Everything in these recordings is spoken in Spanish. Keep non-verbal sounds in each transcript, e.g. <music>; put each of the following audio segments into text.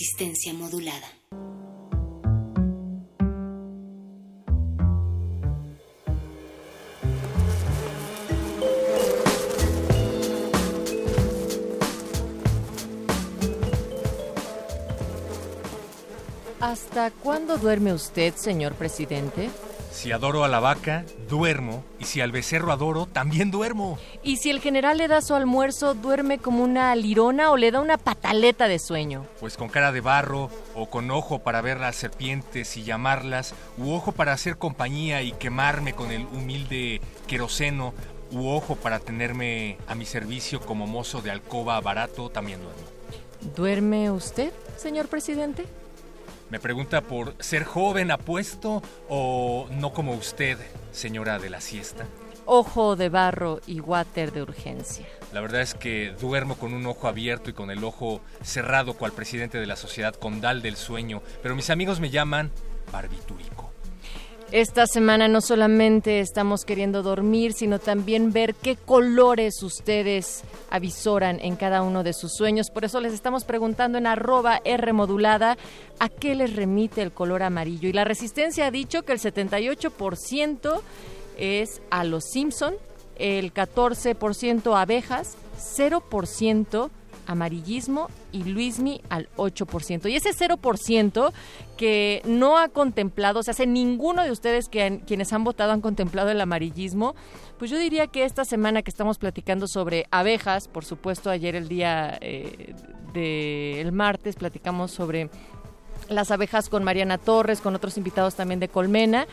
Resistencia modulada. ¿Hasta cuándo duerme usted, señor presidente? Si adoro a la vaca, duermo. Y si al becerro adoro, también duermo. ¿Y si el general le da su almuerzo, duerme como una lirona o le da una pataleta de sueño? Pues con cara de barro, o con ojo para ver las serpientes y llamarlas, u ojo para hacer compañía y quemarme con el humilde queroseno, u ojo para tenerme a mi servicio como mozo de alcoba barato, también duermo. ¿Duerme usted, señor presidente? Me pregunta por ser joven, apuesto o no como usted, señora de la siesta. Ojo de barro y water de urgencia. La verdad es que duermo con un ojo abierto y con el ojo cerrado cual presidente de la sociedad condal del sueño, pero mis amigos me llaman barbitúrico. Esta semana no solamente estamos queriendo dormir, sino también ver qué colores ustedes avisoran en cada uno de sus sueños. Por eso les estamos preguntando en arroba R modulada a qué les remite el color amarillo. Y la resistencia ha dicho que el 78% es a los Simpson, el 14% abejas, 0% amarillismo y Luismi al 8%. Y ese 0% que no ha contemplado, o sea, ninguno de ustedes que han- quienes han votado han contemplado el amarillismo, pues yo diría que esta semana que estamos platicando sobre abejas, por supuesto ayer el día eh, del martes platicamos sobre las abejas con Mariana Torres, con otros invitados también de Colmena.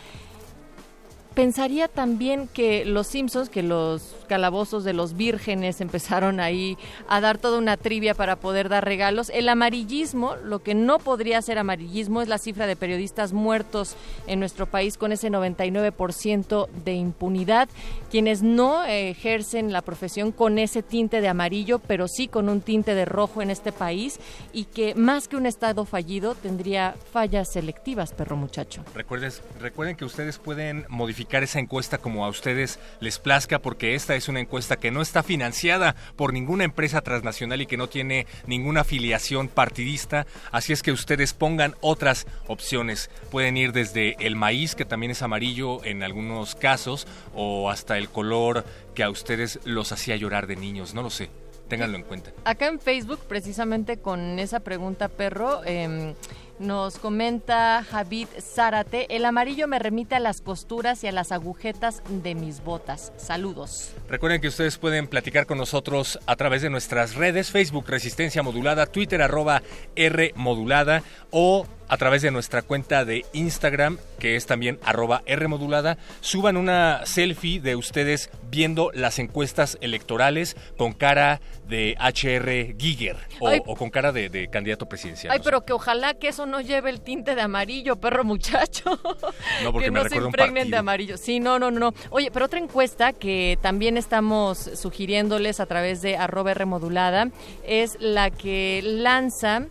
Pensaría también que los Simpsons, que los calabozos de los vírgenes empezaron ahí a dar toda una trivia para poder dar regalos. El amarillismo, lo que no podría ser amarillismo, es la cifra de periodistas muertos en nuestro país con ese 99% de impunidad, quienes no ejercen la profesión con ese tinte de amarillo, pero sí con un tinte de rojo en este país y que más que un Estado fallido tendría fallas selectivas, perro muchacho. Recuerden, recuerden que ustedes pueden modificar esa encuesta como a ustedes les plazca porque esta es una encuesta que no está financiada por ninguna empresa transnacional y que no tiene ninguna afiliación partidista. Así es que ustedes pongan otras opciones. Pueden ir desde el maíz, que también es amarillo en algunos casos, o hasta el color que a ustedes los hacía llorar de niños. No lo sé. Ténganlo en cuenta. Acá en Facebook, precisamente con esa pregunta, perro, em, nos comenta Javid Zárate, el amarillo me remite a las costuras y a las agujetas de mis botas. Saludos. Recuerden que ustedes pueden platicar con nosotros a través de nuestras redes, Facebook Resistencia Modulada, Twitter arroba R Modulada o a través de nuestra cuenta de Instagram, que es también arroba R Modulada. Suban una selfie de ustedes viendo las encuestas electorales con cara de HR Giger o, Ay. o con cara de, de candidato presidencial. Ay, no sé. pero que ojalá que eso no lleve el tinte de amarillo, perro muchacho. <laughs> No, porque que me no se un impregnen de amarillo. Sí, no, no, no, no. Oye, pero otra encuesta que también estamos sugiriéndoles a través de arroba R modulada es la que lanza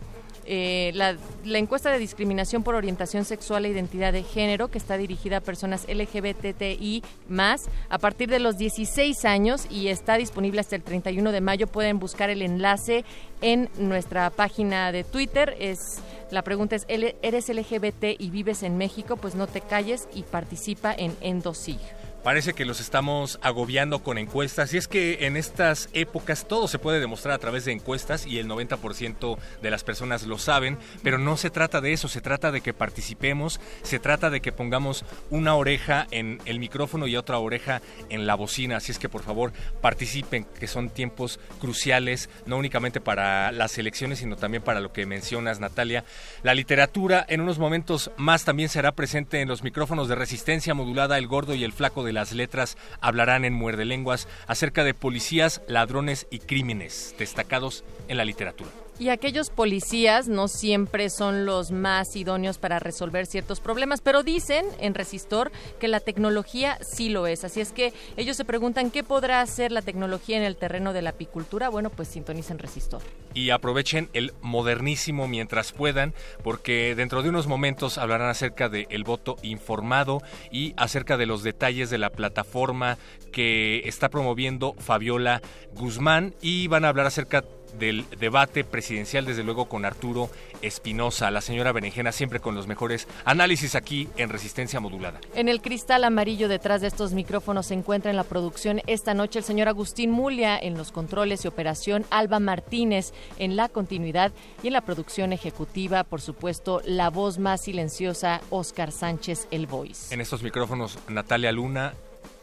eh, la, la encuesta de discriminación por orientación sexual e identidad de género que está dirigida a personas LGBTI más a partir de los 16 años y está disponible hasta el 31 de mayo. Pueden buscar el enlace en nuestra página de Twitter. Es la pregunta es ¿eres LGBT y vives en México? Pues no te calles y participa en Endosig. Parece que los estamos agobiando con encuestas y es que en estas épocas todo se puede demostrar a través de encuestas y el 90% de las personas lo saben, pero no se trata de eso, se trata de que participemos, se trata de que pongamos una oreja en el micrófono y otra oreja en la bocina, así es que por favor participen, que son tiempos cruciales, no únicamente para las elecciones, sino también para lo que mencionas, Natalia. La literatura en unos momentos más también será presente en los micrófonos de resistencia modulada, el gordo y el flaco de las letras hablarán en muerde lenguas acerca de policías, ladrones y crímenes destacados en la literatura. Y aquellos policías no siempre son los más idóneos para resolver ciertos problemas, pero dicen en Resistor que la tecnología sí lo es. Así es que ellos se preguntan qué podrá hacer la tecnología en el terreno de la apicultura. Bueno, pues sintonicen Resistor. Y aprovechen el modernísimo mientras puedan, porque dentro de unos momentos hablarán acerca del voto informado y acerca de los detalles de la plataforma que está promoviendo Fabiola Guzmán y van a hablar acerca del debate presidencial, desde luego con Arturo Espinosa, la señora Berenjena, siempre con los mejores análisis aquí en Resistencia Modulada. En el cristal amarillo detrás de estos micrófonos se encuentra en la producción esta noche el señor Agustín Mulia, en los controles y operación Alba Martínez, en la continuidad y en la producción ejecutiva, por supuesto, la voz más silenciosa, Oscar Sánchez, el voice. En estos micrófonos, Natalia Luna.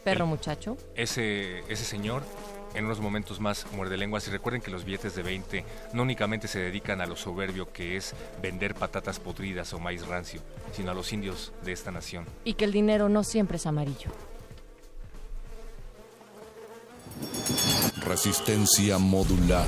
Perro muchacho. Ese, ese señor en unos momentos más muerde lenguas y recuerden que los billetes de 20 no únicamente se dedican a lo soberbio que es vender patatas podridas o maíz rancio, sino a los indios de esta nación. Y que el dinero no siempre es amarillo. Resistencia modular.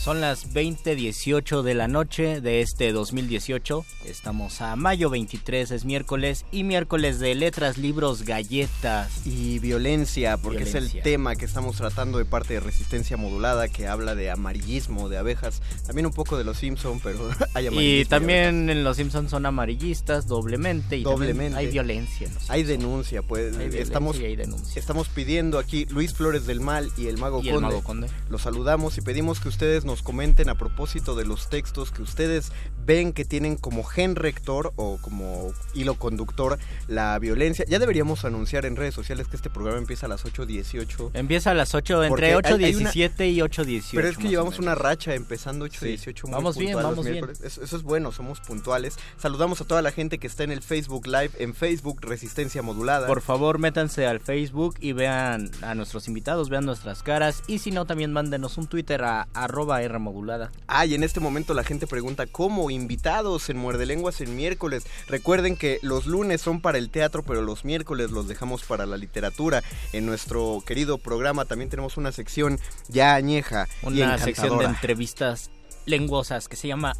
Son las 20:18 de la noche de este 2018. Estamos a mayo 23, es miércoles, y miércoles de letras, libros, galletas. Y violencia, porque es el tema que estamos tratando de parte de Resistencia Modulada, que habla de amarillismo, de abejas, también un poco de los Simpson, pero <laughs> hay amarillismo. Y también en Los Simpsons son amarillistas doblemente y Doblemente. hay violencia. en Los Hay denuncia, pues. Hay estamos, y hay denuncia. estamos pidiendo aquí Luis Flores del Mal y el Mago Y el Conde. Mago Conde. Los saludamos y pedimos que ustedes nos comenten a propósito de los textos que ustedes ven que tienen como gen rector o como hilo conductor la violencia. Ya deberíamos anunciar en redes sociales que este programa empieza a las 8.18. Empieza a las 8, Porque entre hay- hay una- 8.17 y 8.18. Pero es que llevamos una racha empezando 8.18. muy Vamos bien, vamos bien. Eso, eso es bueno, somos puntuales. Saludamos a toda la gente que está en el Facebook Live, en Facebook Resistencia Modulada. Por favor, métanse al Facebook y vean a nuestros invitados, vean nuestras caras. Y si no, también mándenos un Twitter a arroba R modulada. Ah, y en este momento la gente pregunta cómo invitados en Muerde Lenguas en miércoles. Recuerden que los lunes son para el teatro, pero los miércoles los dejamos para la literatura. En nuestro querido programa también tenemos una sección ya añeja y Una sección de entrevistas lenguosas que se llama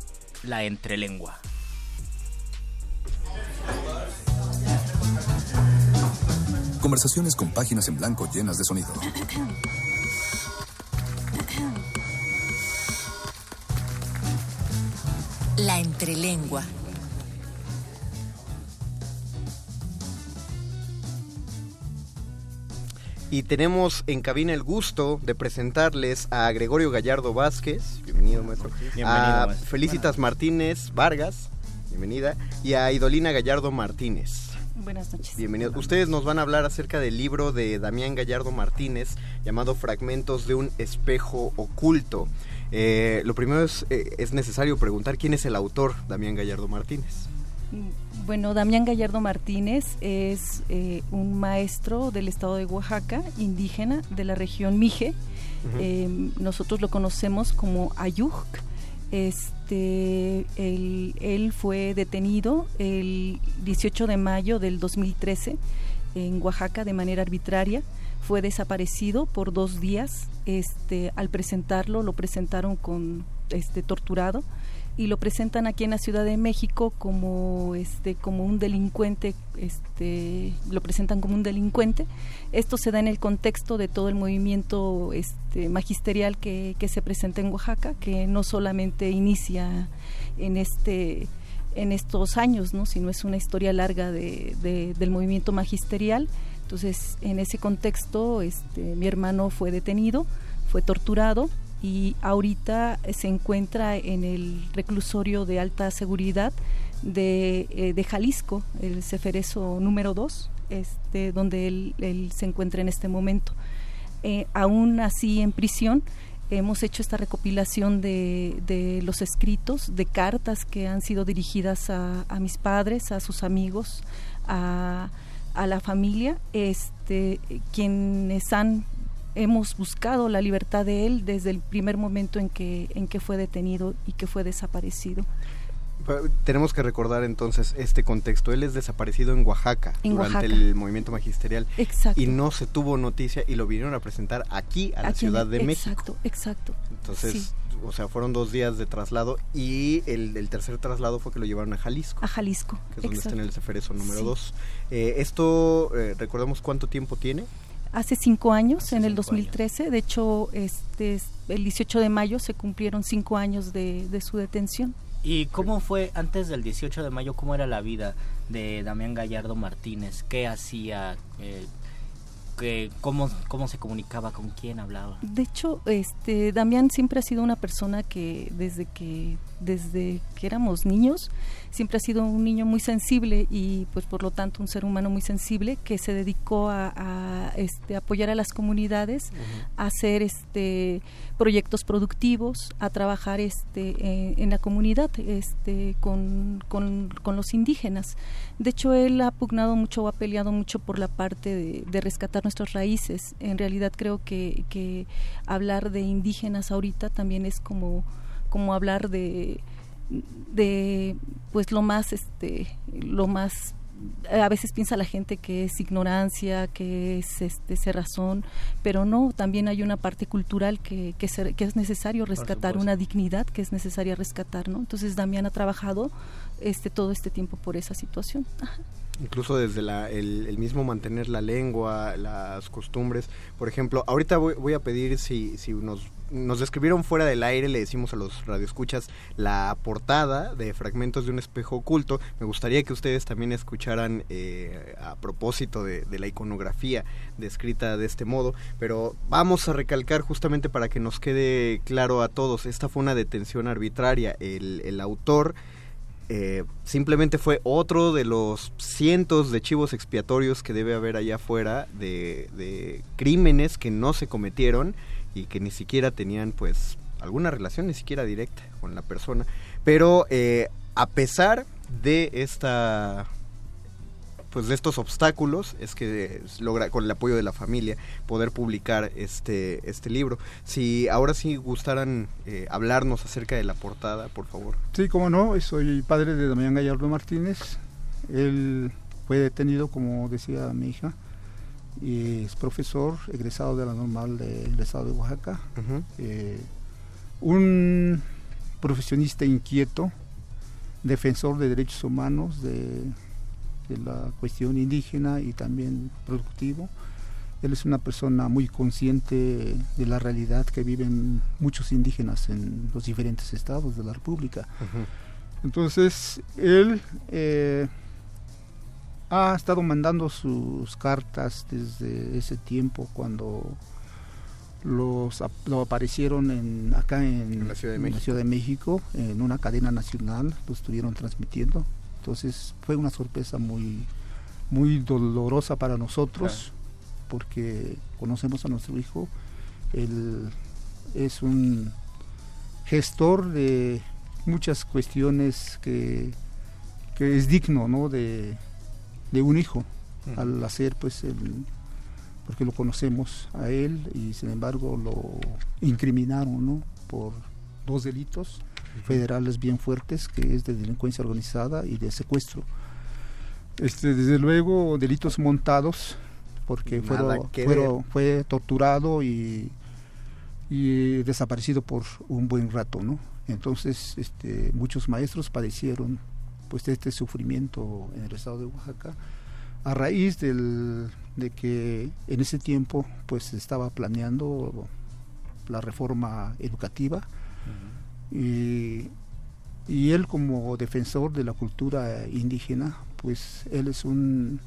La Entrelengua. Conversaciones con páginas en blanco llenas de sonido. <laughs> La entrelengua. Y tenemos en cabina el gusto de presentarles a Gregorio Gallardo Vázquez, bienvenido maestro, Bienvenido, a maestro. Felicitas Martínez Vargas, bienvenida, y a Idolina Gallardo Martínez. Buenas noches. Bienvenidos. Ustedes nos van a hablar acerca del libro de Damián Gallardo Martínez llamado Fragmentos de un espejo oculto. Eh, lo primero es, eh, es necesario preguntar quién es el autor, Damián Gallardo Martínez. Bueno, Damián Gallardo Martínez es eh, un maestro del estado de Oaxaca, indígena de la región Mije. Eh, nosotros lo conocemos como Ayuk. Este, él, él fue detenido el 18 de mayo del 2013 en Oaxaca de manera arbitraria. Fue desaparecido por dos días. Este, al presentarlo, lo presentaron con este torturado y lo presentan aquí en la Ciudad de México como este como un delincuente este lo presentan como un delincuente esto se da en el contexto de todo el movimiento este magisterial que, que se presenta en Oaxaca que no solamente inicia en este en estos años no sino es una historia larga de, de- del movimiento magisterial entonces en ese contexto este mi hermano fue detenido fue torturado y ahorita se encuentra en el reclusorio de alta seguridad de, eh, Jalisco, el Ceferezo número 2, este, donde él, se encuentra en este momento. Eh, aún así en prisión, hemos hecho esta recopilación de, los escritos, de cartas que han sido dirigidas a mis padres, a sus amigos, a, a la familia, este, quienes han hemos buscado la libertad de él desde el primer momento en que en que fue detenido y que fue desaparecido. Pa- Tenemos que recordar entonces este contexto. Él es desaparecido en Oaxaca En durante Oaxaca. el movimiento magisterial Exacto. y no se tuvo noticia y lo vinieron a presentar aquí a la Aquí Ciudad de México. Exacto, exacto. Entonces, Sí. O sea, fueron dos días de traslado y el, el tercer traslado fue que lo llevaron a Jalisco. A Jalisco. Que es donde está en el exacto. Ceferezo número Sí. 2. esto, eh, recordemos cuánto tiempo tiene. Hace cinco años, en el 2013, de hecho, este es- el 18 de mayo se cumplieron cinco años de, de su detención. ¿Y cómo fue antes del 18 de mayo? ¿Cómo era la vida de Damián Gallardo Martínez? ¿Qué hacía? Eh, ¿qué- cómo, ¿Cómo se comunicaba? ¿Con quién hablaba? De hecho, este Damián siempre ha sido una persona que desde que desde que éramos niños, siempre ha sido un niño muy sensible y pues por lo tanto un ser humano muy sensible que se dedicó a, este, apoyar a las comunidades, a hacer este proyectos productivos, a trabajar este en la comunidad este con, con, los indígenas. De hecho él ha pugnado mucho o ha peleado mucho por la parte de, de rescatar nuestras raíces. En realidad creo que, que hablar de indígenas ahorita también es como como hablar de de pues lo más este lo más a veces piensa la gente que es ignorancia, que es este cerrazón, pero no, también hay una parte cultural que, que, que es necesario rescatar, una dignidad que es necesaria rescatar, ¿no? Entonces Damián ha trabajado este todo este tiempo por esa situación. incluso desde la, el, mismo mantener la lengua, las costumbres. Por ejemplo, ahorita voy, voy a pedir si, si nos nos describieron fuera del aire, le decimos a los radioescuchas la portada de Fragmentos de un espejo oculto. Me gustaría que ustedes también escucharan eh, a propósito de, la iconografía descrita de este modo, pero vamos a recalcar justamente para que nos quede claro a todos, esta fue una detención arbitraria. El, el autor... Eh, simplemente fue otro de los cientos de chivos expiatorios que debe haber allá afuera de, de crímenes que no se cometieron y que ni siquiera tenían pues alguna relación ni siquiera directa con la persona. Pero eh, a pesar de esta pues de estos obstáculos es que logra con el apoyo de la familia poder publicar este este libro. Si ahora sí gustaran eh, hablarnos acerca de la portada, por favor. Sí, como no, soy padre de Damián Gallardo Martínez. Él fue detenido, como decía mi hija, y es profesor egresado de la normal del estado de Oaxaca, eh, un profesionista inquieto, defensor de derechos humanos, de, la cuestión indígena y también productivo. Él es una persona muy consciente de la realidad que viven muchos indígenas en los diferentes estados de la República. Entonces, él eh, ha estado mandando sus cartas desde ese tiempo cuando los lo aparecieron en acá en, la, Ciudad de, México. En una cadena nacional lo estuvieron transmitiendo. Entonces fue una sorpresa muy muy dolorosa para nosotros porque conocemos a nuestro hijo. Él es un gestor de muchas cuestiones que, que es digno ¿no? de, de un hijo al hacer pues el porque lo conocemos a él y sin embargo lo incriminaron ¿no? por dos delitos federales bien fuertes que es de delincuencia organizada y de secuestro. Este desde luego delitos montados porque fueron, fueron, fue torturado y, y desaparecido por un buen rato no entonces este muchos maestros padecieron pues este sufrimiento en el estado de Oaxaca a raíz del, de que en ese tiempo pues se estaba planeando la reforma educativa y, y, él como defensor de la cultura indígena pues él es un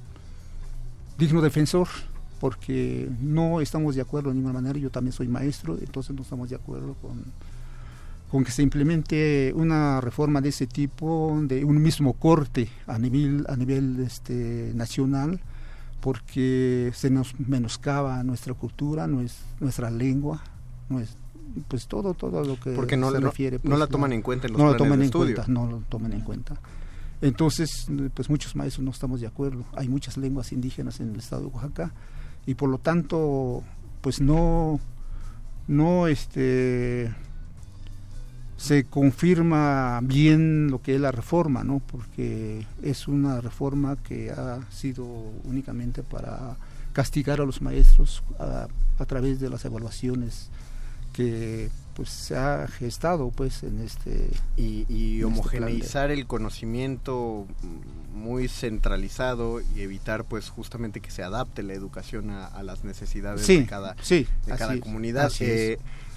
digno defensor porque no estamos de acuerdo de ninguna manera. Yo también soy maestro entonces no estamos de acuerdo con con que se implemente una reforma de ese tipo, de un mismo corte a nivel, a nivel este, nacional, porque se nos menoscaba nuestra cultura, nuestra lengua, pues todo, todo lo que porque no, se refiere. no pues, la toman en cuenta en los no planes toman de en estudio. Cuenta, no lo toman en cuenta. Entonces, pues muchos maestros no estamos de acuerdo. Hay muchas lenguas indígenas en el estado de Oaxaca y por lo tanto, pues no, no, este, se confirma bien lo que es la reforma, ¿no? Porque es una reforma que ha sido únicamente para castigar a los maestros a, través de las evaluaciones que pues se ha gestado pues en este y, este homogeneizar el conocimiento muy centralizado y evitar pues justamente que se adapte la educación a, las necesidades de cada de cada comunidad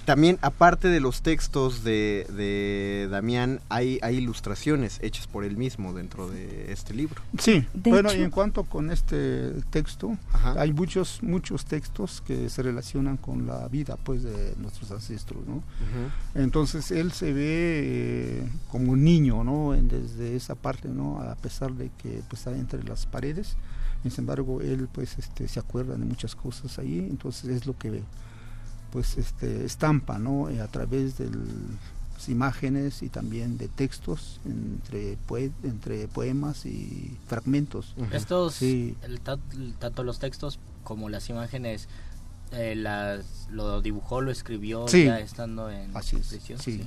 también, aparte de los textos de, de Damián, hay, hay ilustraciones hechas por él mismo dentro de este libro. Sí, bueno, y en cuanto con este texto, hay muchos, muchos textos que se relacionan con la vida pues de nuestros ancestros, ¿no? Entonces él se ve eh, como un niño, ¿no? desde esa parte, ¿no? A pesar de que pues, está entre las paredes, sin embargo él pues este, se acuerda de muchas cosas ahí, entonces es lo que pues este, estampa, ¿no? Eh, a través de las imágenes y también de textos entre, entre poemas y fragmentos. Estos, tanto los textos como las imágenes eh, las, lo dibujó, lo escribió ya estando en prisión. Sí,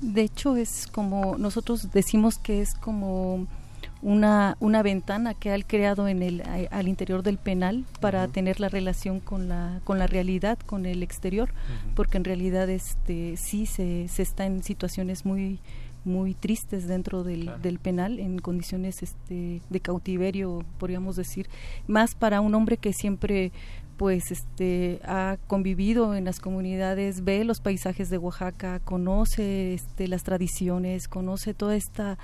De hecho, es como nosotros decimos que es como una, una ventana que ha creado en el, al interior del penal para tener la relación con la, con la realidad, con el exterior, porque en realidad este sí se, se está en situaciones muy muy tristes dentro del, del penal en condiciones este, de cautiverio podríamos decir más para un hombre que siempre pues este ha convivido en las comunidades, ve los paisajes de Oaxaca, conoce este, las tradiciones, conoce toda esta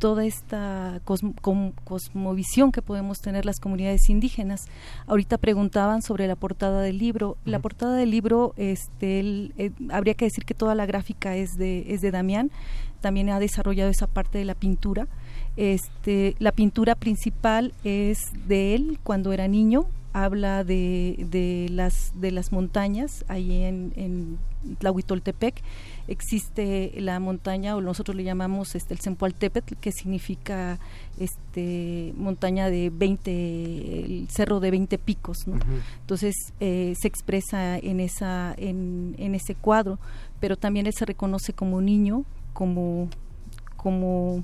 toda esta cosmovisión que podemos tener las comunidades indígenas. Ahorita preguntaban sobre la portada del libro. La portada del libro, este, eh, habría que decir que toda la gráfica es de, es de Damián. También ha desarrollado esa parte de la pintura. Este, la pintura principal es de él cuando era niño, habla de, de, las, de las montañas ahí en, en Tlahuitoltepec. Existe la montaña, o nosotros le llamamos este, el Sempoaltepetl, que significa este, montaña de 20, el cerro de 20 picos. Entonces eh, se expresa en, esa, en, en ese cuadro, pero también él se reconoce como niño, como, como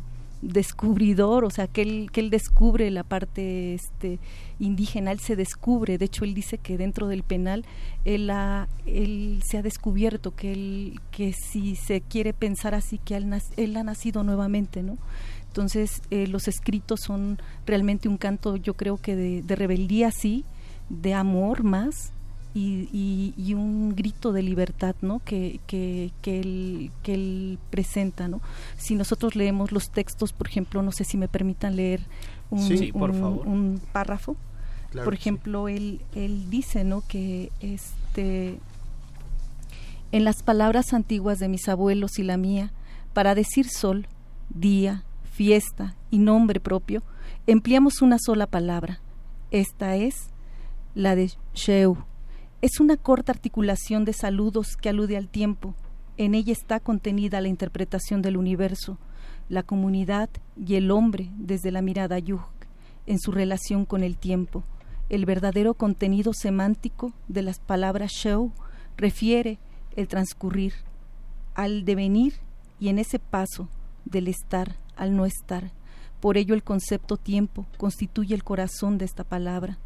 descubridor, o sea, que él, que él descubre la parte este, indígena, él se descubre, de hecho él dice que dentro del penal él, ha, él se ha descubierto que, él, que si se quiere pensar así, que él, él ha nacido nuevamente, ¿no? Entonces eh, los escritos son realmente un canto, yo creo que de, de rebeldía sí, de amor más, y, un grito de libertad ¿no? que, que, que, él, que él presenta. ¿no? Si nosotros leemos los textos, por ejemplo, no sé si me permitan leer un, un, párrafo. por ejemplo, él, él dice ¿no? que este, en las palabras antiguas de mis abuelos y la mía, para decir sol, día, fiesta y nombre propio, empleamos una sola palabra. Esta es la de Sheu, es una corta articulación de saludos que alude al tiempo. En ella está contenida la interpretación del universo, la comunidad y el hombre desde la mirada yug, en su relación con el tiempo. El verdadero contenido semántico de las palabras show refiere el transcurrir, al devenir y en ese paso del estar al no estar. Por ello el concepto tiempo constituye el corazón de esta palabra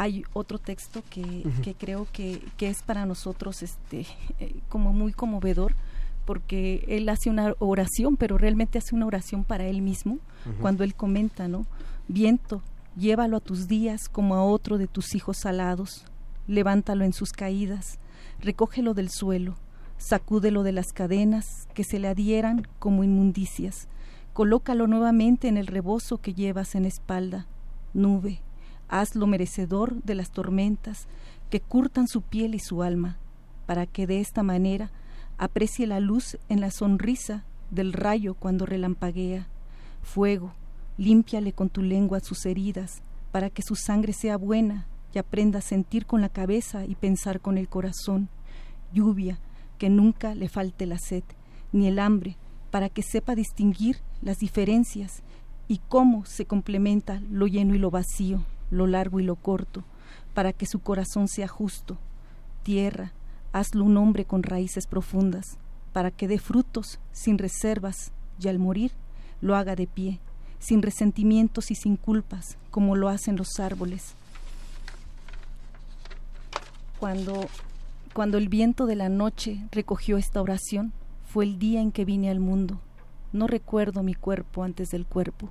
hay otro texto que, que creo que, que, es para nosotros este eh, como muy conmovedor porque él hace una oración pero realmente hace una oración para él mismo cuando él comenta no viento llévalo a tus días como a otro de tus hijos alados. Levántalo en sus caídas recógelo del suelo sacúdelo de las cadenas que se le adhieran como inmundicias. Colócalo nuevamente en el rebozo que llevas en espalda nube hazlo merecedor de las tormentas que curtan su piel y su alma, para que de esta manera aprecie la luz en la sonrisa del rayo cuando relampaguea. Fuego, límpiale con tu lengua sus heridas, para que su sangre sea buena y aprenda a sentir con la cabeza y pensar con el corazón. Lluvia, que nunca le falte la sed, ni el hambre, para que sepa distinguir las diferencias y cómo se complementa lo lleno y lo vacío lo largo y lo corto, para que su corazón sea justo. Tierra, hazlo un hombre con raíces profundas, para que dé frutos sin reservas y al morir lo haga de pie, sin resentimientos y sin culpas, como lo hacen los árboles. Cuando, cuando el viento de la noche recogió esta oración, fue el día en que vine al mundo. No recuerdo mi cuerpo antes del cuerpo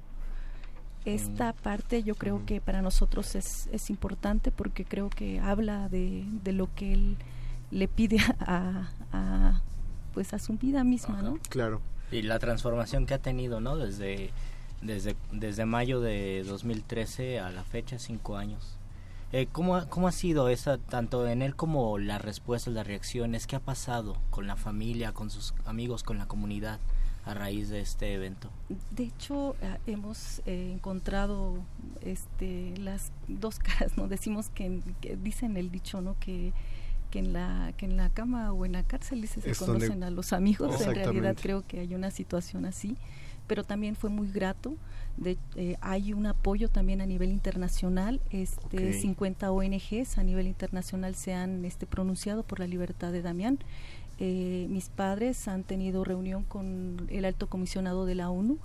esta parte yo creo que para nosotros es, es importante porque creo que habla de, de, lo que él le pide <laughs> a, a, pues a su vida misma, ¿no? Claro. Y la transformación que ha tenido, ¿no? Desde, desde, desde mayo de 2013 a la fecha, cinco años. Eh, ¿cómo, ha, ¿Cómo ha sido esa, tanto en él como las respuestas, las reacciones? ¿Qué ha pasado con la familia, con sus amigos, con la comunidad a raíz de este evento? De hecho, eh, hemos eh, encontrado este, las dos <laughs> caras, ¿no? Decimos que, que dicen el dicho, ¿no? Que que en la que en la cama o en la cárcel dice, se conocen a los amigos en realidad creo que hay una situación así pero también fue muy grato de, eh, hay un apoyo también a nivel internacional este Ok. 50 ONGs a nivel internacional se han este pronunciado por la libertad de Damián Eh, mis padres han tenido reunión con el alto comisionado de la ONU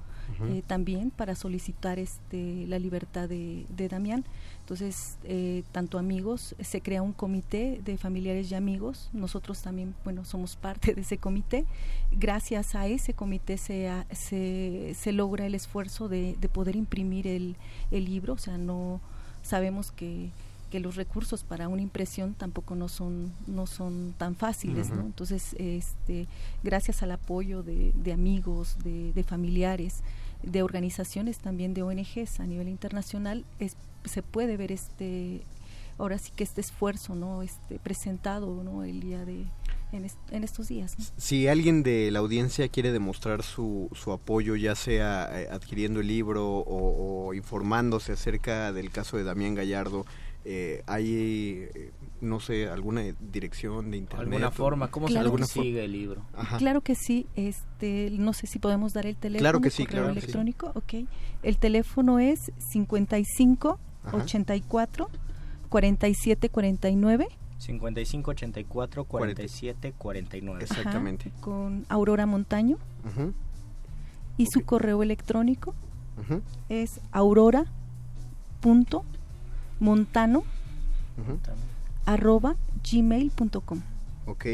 eh, también para solicitar este la libertad de, de Damián. Entonces eh, tanto amigos se crea un comité de familiares y amigos. Nosotros también bueno somos parte de ese comité. Gracias a ese comité se, se, se logra el esfuerzo de, de poder imprimir el, el libro. O sea no sabemos que que los recursos para una impresión tampoco no son no son tan fáciles ¿no? Entonces este gracias al apoyo de, de amigos de, de familiares de organizaciones también de ONGs a nivel internacional es, se puede ver este ahora sí que este esfuerzo no este presentado no el día de en, est- en estos días ¿no? Si alguien de la audiencia quiere demostrar su, su apoyo, ya sea eh, adquiriendo el libro o, o informándose acerca del caso de Damián Gallardo, eh, ¿hay, eh, no sé, alguna dirección de internet? ¿Alguna o- forma? ¿Cómo Claro se que consigue el libro? Ajá. Claro que sí, este, no sé si podemos dar el teléfono, Claro que sí, claro que sí. electrónico, ok. El teléfono es 55 Ajá. 84 47 49 55 84 47 49. ajá, con Aurora Montaño y su correo electrónico ujú, es aurora.montano ujú. arroba gmail.com. Ok.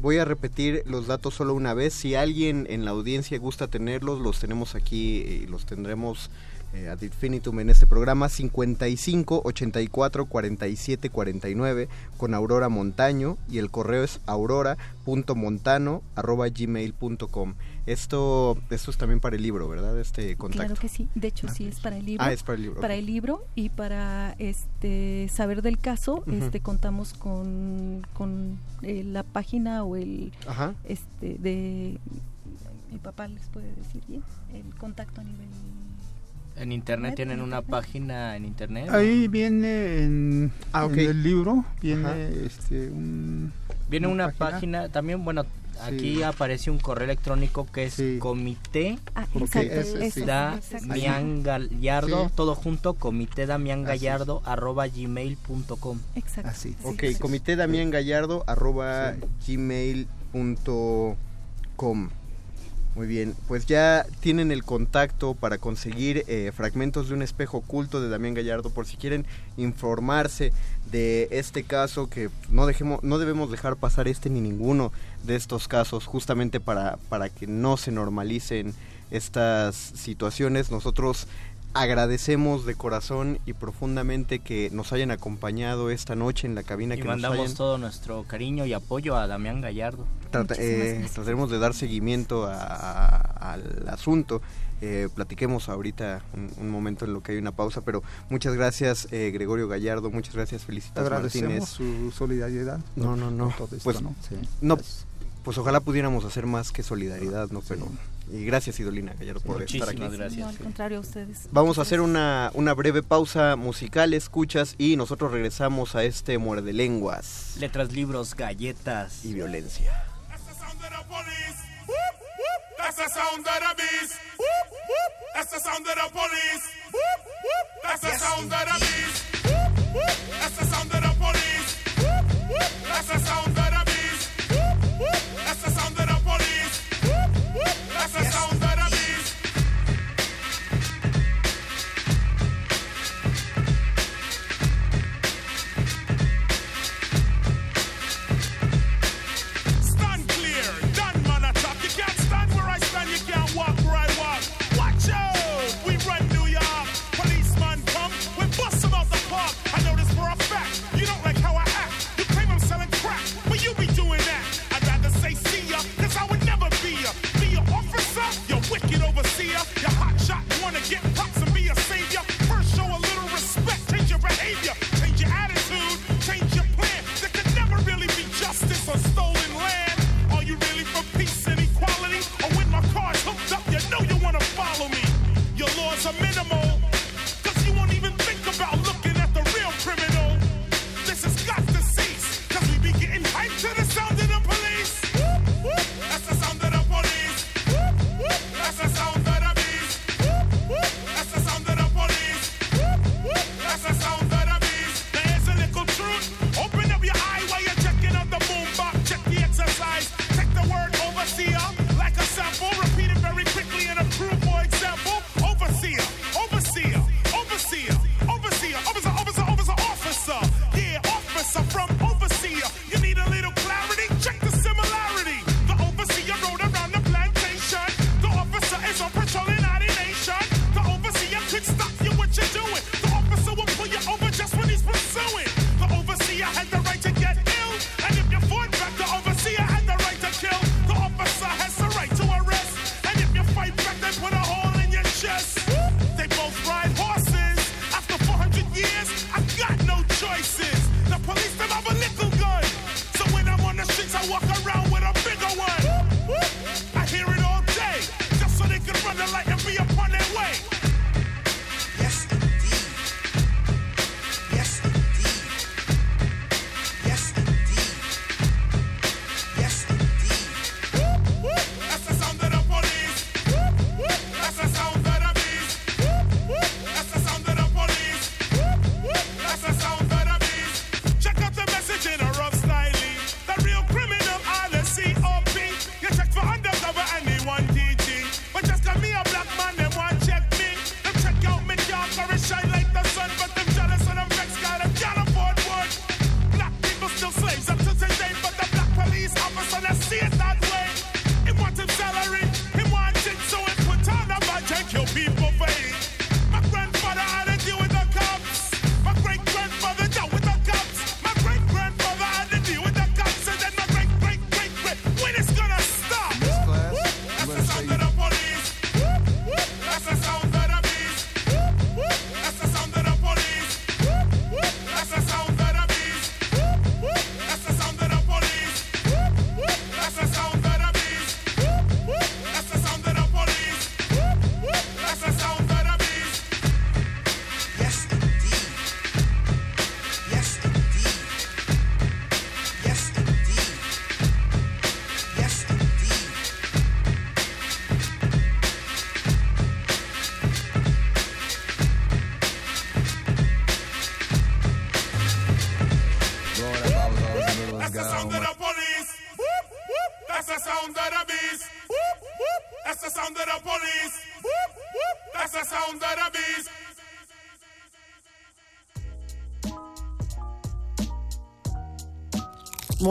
Voy a repetir los datos solo una vez. Si alguien en la audiencia gusta tenerlos, los tenemos aquí y los tendremos eh, ad infinitum en este programa. 55 84 47 49 con Aurora Montaño y el correo es aurora.montano arroba gmail.com. Esto, esto es también para el libro, ¿verdad? Este contacto. Claro que sí, de hecho sí es para el libro. Ah, es para el libro, Para el libro y para este saber del caso, este contamos con, con eh, la página o el Ajá. este de mi papá les puede decir bien el contacto a nivel En internet tienen una página en internet. Ahí viene en, Ah, ok. en el libro, viene Ajá. este un, Viene una página, también, bueno, aquí Sí. aparece un correo electrónico que es comité Ah, Ok, exacto, ese, sí. da exacto. Mian Gallardo, Sí. todo junto, comité Damián. Gallardo, arroba gmail.com. Exacto. Así. Ok, comité Damián Gallardo arroba gmail.com. Muy bien, pues ya tienen el contacto para conseguir eh, fragmentos de un espejo oculto de Damián Gallardo por si quieren informarse de este caso que no dejemos no debemos dejar pasar este ni ninguno de estos casos justamente para para que no se normalicen estas situaciones. Nosotros agradecemos de corazón y profundamente que nos hayan acompañado esta noche en la cabina Y que nos mandamos hayan todo nuestro cariño y apoyo a Damián Gallardo. Trata- eh, trataremos de dar seguimiento a- a- al asunto. Eh, platiquemos ahorita un, un momento en lo que hay una pausa, pero muchas gracias eh, Gregorio Gallardo, muchas gracias Felicitas agradecemos Martínez. su solidaridad. No, no, no. esto, Pues, ¿no? Sí. no, pues ojalá pudiéramos hacer más que solidaridad, ¿no? Pero, y gracias Idolina Gallardo por estar aquí. No, al contrario a ustedes. Vamos a hacer una, una breve pausa musical, escuchas, y nosotros regresamos a este muerde lenguas Letras, libros, galletas. y violencia. That's the sound of the beast. Whoop, whoop. That's the sound of the police. Whoop, whoop. That's the sound of the beast. Whoop, whoop. That's the sound of the police. Whoop, whoop. That's the sound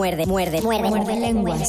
Muerde, muerde, muerde, muerde lenguas.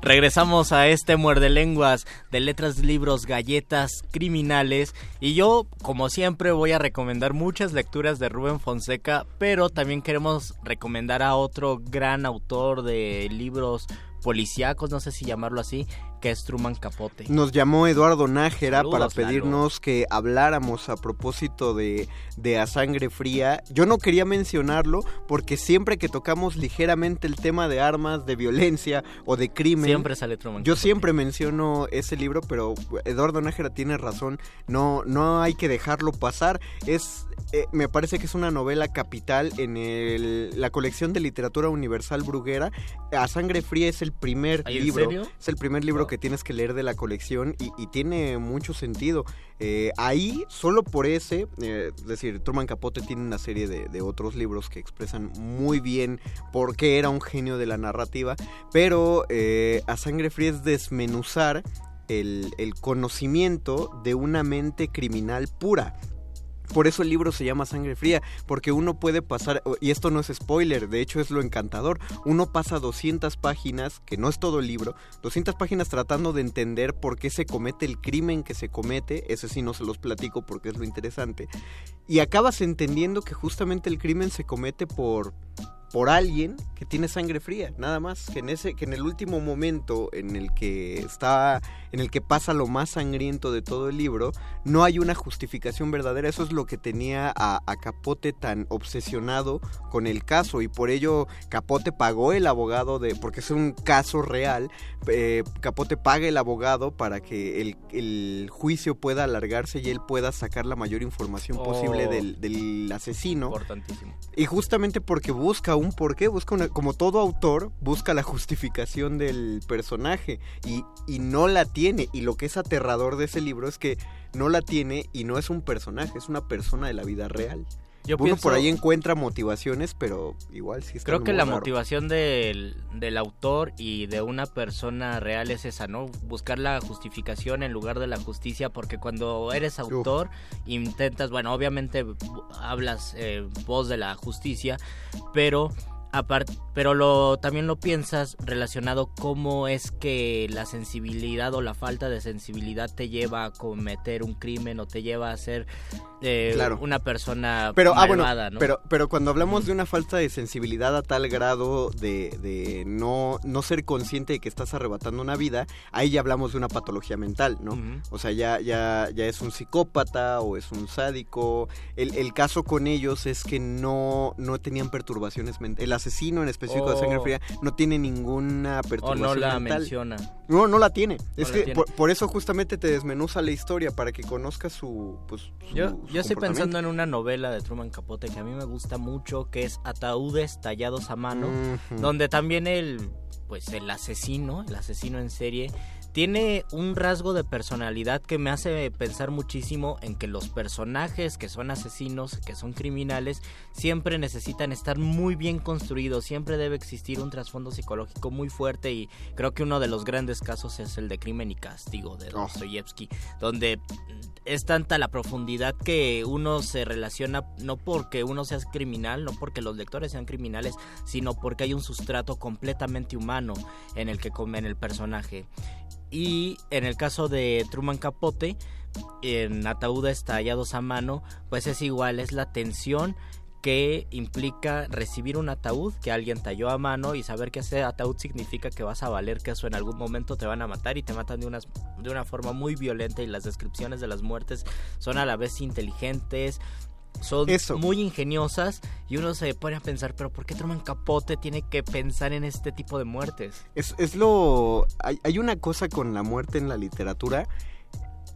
Regresamos a este muerde lenguas de letras, libros, galletas, criminales. Y yo, como siempre, voy a recomendar muchas lecturas de Rubén Fonseca, pero también queremos recomendar a otro gran autor de libros policíacos, no sé si llamarlo así, que es Truman Capote. Nos llamó Eduardo Nájera Saludos, para pedirnos que habláramos a propósito de, de A Sangre Fría. Yo no quería mencionarlo porque siempre que tocamos ligeramente el tema de armas, de violencia o de crimen... Siempre sale Truman Yo Capote. siempre menciono ese libro, pero Eduardo Nájera tiene razón. No, no hay que dejarlo pasar. Es... eh, me parece que es una novela capital en el- la colección de literatura universal Bruguera. A Sangre Fría es el primer ¿Ay, en libro. serio? Es el primer libro que tienes que leer de la colección y, tiene mucho sentido. Eh, ahí, solo por ese, eh, es decir, Truman Capote tiene una serie de, otros libros que expresan muy bien por qué era un genio de la narrativa, pero eh, a sangre fría es desmenuzar el conocimiento de una mente criminal pura. Por eso el libro se llama Sangre Fría, porque uno puede pasar, y esto no es spoiler, de hecho es lo encantador, uno pasa 200 páginas, que no es todo el libro, 200 páginas tratando de entender por qué se comete el crimen que se comete, ese sí no se los platico porque es lo interesante, y acabas entendiendo que justamente el crimen se comete por por alguien que tiene sangre fría, nada más, que en ese que en el último momento en el que está en el que pasa lo más sangriento de todo el libro, no hay una justificación verdadera, eso es lo que tenía a, a Capote tan obsesionado con el caso y por ello Capote pagó el abogado de porque es un caso real, eh, Capote paga el abogado para que el, el juicio pueda alargarse y él pueda sacar la mayor información posible Oh. del, del asesino. Importantísimo. Y justamente porque busca un porqué, busca una, como todo autor, busca la justificación del personaje y, y no la tiene. Y lo que es aterrador de ese libro es que no la tiene y no es un personaje, es una persona de la vida real. Yo Uno pienso- por ahí encuentra motivaciones, pero igual sí está Creo que la raro. motivación del, del autor y de una persona real es esa, ¿no? Buscar la justificación en lugar de la justicia, porque cuando eres autor intentas, bueno, obviamente hablas eh, voz de la justicia, pero pero lo también lo piensas relacionado cómo es que la sensibilidad o la falta de sensibilidad te lleva a cometer un crimen o te lleva a ser eh, Claro. una persona Pero, ah, bueno, ¿no? pero, pero cuando hablamos de una falta de sensibilidad a tal grado de, de no, no ser consciente de que estás arrebatando una vida, ahí ya hablamos de una patología mental, ¿no? O sea, ya, ya, ya es un psicópata o es un sádico. El, el caso con ellos es que no, no tenían perturbaciones mentales. El asesino en específico de sangre Oh. fría no tiene ninguna o perturbación no la mental. menciona. No, no la tiene. es la que tiene. Por, por eso justamente te desmenuza la historia, para que conozcas su... Pues, su- Yo, su yo estoy pensando en una novela de Truman Capote que a mí me gusta mucho, que es Ataúdes tallados a mano, donde también el, pues el asesino, el asesino en serie, tiene un rasgo de personalidad que me hace pensar muchísimo en que los personajes que son asesinos, que son criminales, siempre necesitan estar muy bien construidos, siempre debe existir un trasfondo psicológico muy fuerte y creo que uno de los grandes casos es el de Crimen y Castigo de Dostoyevsky, donde es tanta la profundidad que uno se relaciona no porque uno sea criminal, no porque los lectores sean criminales, sino porque hay un sustrato completamente humano en el que come en el personaje. Y en el caso de Truman Capote, en ataúdes tallados a mano, pues es igual, es la tensión que implica recibir un ataúd que alguien talló a mano y saber que ese ataúd significa que vas a valer que eso en algún momento te van a matar y te matan de, unas, de una forma muy violenta y las descripciones de las muertes son a la vez inteligentes, son muy ingeniosas y uno se pone a pensar, pero ¿por qué Truman Capote tiene que pensar en este tipo de muertes? Es, es lo... Hay, hay una cosa con la muerte en la literatura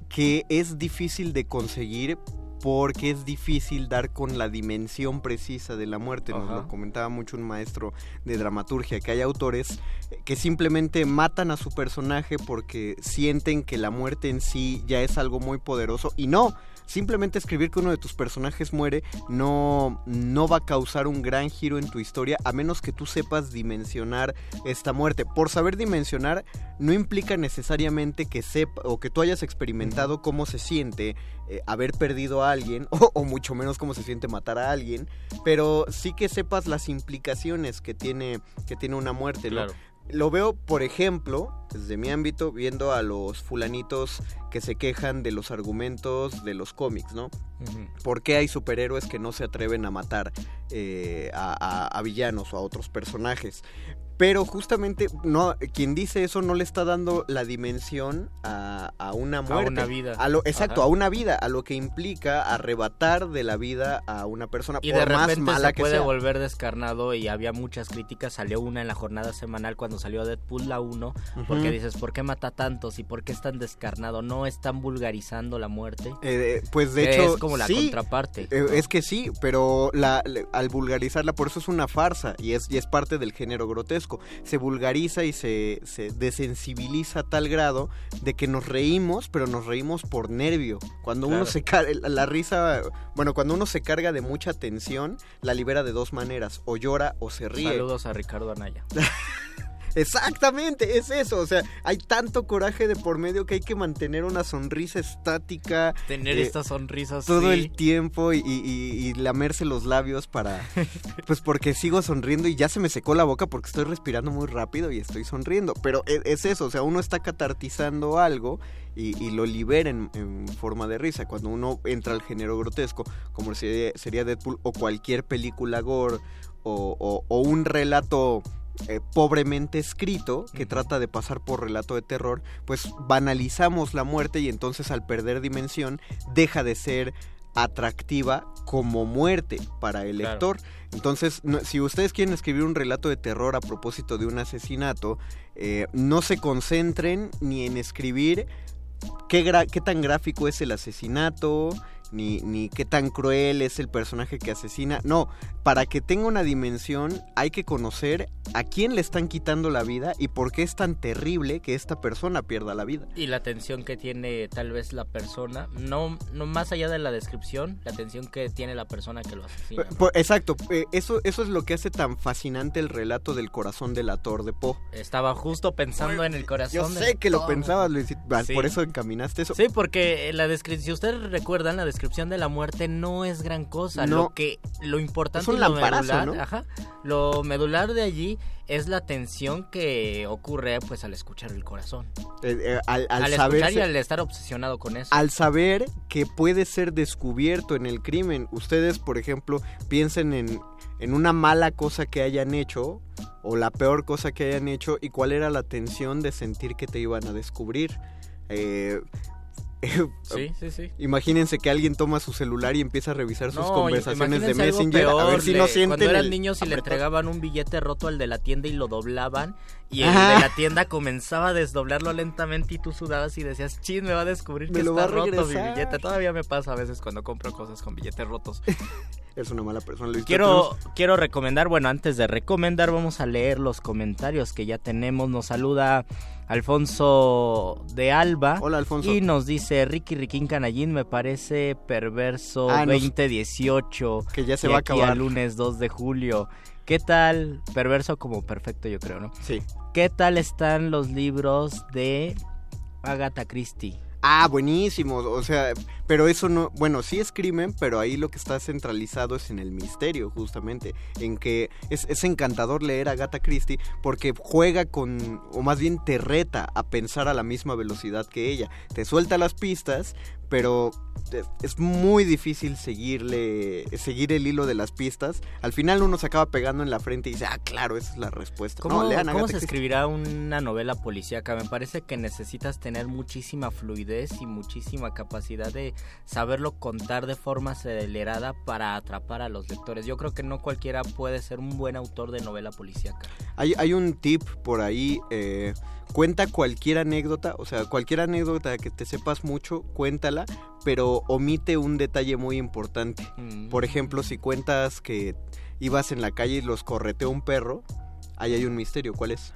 que es difícil de conseguir porque es difícil dar con la dimensión precisa de la muerte. Nos Ajá. lo comentaba mucho un maestro de dramaturgia, que hay autores que simplemente matan a su personaje porque sienten que la muerte en sí ya es algo muy poderoso y no. Simplemente escribir que uno de tus personajes muere no, no va a causar un gran giro en tu historia a menos que tú sepas dimensionar esta muerte. Por saber dimensionar no implica necesariamente que sepa o que tú hayas experimentado cómo se siente eh, haber perdido a alguien <laughs> o, o mucho menos cómo se siente matar a alguien, pero sí que sepas las implicaciones que tiene, que tiene una muerte. ¿no? Claro. Lo veo, por ejemplo, desde mi ámbito, viendo a los fulanitos que se quejan de los argumentos de los cómics, ¿no? ¿Por qué hay superhéroes que no se atreven a matar eh, a, a- a villanos o a otros personajes? Pero justamente no, quien dice eso no le está dando la dimensión a, a una muerte. una vida. A lo, exacto, Ajá. a una vida, a lo que implica arrebatar de la vida a una persona. Y por de más repente mala se que puede sea. volver descarnado y había muchas críticas. Salió una en la jornada semanal cuando salió Deadpool la 1. Porque Ujú. dices, ¿por qué mata tantos? ¿Y por qué es tan descarnado? ¿No están vulgarizando la muerte? Eh, pues de Es hecho. como la sí, contraparte. eh, es que sí, pero la, al vulgarizarla, por eso es una farsa y es, y es parte del género grotesco. Se vulgariza y se, se desensibiliza a tal grado de que nos reímos, pero nos reímos por nervio. Cuando uno se carga, la risa, bueno, cuando uno se carga de mucha tensión, la libera de dos maneras, o llora o se ríe. Saludos a Ricardo Anaya. <laughs> Exactamente, es eso. O sea, hay tanto coraje de por medio que hay que mantener una sonrisa estática. Tener eh, estas sonrisas todo sí. el tiempo y, y- y- lamerse los labios para. <laughs> Pues porque sigo sonriendo y ya se me secó la boca porque estoy respirando muy rápido y estoy sonriendo. Pero e- es, eso, o sea, uno está catartizando algo y, y lo libera en, en forma de risa. Cuando uno entra al género grotesco, como sería, sería Deadpool o cualquier película gore o, o- o un relato eh, pobremente escrito que trata de pasar por relato de terror, pues banalizamos la muerte y entonces al perder dimensión deja de ser atractiva como muerte para el Claro. lector. Entonces, no- si ustedes quieren escribir un relato de terror a propósito de un asesinato, eh, no se concentren ni en escribir qué tan gráfico es el asesinato, ni, ni qué tan cruel es el personaje que asesina. No, para que tenga una dimensión hay que conocer a quién le están quitando la vida y por qué es tan terrible que esta persona pierda la vida. Y la atención que tiene tal vez la persona, no, no más allá de la descripción, la atención que tiene la persona que lo asesina. ¿no? Por- exacto, eh, eso, eso es lo que hace tan fascinante el relato del corazón del ator de Poe. Estaba justo pensando en el corazón. Yo sé que lo pensabas, Luis, ah, Sí. por eso encaminaste eso. Sí, porque la descripción, si ustedes recuerdan, la descripción de la muerte no es gran cosa. No. Lo que, lo importante Es un y lo medular, ¿no? ajá, lo medular de allí es la tensión que ocurre, pues, al escuchar el corazón. Eh, eh, al, al Al, saber escuchar y al estar obsesionado con eso. al saber que puede ser descubierto en el crimen. Ustedes, por ejemplo, piensen en, en una mala cosa que hayan hecho o la peor cosa que hayan hecho y cuál era la tensión de sentir que te iban a descubrir. Eh, Sí, sí, sí. Imagínense que alguien toma su celular y empieza a revisar sus No, conversaciones de Messenger a ver si le- no sienten Cuando eran el niños y le entregaban un billete roto al de la tienda y lo doblaban y el Ajá. de la tienda comenzaba a desdoblarlo lentamente y tú sudabas y decías, chin, me va a descubrir Me que está roto mi regresar". billete. Todavía me pasa a veces cuando compro cosas con billetes rotos. <laughs> Es una mala persona. Luis. Quiero, quiero recomendar, bueno, antes de recomendar, vamos a leer los comentarios que ya tenemos. Nos saluda Alfonso de Alba. Hola, Alfonso. Y nos dice, Ricky Riquín Canallín me parece perverso Ah, nos- 2018. Que ya se va a acabar. al lunes 2 de julio. ¿Qué tal? Perverso como perfecto, yo creo, ¿no? Sí. ¿Qué tal están los libros de Agatha Christie? Ah, buenísimo. O sea, pero eso no. Bueno, sí es crimen, pero ahí lo que está centralizado es en el misterio, justamente. En que es, es encantador leer a Agatha Christie porque juega con. O más bien te reta a pensar a la misma velocidad que ella. Te suelta las pistas, pero es, es muy difícil seguirle. Seguir el hilo de las pistas. Al final uno se acaba pegando en la frente y dice, ah, claro, esa es la respuesta. ¿Cómo, no, lean cómo se escribirá una novela policíaca? Me parece que necesitas tener muchísima fluidez y muchísima capacidad de saberlo contar de forma acelerada para atrapar a los lectores. Yo creo que no cualquiera puede ser un buen autor de novela policíaca. Hay, hay un tip por ahí, eh, cuenta cualquier anécdota, o sea, cualquier anécdota que te sepas mucho, cuéntala, pero omite un detalle muy importante. Mm. Por ejemplo, si cuentas que ibas en la calle y los correteó un perro, ahí hay un misterio, ¿cuál es?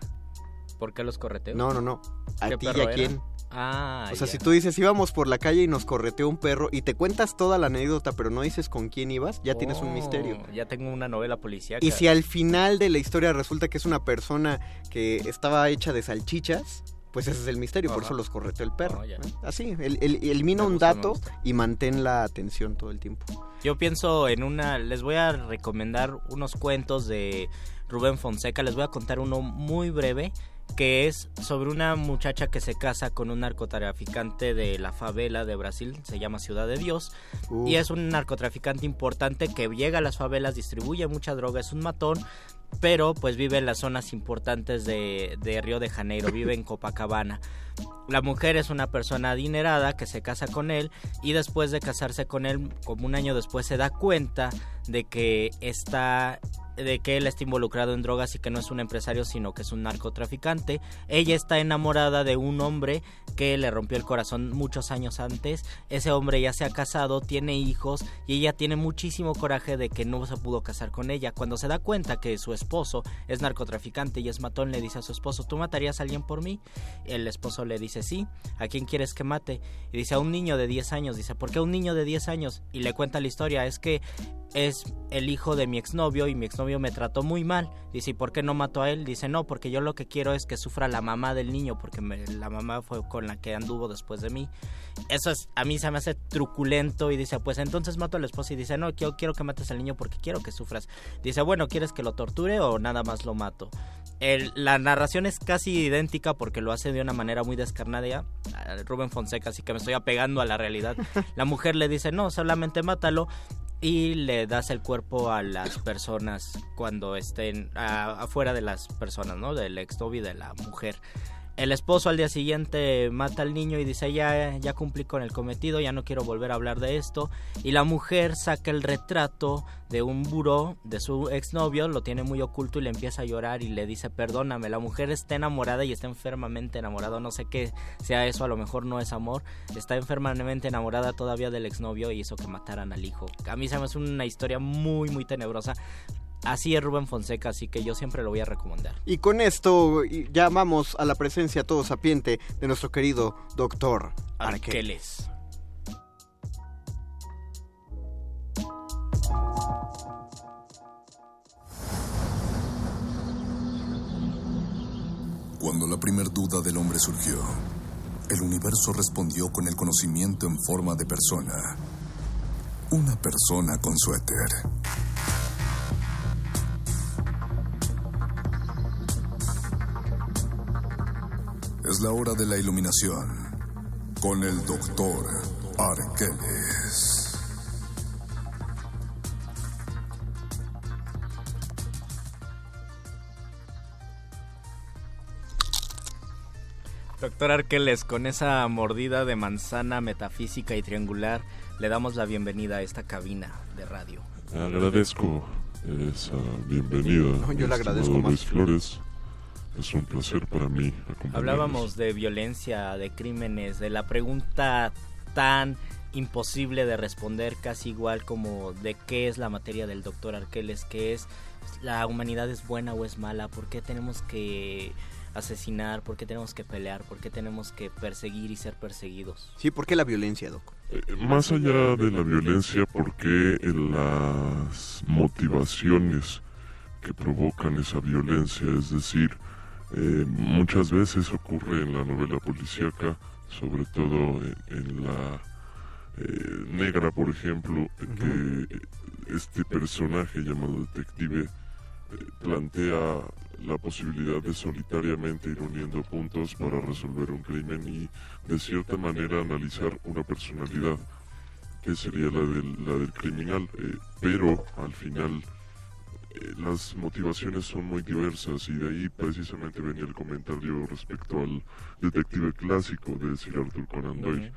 ¿Por qué los correteos? No, no, no. ¿A ¿Qué ti y a era? quién? Ah, O sea, si tú dices íbamos por la calle y nos correteó un perro y te cuentas toda la anécdota, pero no dices con quién ibas, ya tienes un Oh, misterio. Ya tengo una novela policíaca. Y si al final de la historia resulta que es una persona que estaba hecha de salchichas, pues ese es el misterio, por eso los correteó el perro. Oh. ¿eh? Así, el, el- elimina un dato y mantén la atención todo el tiempo. Yo pienso en una, les voy a recomendar unos cuentos de Rubén Fonseca, les voy a contar uno muy breve que es sobre una muchacha que se casa con un narcotraficante de la favela de Brasil, se llama Ciudad de Dios, y es un narcotraficante importante que llega a las favelas, distribuye mucha droga, es un matón, pero pues vive en las zonas importantes de, de Río de Janeiro, vive en <laughs> Copacabana. La mujer es una persona adinerada que se casa con él y después de casarse con él, como un año después, se da cuenta de que está de que él está involucrado en drogas y que no es un empresario sino que es un narcotraficante. Ella está enamorada de un hombre que le rompió el corazón muchos años antes. Ese hombre ya se ha casado, tiene hijos y ella tiene muchísimo coraje de que no se pudo casar con ella. Cuando se da cuenta que su esposo es narcotraficante y es matón, le dice a su esposo, ¿tú matarías a alguien por mí? El esposo le dice, sí, ¿a quién quieres que mate? Y dice, a un niño de 10 años. Dice, ¿por qué un niño de 10 años? Y le cuenta la historia, es que es el hijo de mi exnovio y mi exnovio me trató muy mal. Dice, ¿y por qué no mató a él? Dice, no, porque yo lo que quiero es que sufra la mamá del niño, porque me- la mamá fue con la que anduvo después de mí. Eso es, a mí se me hace truculento y dice, pues entonces mato a la esposa y dice, no, yo quiero que mates al niño porque quiero que sufras. Dice, bueno, ¿quieres que lo torture o nada más lo mato? El- la narración es casi idéntica porque lo hace de una manera muy descarnada. Rubén Fonseca, así que me estoy apegando a la realidad. <laughs> La mujer le dice, no, solamente mátalo. Y le das el cuerpo a las personas cuando estén afuera de las personas, ¿no? Del exnovio y de la mujer. El esposo al día siguiente mata al niño y dice ya, ya cumplí con el cometido, ya no quiero volver a hablar de esto. Y la mujer saca el retrato de un buró de su exnovio, lo tiene muy oculto y le empieza a llorar y le dice perdóname. La mujer está enamorada y está enfermamente enamorada, no sé qué sea eso, a lo mejor no es amor. Está enfermamente enamorada todavía del exnovio y hizo que mataran al hijo. A mí se me hace una historia muy, muy tenebrosa. Así es Rubén Fonseca, así que yo siempre lo voy a recomendar. Y con esto vamos a la presencia todo sapiente de nuestro querido doctor Arqueles. Arqueles. Cuando la primer duda del hombre surgió, el universo respondió con el conocimiento en forma de persona. Una persona con suéter. Es la hora de la iluminación con el doctor Arqueles. Doctor Arqueles, con esa mordida de manzana metafísica y triangular, le damos la bienvenida a esta cabina de radio. Agradezco esa bienvenida. No, yo le agradezco más. Luis Flores. Es un placer para mí. Hablábamos de violencia, de crímenes, de la pregunta tan imposible de responder, casi igual como de qué es la materia del doctor Arqueles, qué es la humanidad es buena o es mala, por qué tenemos que asesinar, por qué tenemos que pelear, por qué tenemos que perseguir y ser perseguidos. Sí, ¿por qué la violencia, Doc? Eh, Más allá de la violencia, porque las motivaciones que provocan esa violencia, es decir, eh, muchas veces ocurre en la novela policíaca, sobre todo en, en la eh, negra, por ejemplo, que este personaje llamado detective eh, plantea la posibilidad de solitariamente ir uniendo puntos para resolver un crimen y de cierta manera analizar una personalidad que sería la del, la del criminal, eh, pero al final las motivaciones son muy diversas y de ahí precisamente venía el comentario respecto al detective clásico de Sir Arthur Conan Doyle,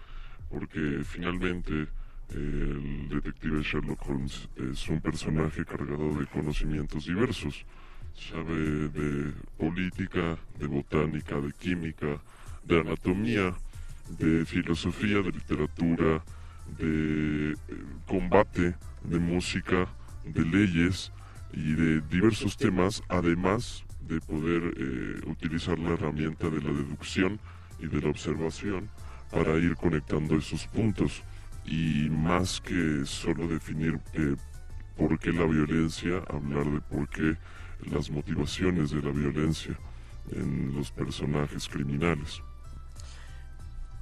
porque finalmente el detective Sherlock Holmes es un personaje cargado de conocimientos diversos. Sabe de política, de botánica, de química, de anatomía, de filosofía, de literatura, de eh, combate, de música, de leyes y de diversos temas, además de poder eh, utilizar la herramienta de la deducción y de la observación para ir conectando esos puntos y más que solo definir eh, por qué la violencia, hablar de por qué las motivaciones de la violencia en los personajes criminales.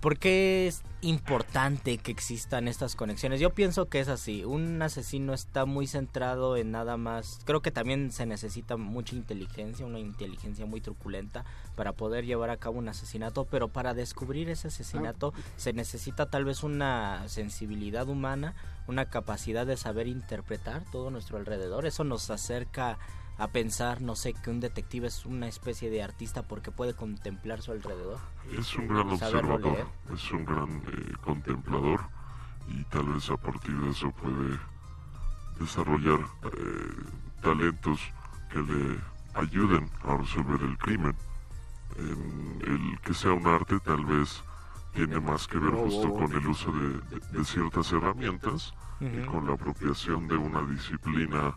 ¿Por qué es importante que existan estas conexiones? Yo pienso que es así. Un asesino está muy centrado en nada más. Creo que también se necesita mucha inteligencia, una inteligencia muy truculenta para poder llevar a cabo un asesinato, pero para descubrir ese asesinato se necesita tal vez una sensibilidad humana, una capacidad de saber interpretar todo nuestro alrededor. Eso nos acerca a pensar, no sé, que un detective es una especie de artista porque puede contemplar su alrededor. Es un gran Saberlo observador, leer. es un gran eh, contemplador y tal vez a partir de eso puede desarrollar eh, talentos que le ayuden a resolver el crimen. En el que sea un arte tal vez tiene más que ver justo con el uso de, de- de ciertas herramientas y con la apropiación de una disciplina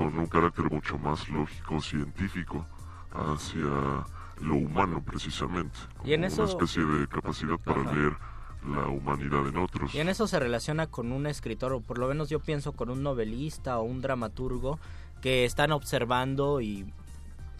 con un carácter mucho más lógico, científico, hacia lo humano precisamente, Y en como eso- una especie de capacidad para Ajá. leer la humanidad en otros. Y en eso se relaciona con un escritor, o por lo menos yo pienso con un novelista o un dramaturgo que están observando y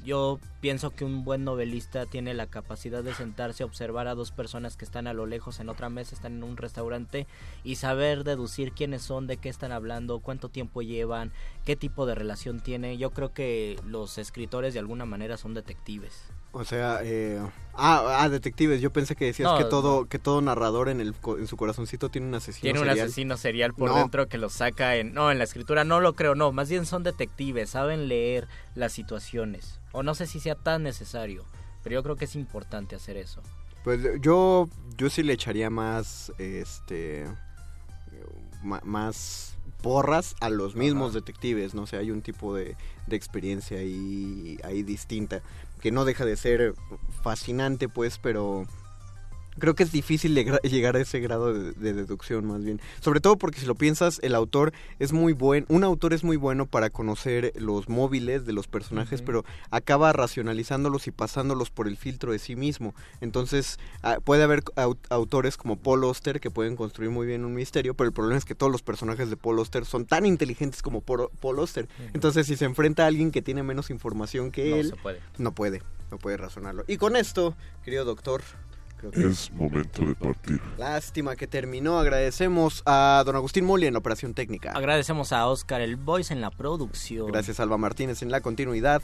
yo pienso que un buen novelista tiene la capacidad de sentarse a observar a dos personas que están a lo lejos en otra mesa, están en un restaurante y saber deducir quiénes son, de qué están hablando, cuánto tiempo llevan, qué tipo de relación tiene. Yo creo que los escritores de alguna manera son detectives. O sea, eh, ah, ah, detectives. Yo pensé que decías No, que todo que todo narrador en el en su corazoncito tiene un asesino Tiene un serial. asesino serial por No. dentro que lo saca en... No, en la escritura no lo creo, no. Más bien son detectives, saben leer las situaciones. O no sé si sea tan necesario, pero yo creo que es importante hacer eso. Pues yo yo sí le echaría más este más porras a los mismos detectives, no sé, hay un tipo de, de experiencia ahí, ahí distinta que no deja de ser fascinante pues, pero creo que es difícil <laughs> llegar a ese grado de, de deducción más bien. Sobre todo porque si lo piensas, el autor es muy buen, un autor es muy bueno para conocer los móviles de los personajes, pero acaba racionalizándolos y pasándolos por el filtro de sí mismo. Entonces, ah, puede haber au- autores como Paul Auster que pueden construir muy bien un misterio, pero el problema es que todos los personajes de Paul Auster son tan inteligentes como Paul Auster. Entonces, si se enfrenta a alguien que tiene menos información que No él, se puede. no puede, no puede razonarlo. Y con esto, querido doctor, creo que Es momento de partir. Lástima que terminó. Agradecemos a don Agustín Moli en la operación técnica. Agradecemos a Oscar el Voice en la producción. Gracias a Alba Martínez en la continuidad.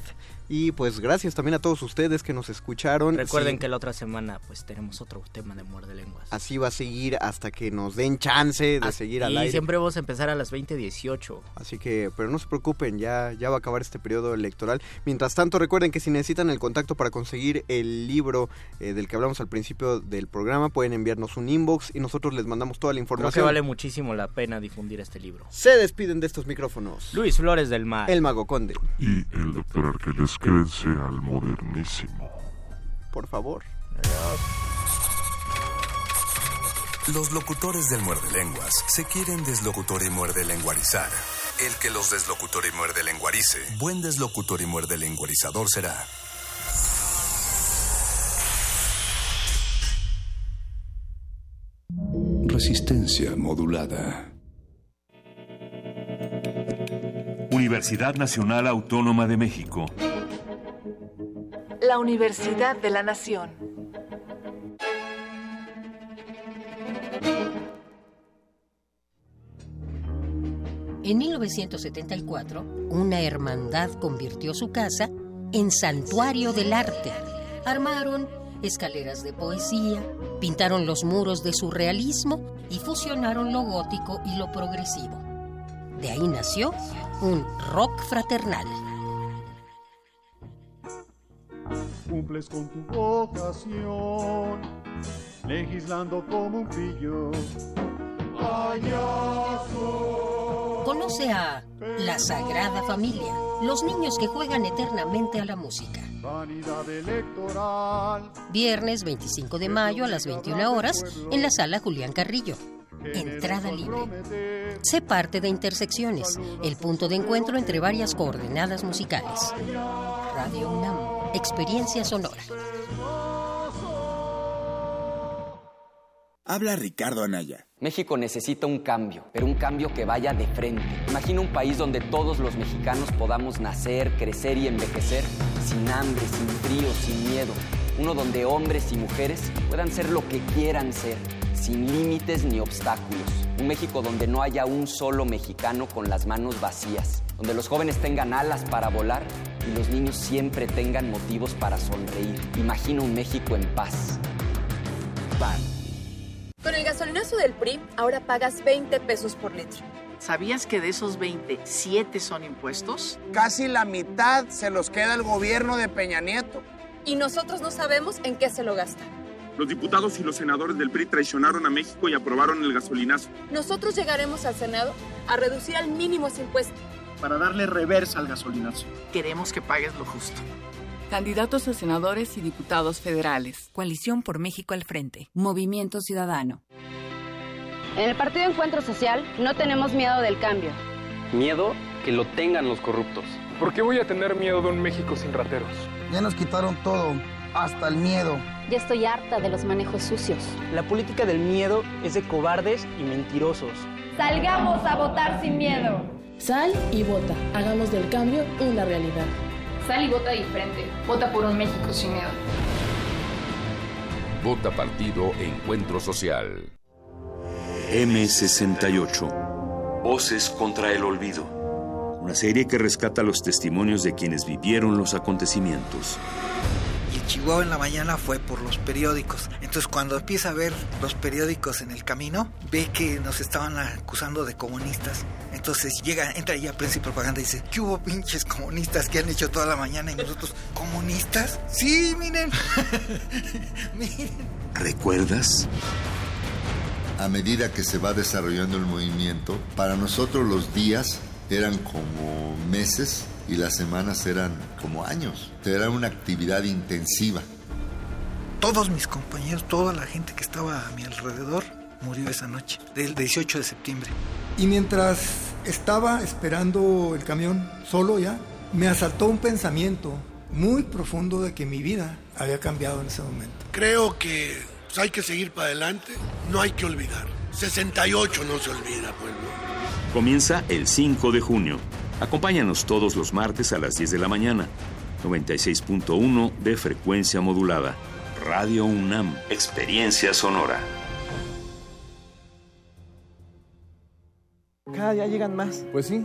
Y pues gracias también a todos ustedes que nos escucharon. Recuerden Sí, que la otra semana pues tenemos otro tema de muerde lenguas. Así va a seguir hasta que nos den chance de seguir al y aire. siempre vamos a empezar a las 20.18. Así que, pero no se preocupen, ya, ya va a acabar este periodo electoral. Mientras tanto, recuerden que si necesitan el contacto para conseguir el libro eh, del que hablamos al principio del programa, pueden enviarnos un inbox y nosotros les mandamos toda la Creo información. que vale muchísimo la pena difundir este libro. Se despiden de estos micrófonos. Luis Flores del Mar. El Mago Conde. Y el doctor Arqueles, quédense al modernísimo. Por favor. Los locutores del muerde lenguas se quieren deslocutor y muerde lenguarizar. El que los deslocutor y muerde lenguarice, buen deslocutor y muerde lenguarizador será. Resistencia modulada. Universidad Nacional Autónoma de México. La Universidad de la Nación. En 1974, una hermandad convirtió su casa en santuario del arte. Armaron escaleras de poesía, pintaron los muros de surrealismo y fusionaron lo gótico y lo progresivo. De ahí nació un rock fraternal. Cumples con tu vocación, legislando como un pillo. Payaso. Conoce a La Sagrada Familia, los niños que juegan eternamente a la música. Vanidad electoral. Viernes 25 de mayo a las 21 horas en la sala Julián Carrillo. Entrada libre. Sé parte de Intersecciones, el punto de encuentro entre varias coordenadas musicales. Radio UNAM, experiencia sonora. Habla Ricardo Anaya. México necesita un cambio, pero un cambio que vaya de frente. Imagina un país donde todos los mexicanos podamos nacer, crecer y envejecer sin hambre, sin frío, sin miedo. Uno donde hombres y mujeres puedan ser lo que quieran ser, sin límites ni obstáculos. Un México donde no haya un solo mexicano con las manos vacías. Donde los jóvenes tengan alas para volar y los niños siempre tengan motivos para sonreír. Imagina un México en paz. PAN. Con el gasolinazo del PRI, ahora pagas 20 pesos por litro. ¿Sabías que de esos 20, 7 son impuestos? Casi la mitad se los queda el gobierno de Peña Nieto. Y nosotros no sabemos en qué se lo gasta. Los diputados y los senadores del PRI traicionaron a México y aprobaron el gasolinazo. Nosotros llegaremos al Senado a reducir al mínimo ese impuesto. Para darle reversa al gasolinazo. Queremos que pagues lo justo. Candidatos a senadores y diputados federales. Coalición por México al frente. Movimiento Ciudadano. En el Partido Encuentro Social no tenemos miedo del cambio. Miedo que lo tengan los corruptos. ¿Por qué voy a tener miedo de un México sin rateros? Ya nos quitaron todo, hasta el miedo. Ya estoy harta de los manejos sucios. La política del miedo es de cobardes y mentirosos. Salgamos a votar sin miedo. Sal y vota. Hagamos del cambio una realidad. Sal y vota diferente. Vota por un México sin miedo. Vota Partido Encuentro Social. M68. Voces contra el olvido. Una serie que rescata los testimonios de quienes vivieron los acontecimientos. El Chihuahua en la mañana fue por los periódicos. Entonces cuando empieza a ver los periódicos en el camino, ve que nos estaban acusando de comunistas. Entonces llega, entra ya Prensa y Propaganda y dice, ¿qué hubo pinches comunistas que han hecho toda la mañana? Y nosotros, ¿comunistas? Sí, miren. <laughs> miren. ¿Recuerdas? A medida que se va desarrollando el movimiento, para nosotros los días eran como meses y las semanas eran como años. Era una actividad intensiva. Todos mis compañeros, toda la gente que estaba a mi alrededor murió esa noche, del 18 de septiembre. Y mientras estaba esperando el camión, solo ya, me asaltó un pensamiento muy profundo de que mi vida había cambiado en ese momento. Creo que pues, hay que seguir para adelante, no hay que olvidar. 68 no se olvida, pueblo. Comienza el 5 de junio. Acompáñanos todos los martes a las 10 de la mañana. 96.1 de frecuencia modulada. Radio UNAM. Experiencia sonora. Cada día llegan más. Pues sí.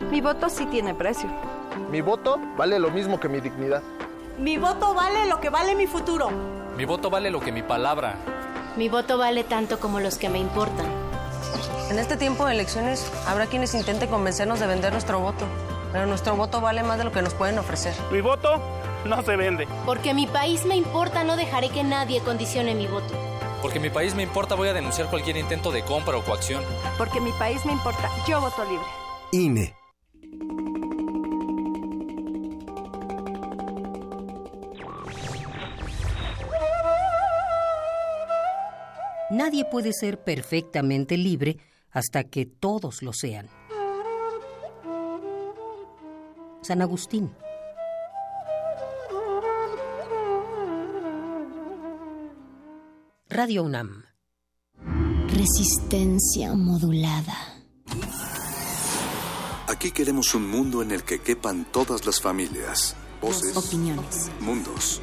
Mi voto sí tiene precio. Mi voto vale lo mismo que mi dignidad. Mi voto vale lo que vale mi futuro. Mi voto vale lo que mi palabra. Mi voto vale tanto como los que me importan. En este tiempo de elecciones habrá quienes intenten convencernos de vender nuestro voto, pero nuestro voto vale más de lo que nos pueden ofrecer. Mi voto no se vende. Porque mi país me importa, no dejaré que nadie condicione mi voto. Porque mi país me importa, voy a denunciar cualquier intento de compra o coacción. Porque mi país me importa, yo voto libre. INE. Nadie puede ser perfectamente libre hasta que todos lo sean. San Agustín. Radio UNAM. Resistencia modulada. Aquí queremos un mundo en el que quepan todas las familias, voces, opiniones, mundos.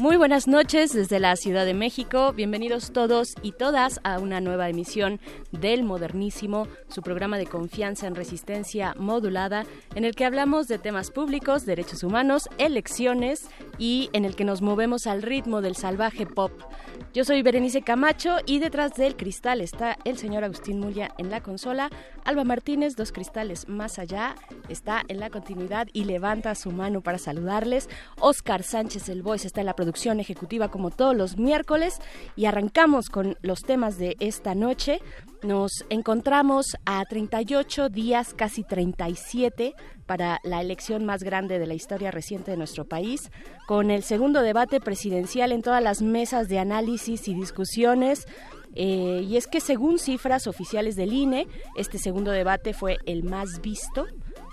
Muy buenas noches desde la Ciudad de México. Bienvenidos todos y todas a una nueva emisión del Modernísimo, su programa de confianza en resistencia modulada, en el que hablamos de temas públicos, derechos humanos, elecciones y en el que nos movemos al ritmo del salvaje pop. Yo soy Berenice Camacho y detrás del cristal está el señor Agustín Mulia en la consola. Alba Martínez, dos cristales más allá, está en la continuidad y levanta su mano para saludarles. Oscar Sánchez, el voice, está en la producción ejecutiva como todos los miércoles y arrancamos con los temas de esta noche. Nos encontramos a 38 días, casi 37, para la elección más grande de la historia reciente de nuestro país, con el segundo debate presidencial en todas las mesas de análisis y discusiones. Eh, y es que según cifras oficiales del INE, este segundo debate fue el más visto.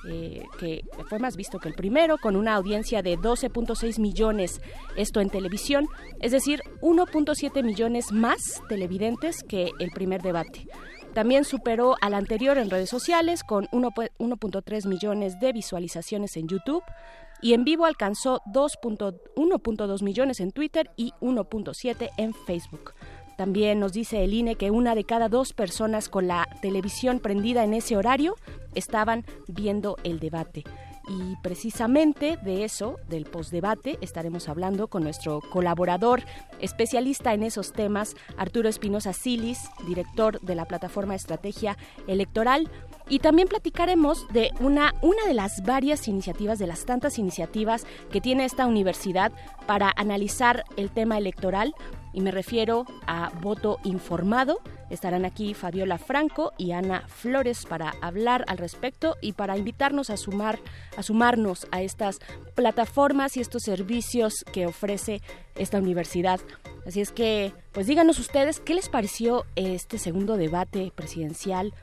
Eh, que fue más visto que el primero, con una audiencia de 12.6 millones, esto en televisión, es decir, 1.7 millones más televidentes que el primer debate. También superó al anterior en redes sociales con 1.3 millones de visualizaciones en YouTube y en vivo alcanzó 1.2 millones en Twitter y 1.7 en Facebook. También nos dice el INE que una de cada dos personas con la televisión prendida en ese horario estaban viendo el debate. Y precisamente de eso, del postdebate, estaremos hablando con nuestro colaborador especialista en esos temas, Arturo Espinosa Silis, director de la plataforma Estrategia Electoral. Y también platicaremos de una, una de las varias iniciativas, de las tantas iniciativas que tiene esta universidad para analizar el tema electoral, y me refiero a voto informado. Estarán aquí Fabiola Franco y Ana Flores para hablar al respecto y para invitarnos a sumar a sumarnos a estas plataformas y estos servicios que ofrece esta universidad. Así es que, pues díganos ustedes qué les pareció este segundo debate presidencial.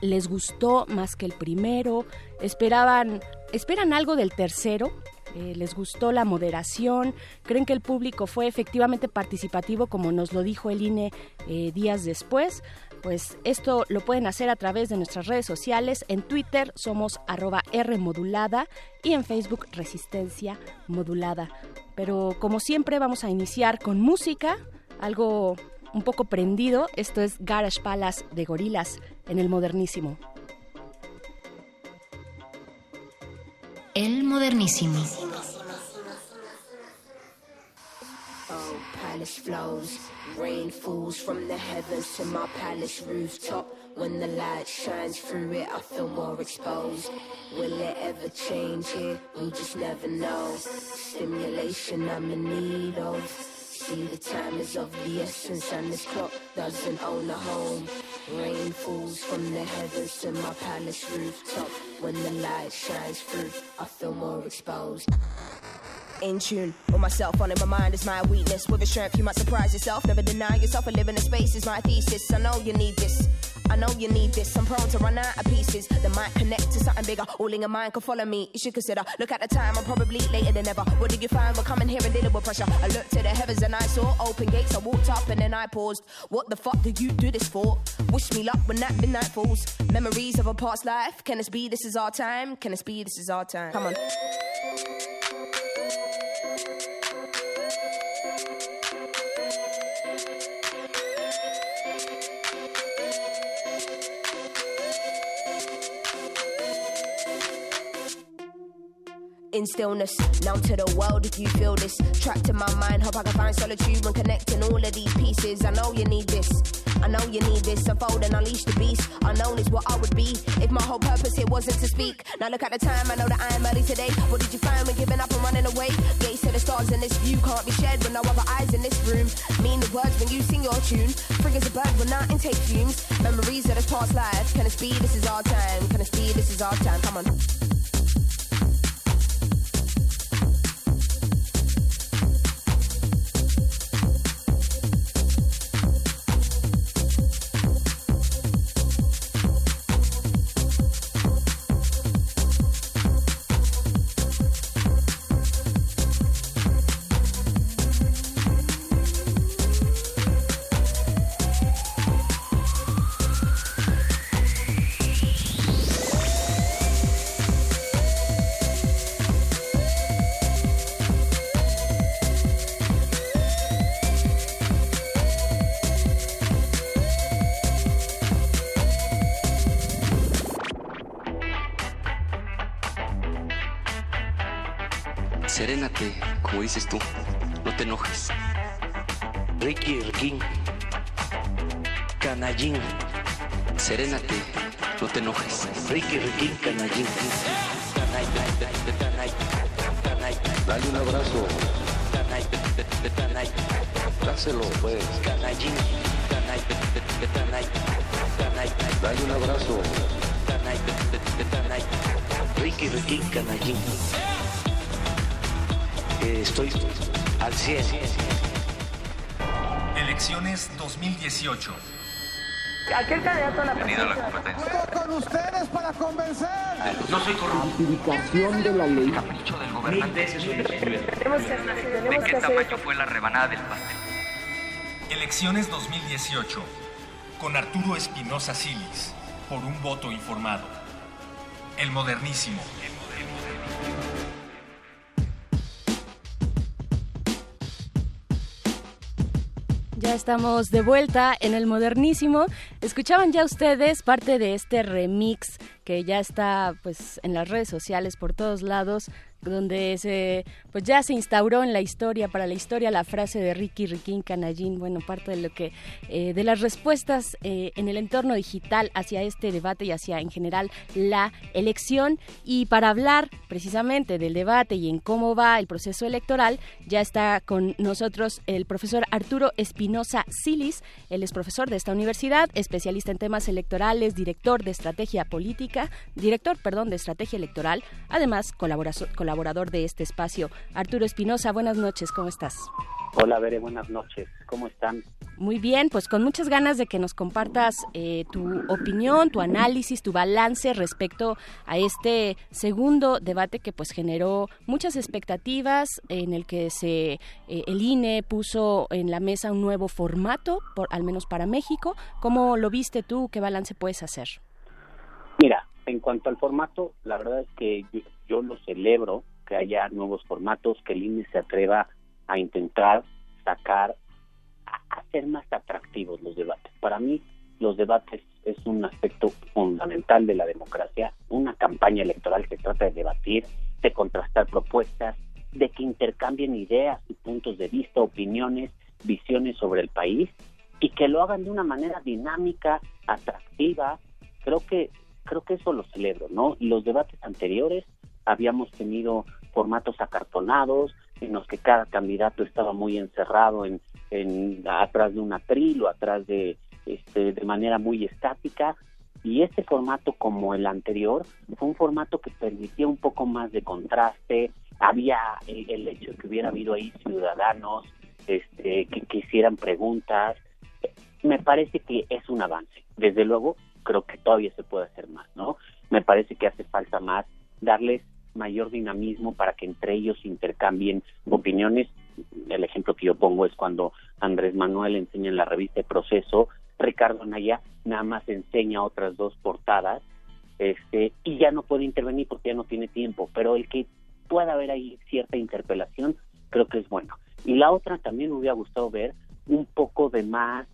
¿Les gustó más que el primero? ¿Esperaban esperan algo del tercero? Eh, les gustó la moderación, creen que el público fue efectivamente participativo como nos lo dijo el INE eh, días después. Pues esto lo pueden hacer a través de nuestras redes sociales. En Twitter somos arroba R modulada y en Facebook Resistencia Modulada. Pero como siempre vamos a iniciar con música, algo un poco prendido. Esto es Garage Palace de Gorilas en el modernísimo. El modernísimo. Oh, palace flows, rain falls from the heavens to my palace rooftop. When the light shines through it, I feel more exposed. Will it ever change here? We just never know. Stimulation I'm in need of. See, the time is of the essence, and this clock doesn't own a home. Rain falls from the heavens to my palace rooftop. When the light shines through, I feel more exposed in tune with myself on it. My mind is my weakness. With a strength, you might surprise yourself. Never deny yourself. A live in a space is my thesis. I know you need this. I know you need this. I'm prone to run out of pieces that might connect to something bigger. All in your mind can follow me. You should consider. Look at the time. I'm probably later than ever. What did you find? We're coming here and dealing with pressure. I looked to the heavens and I saw open gates. I walked up and then I paused. What the fuck did you do this for? Wish me luck when that midnight falls. Memories of a past life. Can this be? This is our time. Can this be? This is our time. Come on. In stillness. Now to the world if you feel this. Trapped in my mind, hope I can find solitude when connecting all of these pieces. I know you need this. I know you need this. Unfold and unleash the beast. Unknown is what I would be if my whole purpose here wasn't to speak. Now look at the time, I know that I am early today. What did you find when giving up and running away? Gates to the stars in this view can't be shared with no other eyes in this room. Mean the words when you sing your tune. Free as a bird when I intake fumes. Memories of this past life. Can it be? This is our time. Can it be? This is our time. Come on. Riquín Canallín estoy al 100. Elecciones 2018. Aquel candidato a la Bienvenido a la competencia. con ustedes para convencer. No soy corrupto. Aplicación de la ley. Capricho del gobernante. ¿De qué tamaño fue la rebanada del pastel? Elecciones 2018. con Arturo Espinosa Silis, por un voto informado. El modernísimo. Ya estamos de vuelta en el modernísimo. Escuchaban ya ustedes parte de este remix que ya está pues en las redes sociales por todos lados donde se pues ya se instauró en la historia para la historia la frase de Ricky Riquín Canallín bueno parte de lo que eh, de las respuestas eh, en el entorno digital hacia este debate y hacia en general la elección. Y para hablar precisamente del debate y en cómo va el proceso electoral ya está con nosotros el profesor Arturo Espinosa Silis. Él es profesor de esta universidad especialista en temas electorales director de estrategia política director perdón de estrategia electoral además colaborador colaborador de este espacio. Arturo Espinosa, buenas noches, ¿cómo estás? Hola, Bere, buenas noches, ¿cómo están? Muy bien, pues con muchas ganas de que nos compartas eh, tu opinión, tu análisis, tu balance respecto a este segundo debate que pues generó muchas expectativas, en el que se eh, el INE puso en la mesa un nuevo formato, por, al menos para México. ¿Cómo lo viste tú? ¿Qué balance puedes hacer? En cuanto al formato, la verdad es que yo lo celebro, que haya nuevos formatos, que el INE se atreva a intentar sacar, a hacer más atractivos los debates. Para mí, los debates es un aspecto fundamental de la democracia. Una campaña electoral que trata de debatir, de contrastar propuestas, de que intercambien ideas y puntos de vista, opiniones, visiones sobre el país y que lo hagan de una manera dinámica, atractiva. Creo que creo que eso lo celebro, ¿no? Los debates anteriores habíamos tenido formatos acartonados en los que cada candidato estaba muy encerrado en, atrás de un atril o atrás de este, de manera muy estática. Y este formato como el anterior fue un formato que permitía un poco más de contraste. Había el, hecho de que hubiera habido ahí ciudadanos este, que hicieran preguntas. Me parece que es un avance. Desde luego creo que todavía se puede hacer más no me parece que hace falta más darles mayor dinamismo para que entre ellos intercambien opiniones. El ejemplo que yo pongo es cuando Andrés Manuel enseña en la revista Proceso, Ricardo Naya nada más enseña otras dos portadas este y ya no puede intervenir porque ya no tiene tiempo, pero el que pueda haber ahí cierta interpelación creo que es bueno. Y la otra también me hubiera gustado ver un poco de más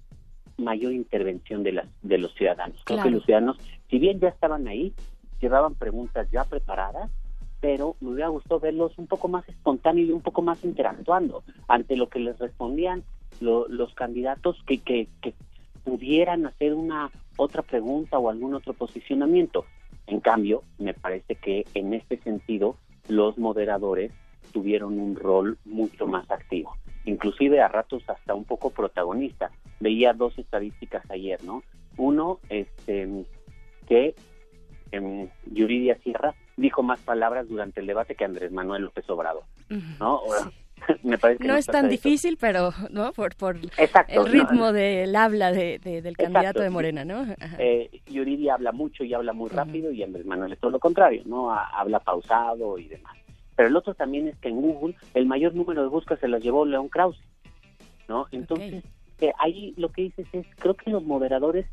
mayor intervención de las de los ciudadanos. Creo que los ciudadanos, si bien ya estaban ahí, llevaban preguntas ya preparadas pero me hubiera gustado verlos un poco más espontáneos y un poco más interactuando ante lo que les respondían los candidatos que, que, que pudieran hacer una otra pregunta o algún otro posicionamiento. En cambio, me parece que en este sentido los moderadores tuvieron un rol mucho más activo, inclusive a ratos hasta un poco protagonista. Veía dos estadísticas ayer, ¿no? Uno, este, que eh, Yuridia Sierra dijo más palabras durante el debate que Andrés Manuel López Obrador, ¿no? <laughs> Me parece que no es tan difícil, pero no por, por el ritmo del habla de, del candidato de Morena, ¿no? Eh, Yuridia habla mucho y habla muy rápido y Andrés Manuel es todo lo contrario, ¿no? habla pausado y demás. Pero el otro también es que en Google el mayor número de búsquedas se las llevó León Krause, ¿no? Entonces, eh, ahí lo que dices es, creo que los moderadores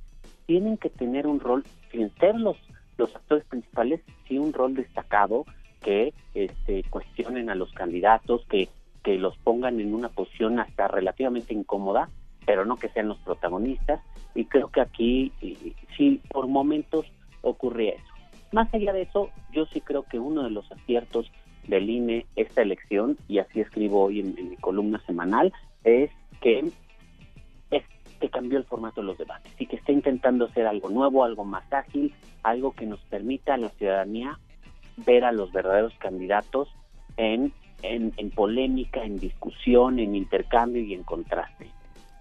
tienen que tener un rol, sin ser los los actores principales sí un rol destacado que este, cuestionen a los candidatos, que, que los pongan en una posición hasta relativamente incómoda, pero no que sean los protagonistas. Y creo que aquí sí, por momentos ocurría eso. Más allá de eso, yo sí creo que uno de los aciertos del INE esta elección, y así escribo hoy en, mi columna semanal, es que que cambió el formato de los debates y que está intentando hacer algo nuevo, algo más ágil, algo que nos permita a la ciudadanía ver a los verdaderos candidatos en, en, en polémica, en discusión, en intercambio y en contraste.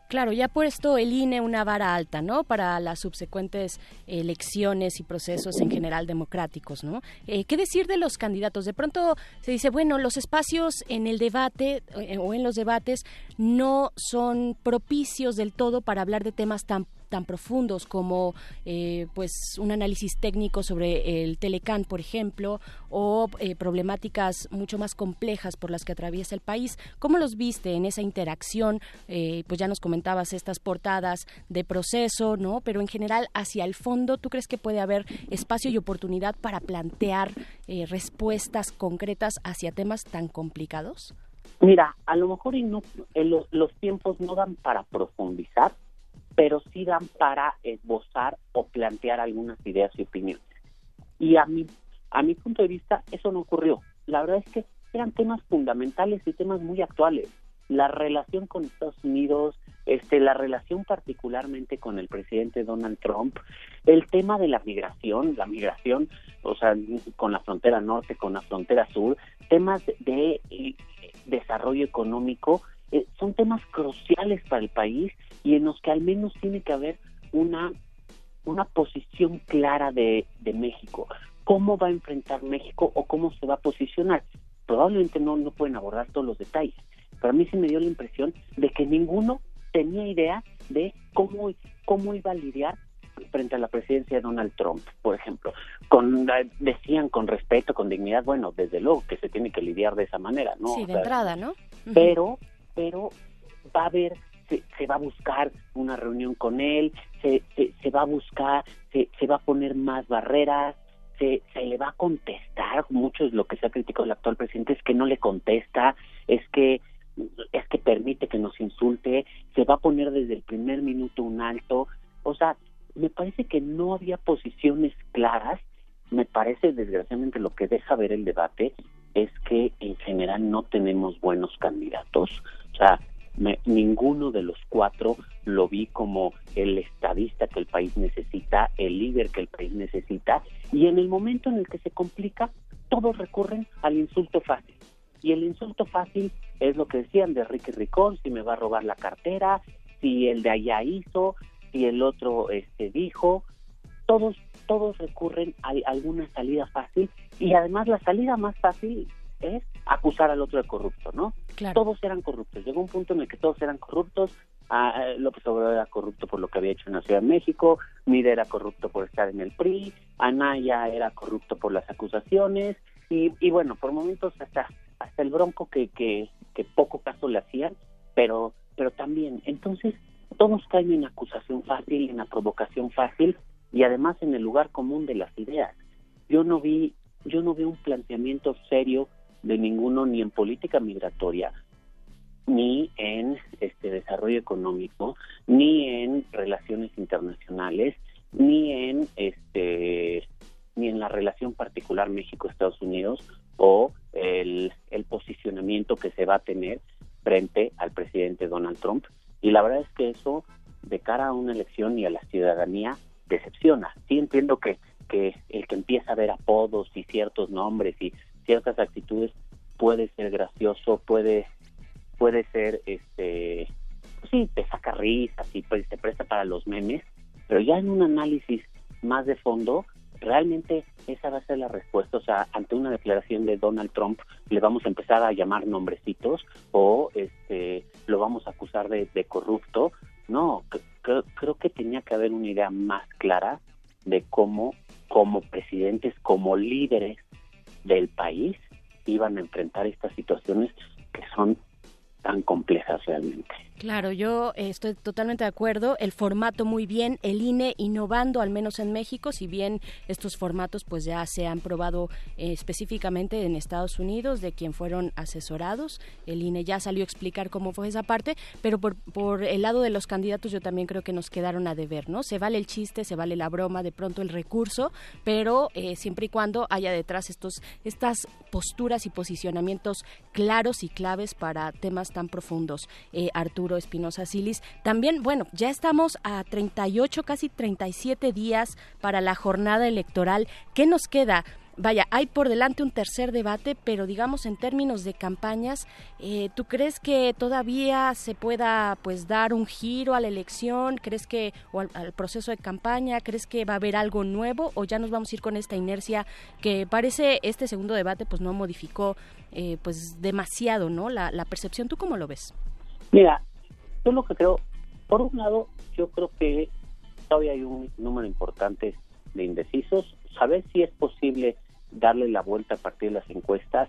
Claro, ya ha puesto el INE una vara alta, ¿no? Para las subsecuentes elecciones y procesos en general democráticos, ¿no? Eh, ¿Qué decir de los candidatos? De pronto se dice, bueno, los espacios en el debate eh, o en los debates no son propicios del todo para hablar de temas tan tan profundos como eh, pues un análisis técnico sobre el Telecán, por ejemplo, o eh, problemáticas mucho más complejas por las que atraviesa el país. ¿Cómo los viste en esa interacción? Eh, pues ya nos comentabas estas portadas de proceso, ¿no? Pero en general, hacia el fondo, ¿tú crees que puede haber espacio y oportunidad para plantear respuestas concretas hacia temas tan complicados? Mira, a lo mejor los tiempos no dan para profundizar, pero sí dan para esbozar o plantear algunas ideas y opiniones. Y a mi, a mi punto de vista, eso no ocurrió. La verdad es que eran temas fundamentales y temas muy actuales. La relación con Estados Unidos, este, la relación particularmente con el presidente Donald Trump, el tema de la migración, la migración, o sea, con la frontera norte, con la frontera sur, temas de eh, desarrollo económico, eh, son temas cruciales para el país y en los que al menos tiene que haber una, una posición clara de, de México. ¿Cómo va a enfrentar México o cómo se va a posicionar? Probablemente no, no pueden abordar todos los detalles, pero a mí se me dio la impresión de que ninguno tenía idea de cómo, cómo iba a lidiar frente a la presidencia de Donald Trump, por ejemplo. Con, eh, decían con respeto, con dignidad, bueno, desde luego que se tiene que lidiar de esa manera, ¿no? Sí, de entrada, ¿no? Pero, pero va a haber, se, va a buscar una reunión con él, se, se, va a buscar, se, se va a poner más barreras, se, se le va a contestar, mucho es lo que se ha criticado el actual presidente, es que no le contesta, es que es que permite que nos insulte, se va a poner desde el primer minuto un alto, o sea, me parece que no había posiciones claras, me parece desgraciadamente lo que deja ver el debate es que en general no tenemos buenos candidatos, o sea, ninguno de los cuatro lo vi como el estadista que el país necesita, el líder que el país necesita, y en el momento en el que se complica, todos recurren al insulto fácil. Y el insulto fácil es lo que decían de Ricky Ricón, si me va a robar la cartera, si el de allá hizo, y el otro este dijo, todos todos recurren a alguna salida fácil y además la salida más fácil es acusar al otro de corrupto, ¿no? Todos eran corruptos. Llegó un punto en el que todos eran corruptos. Ah, López Obrador era corrupto por lo que había hecho en la Ciudad de México, Mide era corrupto por estar en el PRI, Anaya era corrupto por las acusaciones y, y bueno, por momentos hasta hasta el Bronco que, que, que poco caso le hacían, pero pero también entonces todos caen en acusación fácil, en la provocación fácil y además en el lugar común de las ideas. Yo no vi, yo no vi un planteamiento serio de ninguno ni en política migratoria, ni en este desarrollo económico, ni en relaciones internacionales, ni en este ni en la relación particular México-Estados Unidos o el, el posicionamiento que se va a tener frente al presidente Donald Trump y la verdad es que eso, de cara a una elección y a la ciudadanía, decepciona. Sí entiendo que, que el que empieza a ver apodos y ciertos nombres y ciertas actitudes puede ser gracioso, puede puede ser este pues sí te saca risas y pues te presta para los memes pero ya en un análisis más de fondo realmente esa va a ser la respuesta. O sea, ante una declaración de Donald Trump, le vamos a empezar a llamar nombrecitos o este lo vamos a acusar de, corrupto. No, creo, creo que tenía que haber una idea más clara de cómo, como presidentes, como líderes del país, iban a enfrentar estas situaciones que son tan complejas realmente. Claro, yo eh, estoy totalmente de acuerdo. El formato muy bien, el INE innovando, al menos en México, si bien estos formatos pues ya se han probado eh, específicamente en Estados Unidos, de quien fueron asesorados. El INE ya salió a explicar cómo fue esa parte, pero por, por el lado de los candidatos yo también creo que nos quedaron a deber, ¿no? Se vale el chiste, se vale la broma, de pronto el recurso, pero eh, siempre y cuando haya detrás estos, estas posturas y posicionamientos claros y claves para temas tan profundos. Arturo Espinosa Silis. También, bueno, ya estamos a 38, casi 37 días para la jornada electoral. ¿Qué nos queda? Vaya, hay por delante un tercer debate, pero digamos en términos de campañas, eh, ¿tú crees que todavía se pueda pues dar un giro a la elección? ¿Crees que o al, proceso de campaña? ¿Crees que va a haber algo nuevo o ya nos vamos a ir con esta inercia que parece este segundo debate pues no modificó eh, pues demasiado, ¿no? La, la percepción. ¿Tú cómo lo ves? Mira, yo lo que creo, por un lado, yo creo que todavía hay un número importante de indecisos. Saber si es posible darle la vuelta a partir de las encuestas,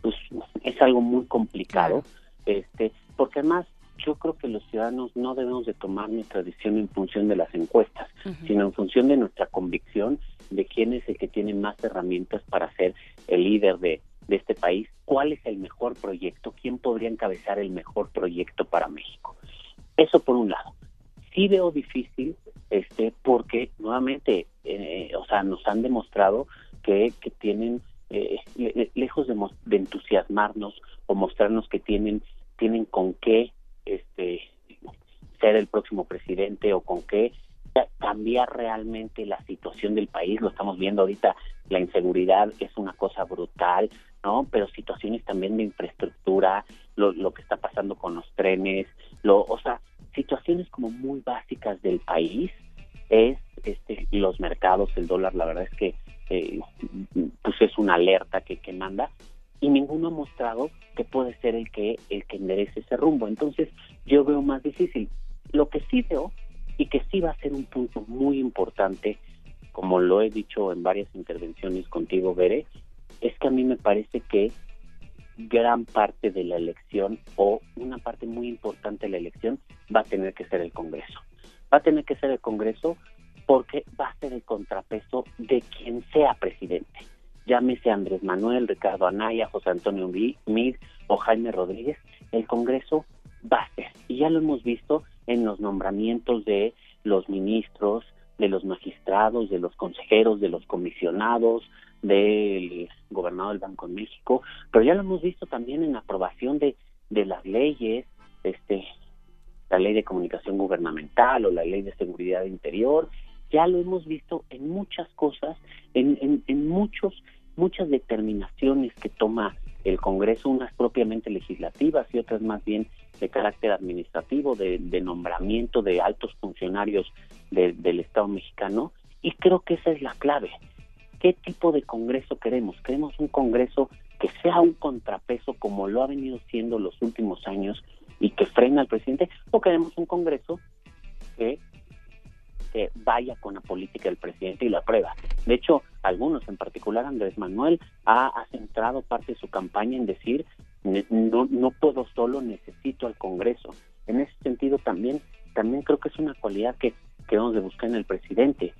pues es algo muy complicado, este, porque además yo creo que los ciudadanos no debemos de tomar nuestra decisión en función de las encuestas, sino en función de nuestra convicción de quién es el que tiene más herramientas para ser el líder de, de este país, cuál es el mejor proyecto, quién podría encabezar el mejor proyecto para México. Eso por un lado. Sí veo difícil, este, porque nuevamente, eh, o sea, nos han demostrado que, que tienen, eh, lejos de, de entusiasmarnos o mostrarnos que tienen, tienen con qué este ser el próximo presidente o con qué cambiar realmente la situación del país. Lo estamos viendo ahorita, la inseguridad es una cosa brutal, ¿no? Pero situaciones también de infraestructura, lo, que está pasando con los trenes, lo, o sea, situaciones como muy básicas del país es este los mercados, el dólar, la verdad es que eh, pues es una alerta que, que manda y ninguno ha mostrado que puede ser el que el que enderece ese rumbo. Entonces, yo veo más difícil. Lo que sí veo y que sí va a ser un punto muy importante, como lo he dicho en varias intervenciones contigo, Bere, es que a mí me parece que gran parte de la elección o una parte muy importante de la elección va a tener que ser el Congreso. Va a tener que ser el Congreso porque va a ser el contrapeso de quien sea presidente. Llámese Andrés Manuel, Ricardo Anaya, José Antonio Mid o Jaime Rodríguez, el Congreso va a ser. Y ya lo hemos visto en los nombramientos de los ministros, de los magistrados, de los consejeros, de los comisionados, del gobernador del Banco de México, pero ya lo hemos visto también en la aprobación de, de las leyes, este, la ley de comunicación gubernamental o la ley de seguridad interior, ya lo hemos visto en muchas cosas, en, en, en muchos, muchas determinaciones que toma el Congreso, unas propiamente legislativas y otras más bien de carácter administrativo, de, de nombramiento de altos funcionarios del Estado mexicano, y creo que esa es la clave. ¿Qué tipo de Congreso queremos? ¿Queremos un Congreso que sea un contrapeso como lo ha venido siendo los últimos años y que frena al presidente? ¿O queremos un Congreso que que vaya con la política del presidente y la aprueba. De hecho, algunos, en particular Andrés Manuel, ha, centrado parte de su campaña en decir, no, no puedo solo, necesito al Congreso. En ese sentido también, también creo que es una cualidad que, que debemos de buscar en el presidente.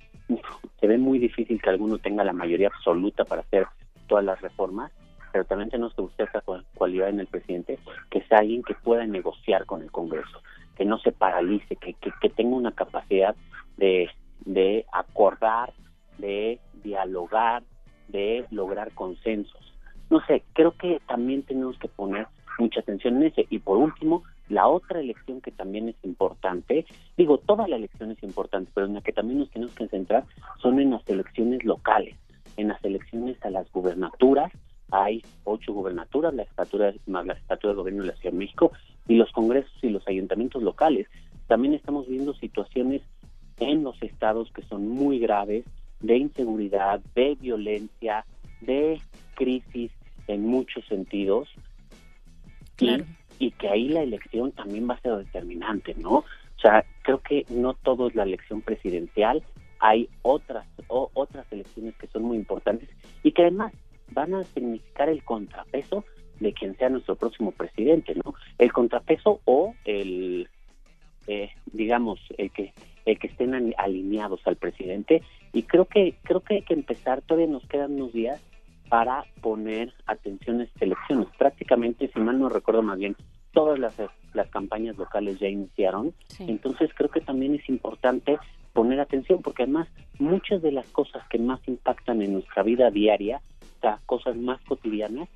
Se ve muy difícil que alguno tenga la mayoría absoluta para hacer todas las reformas, pero también tenemos que buscar esa cualidad en el presidente, que sea alguien que pueda negociar con el Congreso, que no se paralice, que, tenga una capacidad de, de acordar, de dialogar, de lograr consensos. No sé, creo que también tenemos que poner mucha atención en ese. Y por último, la otra elección que también es importante, digo, toda la elección es importante, pero en la que también nos tenemos que centrar son en las elecciones locales, en las elecciones a las gubernaturas. Hay ocho gubernaturas, la estatura más la estatura del gobierno de la Ciudad de México y los congresos y los ayuntamientos locales. También estamos viendo situaciones en los estados que son muy graves de inseguridad, de violencia, de crisis en muchos sentidos y, que ahí la elección también va a ser determinante, ¿no? O sea, creo que no todo es la elección presidencial, hay otras o, otras elecciones que son muy importantes y que además van a significar el contrapeso de quien sea nuestro próximo presidente, ¿no? El contrapeso o el, eh, digamos, el que el que estén alineados al presidente y creo que creo que hay que empezar todavía nos quedan unos días para poner atención a estas elecciones. Prácticamente si mal no recuerdo más bien todas las, las campañas locales ya iniciaron. Entonces creo que también es importante poner atención porque además muchas de las cosas que más impactan en nuestra vida diaria o sea, cosas más cotidianas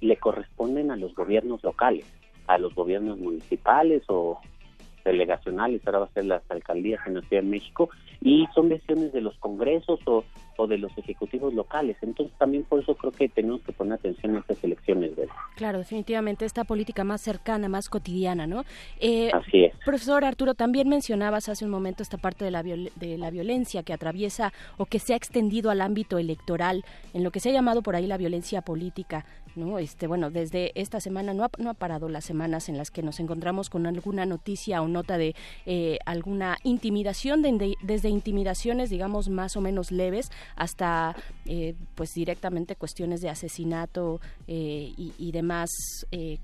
le corresponden a los gobiernos locales a los gobiernos municipales o delegacionales, ahora va a ser las alcaldías en la Ciudad de México, y son decisiones de los congresos o, o de los ejecutivos locales. Entonces también por eso creo que tenemos que poner atención a estas elecciones. ¿verdad? Claro, definitivamente esta política más cercana, más cotidiana, ¿no? Eh, Así es. Profesor Arturo, también mencionabas hace un momento esta parte de la, de la violencia que atraviesa o que se ha extendido al ámbito electoral, en lo que se ha llamado por ahí la violencia política. ¿no? Este, bueno, desde esta semana no ha, no ha parado las semanas en las que nos encontramos con alguna noticia o nota de eh, alguna intimidación, desde intimidaciones, digamos, más o menos leves, hasta, eh, pues, directamente cuestiones de asesinato eh, y, demás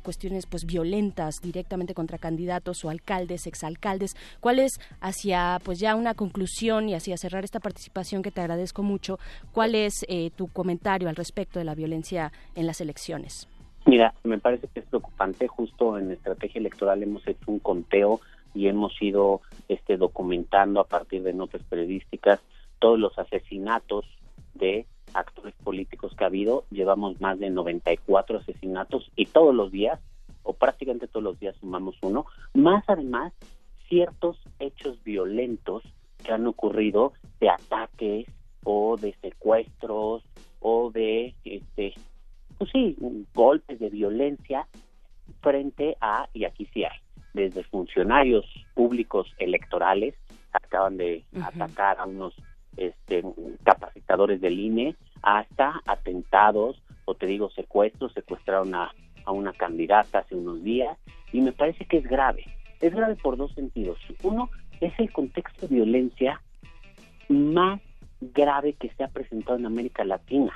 cuestiones, pues, violentas directamente contra candidatos o alcaldes, exalcaldes. ¿Cuál es, hacia, pues, ya una conclusión y hacia cerrar esta participación que te agradezco mucho, cuál es tu comentario al respecto de la violencia en las elecciones? Mira, me parece que es preocupante. Justo en estrategia electoral hemos hecho un conteo y hemos ido este, documentando a partir de notas periodísticas todos los asesinatos de actores políticos que ha habido. Llevamos más de 94 asesinatos y todos los días, o prácticamente todos los días, sumamos uno. Más además, ciertos hechos violentos que han ocurrido de ataques o de secuestros o de este, pues sí, golpes de violencia frente a, y aquí sí hay, desde funcionarios públicos electorales, acaban de atacar a unos este, capacitadores del INE, hasta atentados, o te digo secuestros, secuestraron a, a una candidata hace unos días, y me parece que es grave. Es grave por dos sentidos. Uno, es el contexto de violencia más grave que se ha presentado en América Latina.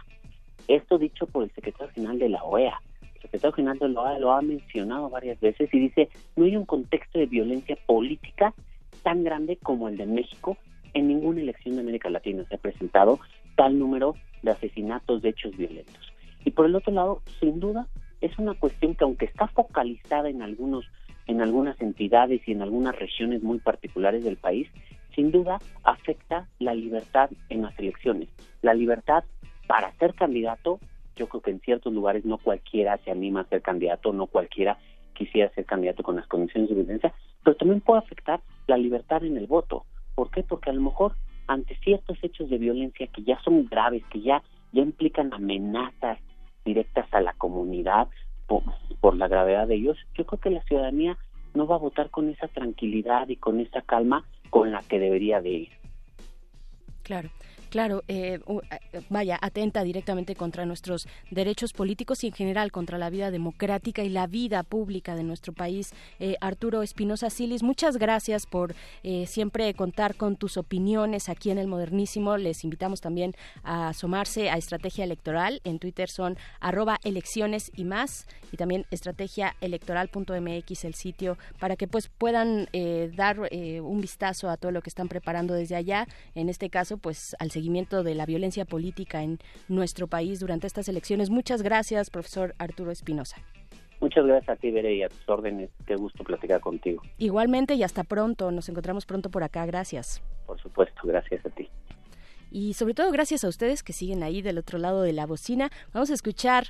Esto dicho por el secretario general de la OEA. El secretario general de la OEA lo ha mencionado varias veces y dice, no hay un contexto de violencia política tan grande como el de México. En ninguna elección de América Latina se ha presentado tal número de asesinatos de hechos violentos. Y por el otro lado, sin duda, es una cuestión que aunque está focalizada en algunos en algunas entidades y en algunas regiones muy particulares del país, sin duda afecta la libertad en las elecciones, la libertad para ser candidato, yo creo que en ciertos lugares no cualquiera se anima a ser candidato, no cualquiera quisiera ser candidato con las condiciones de evidencia, pero también puede afectar la libertad en el voto. ¿Por qué? Porque a lo mejor ante ciertos hechos de violencia que ya son graves, que ya, ya implican amenazas directas a la comunidad por, por la gravedad de ellos, yo creo que la ciudadanía no va a votar con esa tranquilidad y con esa calma con la que debería de ir. Claro. Claro, eh, eh, vaya, atenta directamente contra nuestros derechos políticos y en general contra la vida democrática y la vida pública de nuestro país. Eh, Arturo Espinosa Silis, muchas gracias por siempre contar con tus opiniones aquí en el Modernísimo. Les invitamos también a asomarse a Estrategia Electoral. En Twitter son arroba elecciones y más y también estrategiaelectoral.mx el sitio para que pues puedan dar un vistazo a todo lo que están preparando desde allá. En este caso, pues al seguir de la violencia política en nuestro país durante estas elecciones. Muchas gracias, profesor Arturo Espinosa. Muchas gracias a ti, Bere, y a tus órdenes. Qué gusto platicar contigo. Igualmente y hasta pronto. Nos encontramos pronto por acá. Gracias. Por supuesto, gracias a ti. Y sobre todo gracias a ustedes que siguen ahí del otro lado de la bocina. Vamos a escuchar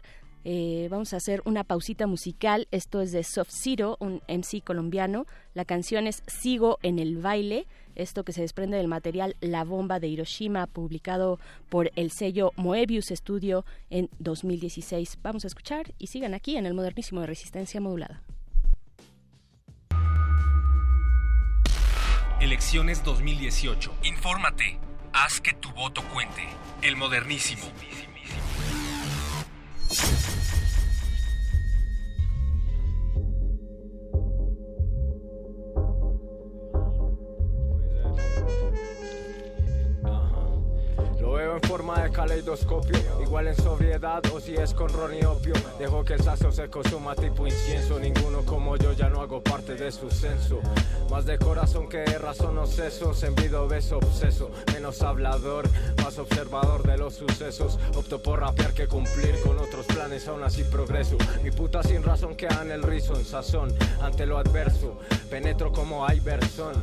eh, vamos a hacer una pausita musical. Esto es de Soft Zero, un MC colombiano. La canción es Sigo en el baile esto que se desprende del material La Bomba de Hiroshima, publicado por el sello Moebius Studio en 2016. Vamos a escuchar y sigan aquí en el modernísimo de Resistencia Modulada. Elecciones 2018. Infórmate. Haz que tu voto cuente. El modernísimo. Veo en forma de caleidoscopio, igual en sobriedad o si es con ron y opio. Dejo que el sazo se consuma tipo incienso, ninguno como yo ya no hago parte de su censo. Más de corazón que de razón o sesos, envido beso obseso, menos hablador, más observador de los sucesos. Opto por rapear que cumplir con otros planes, aún así progreso. Mi puta sin razón que en el rizo en sazón, ante lo adverso, penetro como Iverson.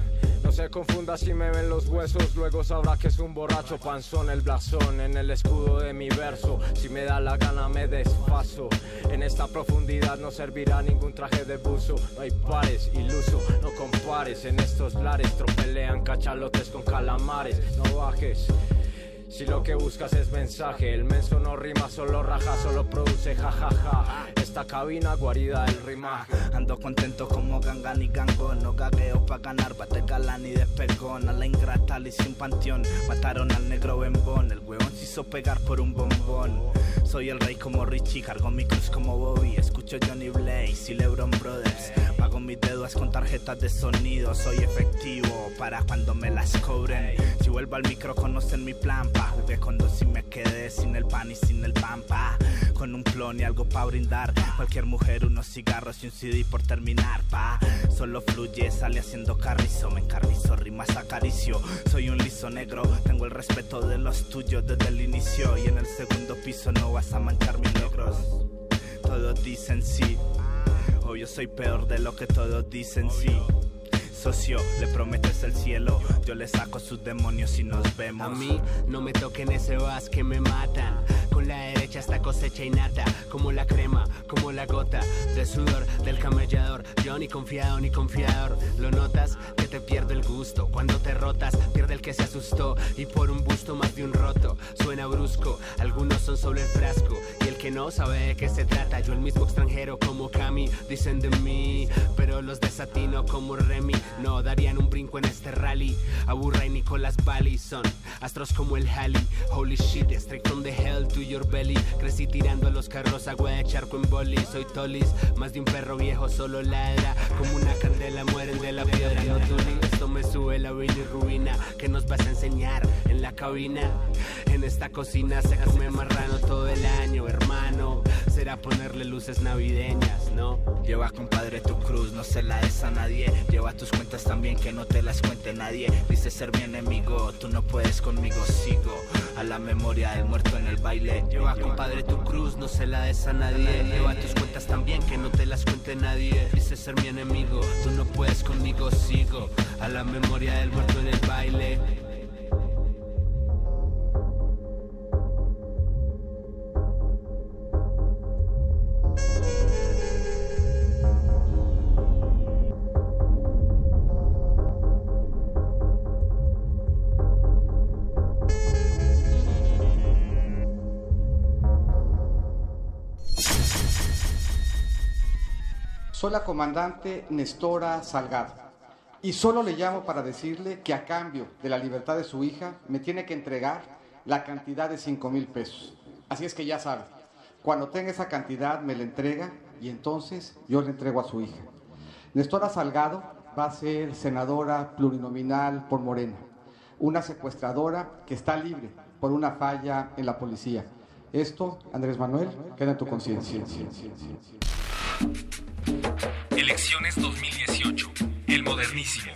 No se confunda si me ven los huesos, luego sabrá que es un borracho panzón blasón en el escudo de mi verso. Si me da la gana me despaso. En esta profundidad no servirá ningún traje de buzo. No hay pares, iluso, no compares. En estos lares tropelean cachalotes con calamares. No bajes. Si lo que buscas es mensaje, el menso no rima, solo raja, solo produce jajaja. Esta cabina guarida del rimaje. Ando contento como gangan y gango, no gagueo pa' ganar, bate galán y despegón. A la ingrata hice un panteón, mataron al negro bembón, el huevón se hizo pegar por un bombón. Soy el rey como Richie, cargo mi cruz como Bobby, escucho Johnny Blaze y LeBron Brothers. Pago mis deudas con tarjetas de sonido, soy efectivo para cuando me las cobren. Si vuelvo al micro conocen mi plan, pa. Jugué con dos y me quedé sin el pan y sin el pan, pa. Con un plon y algo pa' brindar. Cualquier mujer, unos cigarros y un CD por terminar, pa. Solo fluye, sale haciendo carrizo, me encarrizo, rimas acaricio. Soy un liso negro, tengo el respeto de los tuyos desde el inicio. Y en el segundo piso no vas a manchar mis logros. Todos dicen sí, yo soy peor de lo que todos dicen sí. Socio, le prometes el cielo, yo le saco sus demonios y nos vemos. A mí no me toquen ese vas que me matan. Con la derecha esta cosecha innata, como la crema, como la gota de sudor del camellador. Yo ni confiado ni confiador, lo notas que te pierdo el gusto. Cuando te rotas, pierde el que se asustó y por un busto más de un roto. Suena brusco, algunos son solo el frasco que no sabe de qué se trata. Yo el mismo extranjero como Cami dicen de mí, pero los desatino como Remy. No darían un brinco en este rally. Aburra y Nicolás Bali son astros como el Halley. Holy shit, straight from the hell to your belly. Crecí tirando a los carros, agua de charco en boli. Soy Tolis, más de un perro viejo solo ladra. Como una candela mueren de la piedra. No tuli, esto me sube la y ruina. ¿Qué nos vas a enseñar en la cabina? En esta cocina se come marrano todo el año, hermano. Será ponerle luces navideñas, ¿no? Lleva, compadre, tu cruz, no se la des a nadie. Lleva tus cuentas también, que no te las cuente nadie. Dice ser mi enemigo, tú no puedes conmigo, sigo. A la memoria del muerto en el baile. Lleva, compadre, tu cruz, no se la des a nadie. Lleva tus cuentas también, que no te las cuente nadie. Dice ser mi enemigo, tú no puedes conmigo, sigo. A la memoria del muerto en el baile. Soy la comandante Nestora Salgado y solo le llamo para decirle que a cambio de la libertad de su hija me tiene que entregar la cantidad de 5 mil pesos. Así es que ya sabe, cuando tenga esa cantidad me la entrega y entonces yo le entrego a su hija. Nestora Salgado va a ser senadora plurinominal por Morena, una secuestradora que está libre por una falla en la policía. Esto, Andrés Manuel, queda en tu conciencia. Elecciones 2018. El modernísimo.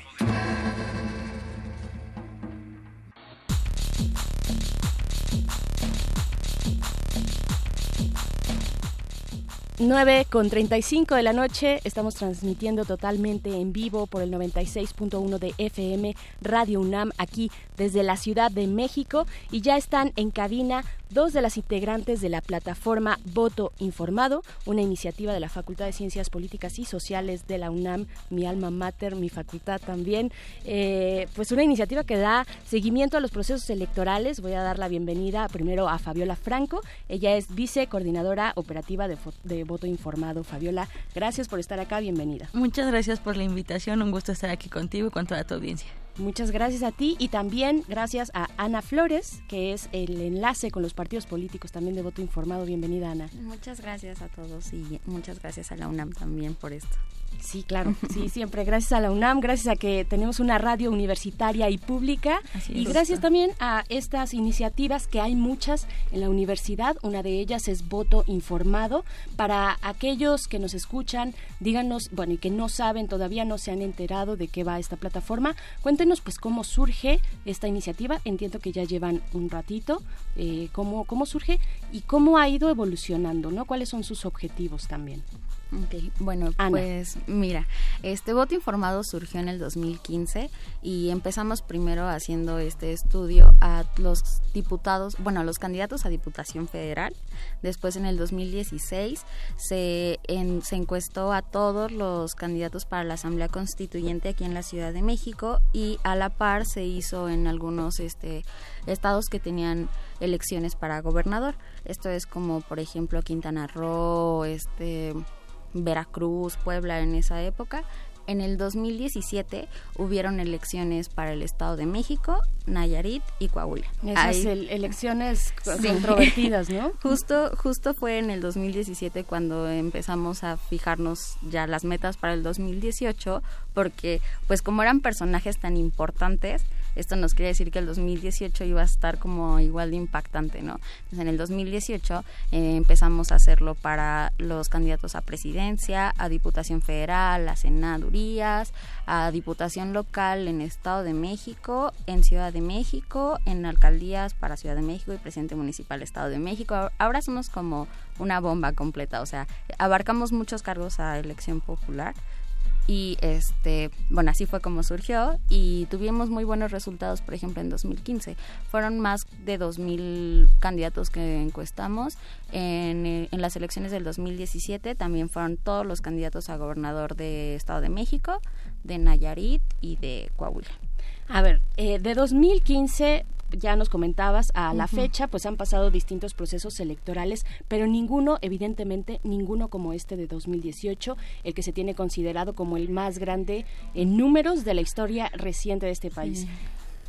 Nueve con 35 de la noche, estamos transmitiendo totalmente en vivo por el 96.1 de FM Radio UNAM aquí desde la Ciudad de México. Y ya están en cabina dos de las integrantes de la plataforma Voto Informado, una iniciativa de la Facultad de Ciencias Políticas y Sociales de la UNAM, mi alma mater, mi facultad también, eh, pues una iniciativa que da seguimiento a los procesos electorales. Voy a dar la bienvenida primero a Fabiola Franco, ella es vicecoordinadora operativa de Voto Informado. Fabiola, gracias por estar acá, bienvenida. Muchas gracias por la invitación, un gusto estar aquí contigo y con toda tu audiencia. Muchas gracias a ti y también gracias a Ana Flores, que es el enlace con los partidos políticos también de voto informado. Bienvenida, Ana. Muchas gracias a todos y muchas gracias a la UNAM también por esto. Sí, claro, sí, <laughs> siempre. Gracias a la UNAM, gracias a que tenemos una radio universitaria y pública y gracias también a estas iniciativas que hay muchas en la universidad. Una de ellas es Voto Informado. Para aquellos que nos escuchan, díganos, bueno, y que no saben, todavía no se han enterado de qué va esta plataforma, cuéntenos pues cómo surge esta iniciativa. Entiendo que ya llevan un ratito, eh, cómo, cómo surge y cómo ha ido evolucionando, ¿no? ¿Cuáles son sus objetivos también? Ok, Bueno, pues mira, este voto informado surgió en el 2015 y empezamos primero haciendo este estudio a los diputados, bueno, a los candidatos a Diputación Federal. Después en el 2016 se, en- se encuestó a todos los candidatos para la Asamblea Constituyente aquí en la Ciudad de México y a la par se hizo en algunos este, estados que tenían elecciones para gobernador. Esto es como, por ejemplo, Quintana Roo, este Veracruz, Puebla en esa época. En el 2017 hubieron elecciones para el Estado de México, Nayarit y Coahuila. Esas Ahí- el- elecciones <laughs> Sí. controvertidas, ¿no? Justo, justo fue en el 2017 cuando empezamos a fijarnos ya las metas para el 2018, porque pues como eran personajes tan importantes, esto nos quiere decir que el 2018 iba a estar como igual de impactante, ¿no? Entonces en el 2018 eh, empezamos a hacerlo para los candidatos a presidencia, a Diputación Federal, a senadurías, a Diputación Local en Estado de México, en Ciudad de México, en alcaldías para Ciudad de México y presidente municipal Estado de México. Ahora- Ahora somos como una bomba completa, o sea, abarcamos muchos cargos a elección popular y este bueno así fue como surgió y tuvimos muy buenos resultados por ejemplo en 2015 fueron más de 2000 candidatos que encuestamos. En, eh, en las elecciones del 2017 también fueron todos los candidatos a gobernador de Estado de México de Nayarit y de Coahuila. A ver, eh, de 2015 ya nos comentabas a la fecha, pues han pasado distintos procesos electorales, pero ninguno, evidentemente, ninguno como este de 2018, el que se tiene considerado como el más grande en números de la historia reciente de este país. Sí.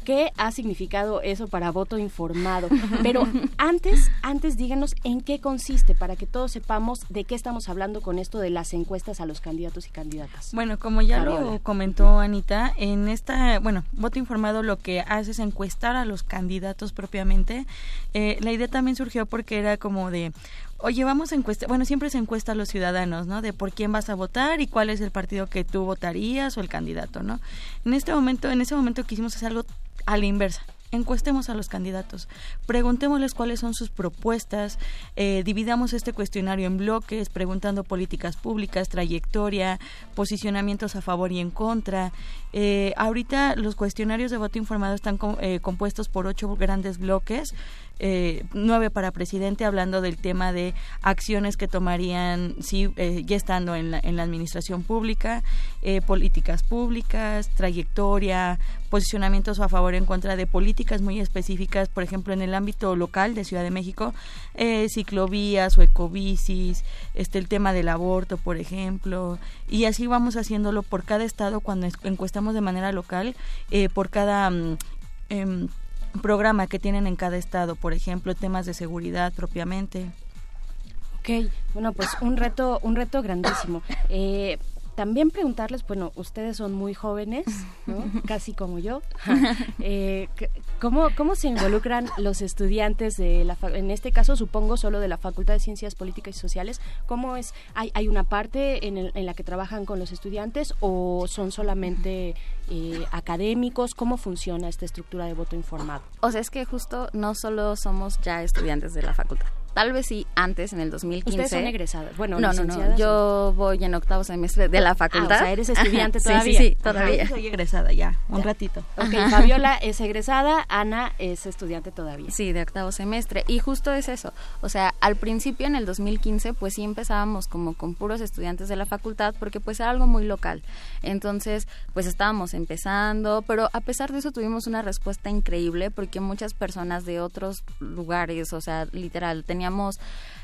¿Qué ha significado eso para voto informado? <laughs> Pero antes, antes díganos en qué consiste para que todos sepamos de qué estamos hablando con esto de las encuestas a los candidatos y candidatas. Bueno, como ya lo comentó Anita, en esta, bueno, voto informado lo que hace es encuestar a los candidatos propiamente. Eh, la idea también surgió porque era como de, oye, vamos a encuestar, bueno, siempre se encuesta a los ciudadanos, ¿no? De por quién vas a votar y cuál es el partido que tú votarías o el candidato, ¿no? En este momento, en ese momento quisimos hacer algo a la inversa. Encuestemos a los candidatos, preguntémosles cuáles son sus propuestas, eh, dividamos este cuestionario en bloques, preguntando políticas públicas, trayectoria, posicionamientos a favor y en contra. Eh, ahorita los cuestionarios de voto informado están eh, compuestos por ocho grandes bloques, eh, nueve para presidente, hablando del tema de acciones que tomarían sí, eh, ya estando en la, en la administración pública, eh, políticas públicas, trayectoria, posicionamientos a favor y en contra de políticas muy específicas, por ejemplo, en el ámbito local de Ciudad de México, eh, ciclovías o ecobicis, este, el tema del aborto, por ejemplo, y así vamos haciéndolo por cada estado cuando es- encuestamos de manera local, eh, por cada... em, programa que tienen en cada estado, por ejemplo, temas de seguridad propiamente. Ok, bueno, pues un reto, un reto grandísimo. Eh, también preguntarles, bueno, ustedes son muy jóvenes, ¿no? <laughs> casi como yo. Eh, ¿cómo, ¿Cómo se involucran los estudiantes de la, en este caso supongo solo de la Facultad de Ciencias Políticas y Sociales? ¿Cómo es? ¿Hay, hay una parte en, el- en la que trabajan con los estudiantes o son solamente eh, académicos? ¿Cómo funciona esta estructura de voto informado? O sea, es que justo no solo somos ya estudiantes de la facultad. Tal vez sí antes, en el 2015. Ustedes son egresadas. Bueno, no, no, no. Yo voy en octavo semestre de la facultad. Ah, o sea, eres estudiante Ajá, todavía. Sí, sí, sí, Ajá. todavía. Yo soy egresada ya, un ratito. Ok, Ajá. Fabiola es egresada, Ana es estudiante todavía. Sí, de octavo semestre. Y justo es eso. O sea, al principio, en el 2015, pues sí empezábamos como con puros estudiantes de la facultad, porque pues era algo muy local. Entonces, pues estábamos empezando, pero a pesar de eso tuvimos una respuesta increíble, porque muchas personas de otros lugares, o sea, literal, teníamos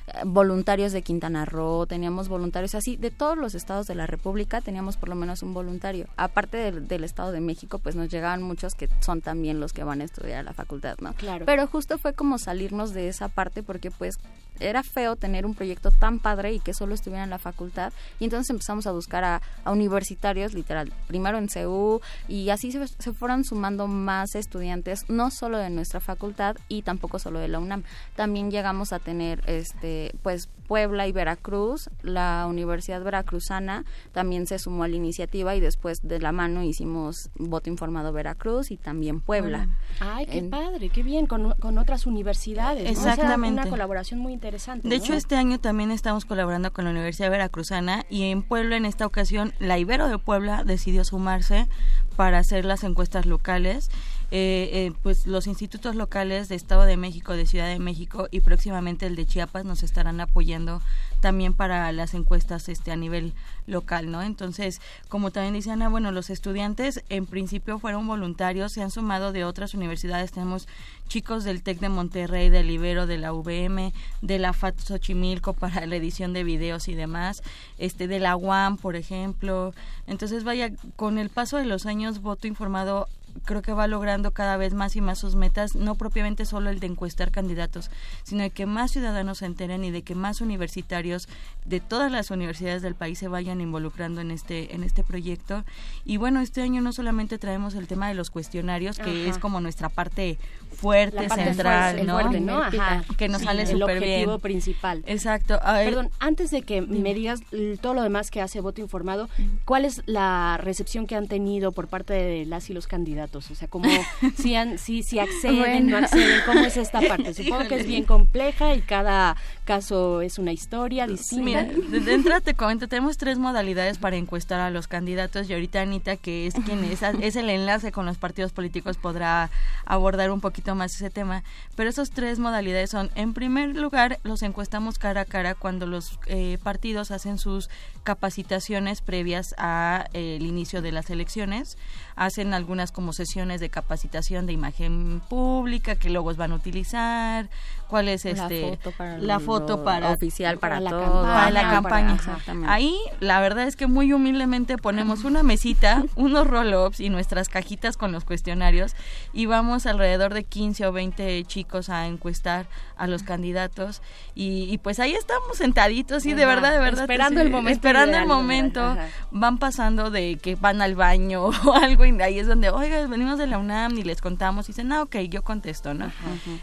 eh, voluntarios de Quintana Roo, teníamos voluntarios así, de todos los estados de la República teníamos por lo menos un voluntario. Aparte del, del Estado de México, pues nos llegaban muchos que son también los que van a estudiar a la facultad, ¿no? Claro. Pero justo fue como salirnos de esa parte porque pues era feo tener un proyecto tan padre y que solo estuviera en la facultad. Y entonces empezamos a buscar a, universitarios literal primero en CEU y así se, se fueron sumando más estudiantes no solo de nuestra facultad y tampoco solo de la UNAM. También llegamos a tener este, pues Puebla y Veracruz, la Universidad Veracruzana también se sumó a la iniciativa y después de la mano hicimos voto informado Veracruz y también Puebla. Ay, qué padre, qué bien, con, con otras universidades. Exactamente. una colaboración muy interesante. De ¿no? hecho, este año también estamos colaborando con la Universidad Veracruzana y en Puebla, en esta ocasión, la Ibero de Puebla decidió sumarse para hacer las encuestas locales. Eh, eh, pues los institutos locales de Estado de México, de Ciudad de México y próximamente el de Chiapas nos estarán apoyando también para las encuestas este a nivel local, ¿no? Entonces, como también dice Ana, bueno, los estudiantes en principio fueron voluntarios, se han sumado de otras universidades, tenemos chicos del TEC de Monterrey, del Ibero, de la UVM, de la FAT Xochimilco <laughs> para la edición de videos y demás, este de la UAM, por ejemplo. Entonces, vaya, con el paso de los años, voto informado creo que va logrando cada vez más y más sus metas, no propiamente solo el de encuestar candidatos, sino de que más ciudadanos se enteren y de que más universitarios de todas las universidades del país se vayan involucrando en este en este proyecto. Y bueno, este año no solamente traemos el tema de los cuestionarios, que Ajá. es como nuestra parte fuerte, central, fuerte, ¿no? fuerte, ¿no? Ajá. Que nos Sí, sale el súper bien. objetivo principal. Exacto. Ay, Perdón, antes de que me digas todo lo demás que hace voto informado, ¿cuál es la recepción que han tenido por parte de las y los candidatos? O sea, como <laughs> si, han, si, si acceden, Bueno. no acceden, ¿cómo es esta <laughs> parte? Supongo que es bien compleja y cada caso es una historia distinta. Mira, <laughs> de, de entrada te comento, tenemos tres modalidades para encuestar a los candidatos y ahorita Anita, que es quien es, es el enlace con los partidos políticos, podrá abordar un poquito más ese tema. Pero esas tres modalidades son, en primer lugar, los encuestamos cara a cara cuando los eh, partidos hacen sus capacitaciones previas al inicio de las elecciones. Hacen algunas como sesiones de capacitación de imagen pública, qué logos van a utilizar, cuál es La este foto para la foto para oficial para la todo. campaña, para la Ajá, campaña. para- exactamente. Ahí la verdad es que muy humildemente ponemos una mesita, <laughs> unos roll-ups y nuestras cajitas con los cuestionarios y vamos alrededor de 15 o 20 chicos a encuestar a los candidatos y, y pues ahí estamos sentaditos y de verdad, de verdad. esperando sí, el momento Esperando ideal, el ¿no? momento, Ajá. van pasando de que van al baño <laughs> o algo y ahí es donde, oiga, venimos de la UNAM y les contamos y dicen, ah, ok, yo contesto, ¿no?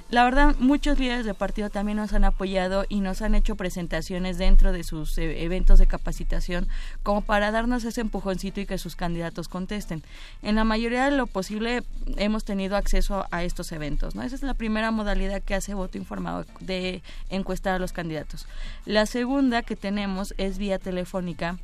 La verdad, muchos líderes de partido también nos han apoyado y nos han hecho presentaciones dentro de sus eh, eventos de capacitación como para darnos ese empujoncito y que sus candidatos contesten. En la mayoría de lo posible hemos tenido acceso a estos eventos, ¿no? Esa es la primera modalidad que hace voto informado de encuestar a los candidatos. La segunda que tenemos es vía telefónica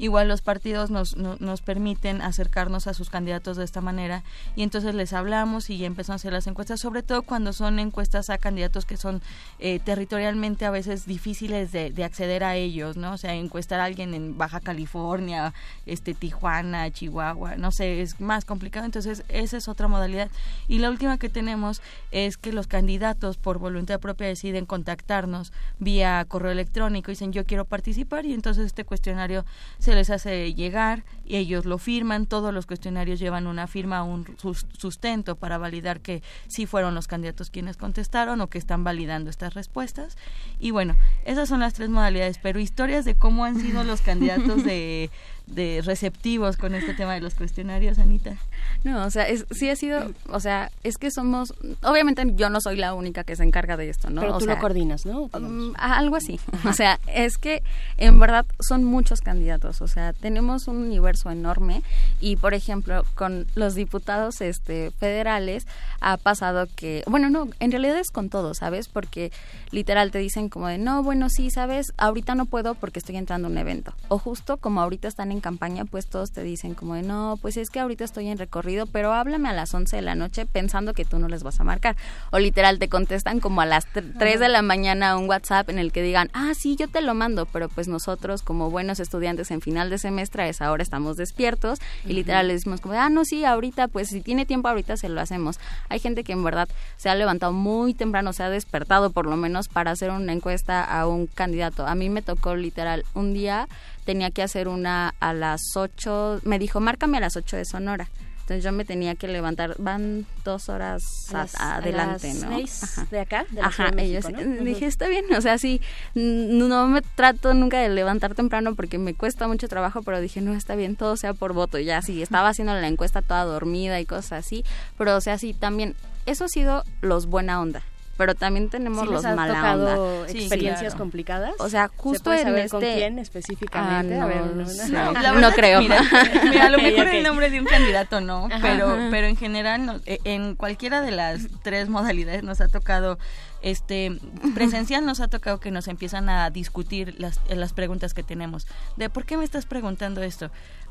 igual los partidos nos, no- nos permiten acercarnos a sus candidatos de esta manera y entonces les hablamos y empezamos a hacer las encuestas, sobre todo cuando son encuestas a candidatos que son eh, territorialmente a veces difíciles de, de acceder a ellos, ¿no? O sea, encuestar a alguien en Baja California, este Tijuana, Chihuahua, no sé, es más complicado, entonces esa es otra modalidad. Y la última que tenemos es que los candidatos por voluntad propia deciden contactarnos vía correo electrónico, dicen yo quiero participar y entonces este cuestionario se les hace llegar y ellos lo firman, todos los cuestionarios llevan una firma, un sus- sustento para validar que sí fueron los candidatos quienes contestaron o que están validando estas respuestas. Y bueno, esas son las tres modalidades, pero historias de cómo han sido los <laughs> candidatos de, de receptivos con este tema de los cuestionarios, Anita. No, o sea, es, sí ha sido, o sea, es que somos, obviamente yo no soy la única que se encarga de esto, ¿no? Pero O tú sea, lo coordinas, ¿no? Mm, algo así. <laughs> O sea, es que en verdad son muchos candidatos. O sea, tenemos un universo enorme y, por ejemplo, con los diputados este, federales ha pasado que, bueno, no, en realidad es con todos, ¿sabes? Porque literal te dicen como de, no, bueno, sí, ¿sabes? Ahorita no puedo porque estoy entrando a un evento. O justo como ahorita están en campaña, pues todos te dicen como de, no, pues es que ahorita estoy en recorrido, pero háblame a las 11 de la noche pensando que tú no les vas a marcar. O literal te contestan como a las 3 de la mañana un WhatsApp en el que digan, ah, sí, yo te lo mando, pero pues nosotros como buenos estudiantes en final de semestre a esa hora estamos despiertos y literal les decimos como, de, ah, no, sí, ahorita, pues si tiene tiempo ahorita se lo hacemos. Hay gente que en verdad se ha levantado muy temprano, se ha despertado por lo menos para hacer una encuesta a un candidato. A mí me tocó literal un día tenía que hacer una a las 8, me dijo, márcame a las 8 de Sonora. Entonces yo me tenía que levantar, van dos horas A las- a- a adelante, las ¿no? seis de acá, de la Ajá, de ellos, México, ¿no? dije, está bien, o sea, sí, no me trato nunca de levantar temprano porque me cuesta mucho trabajo, pero dije, no, está bien, todo sea por voto, y ya sí, estaba haciendo la encuesta toda dormida y cosas así, pero o sea, sí, también, eso ha sido los buena onda. Pero también tenemos ¿Sí los les ha mala tocado onda. experiencias complicadas? O sea, ¿Se justo puede en saber este con quién específicamente? Ah, A ver, no No, <laughs> verdad, creo. Mira, <laughs> mira, a lo mejor el nombre de un candidato no, Ajá. pero pero en general no- eh, en cualquiera de las tres modalidades nos ha tocado este presencial nos ha tocado que nos empiezan a discutir las, las preguntas que tenemos de por qué me estás preguntando esto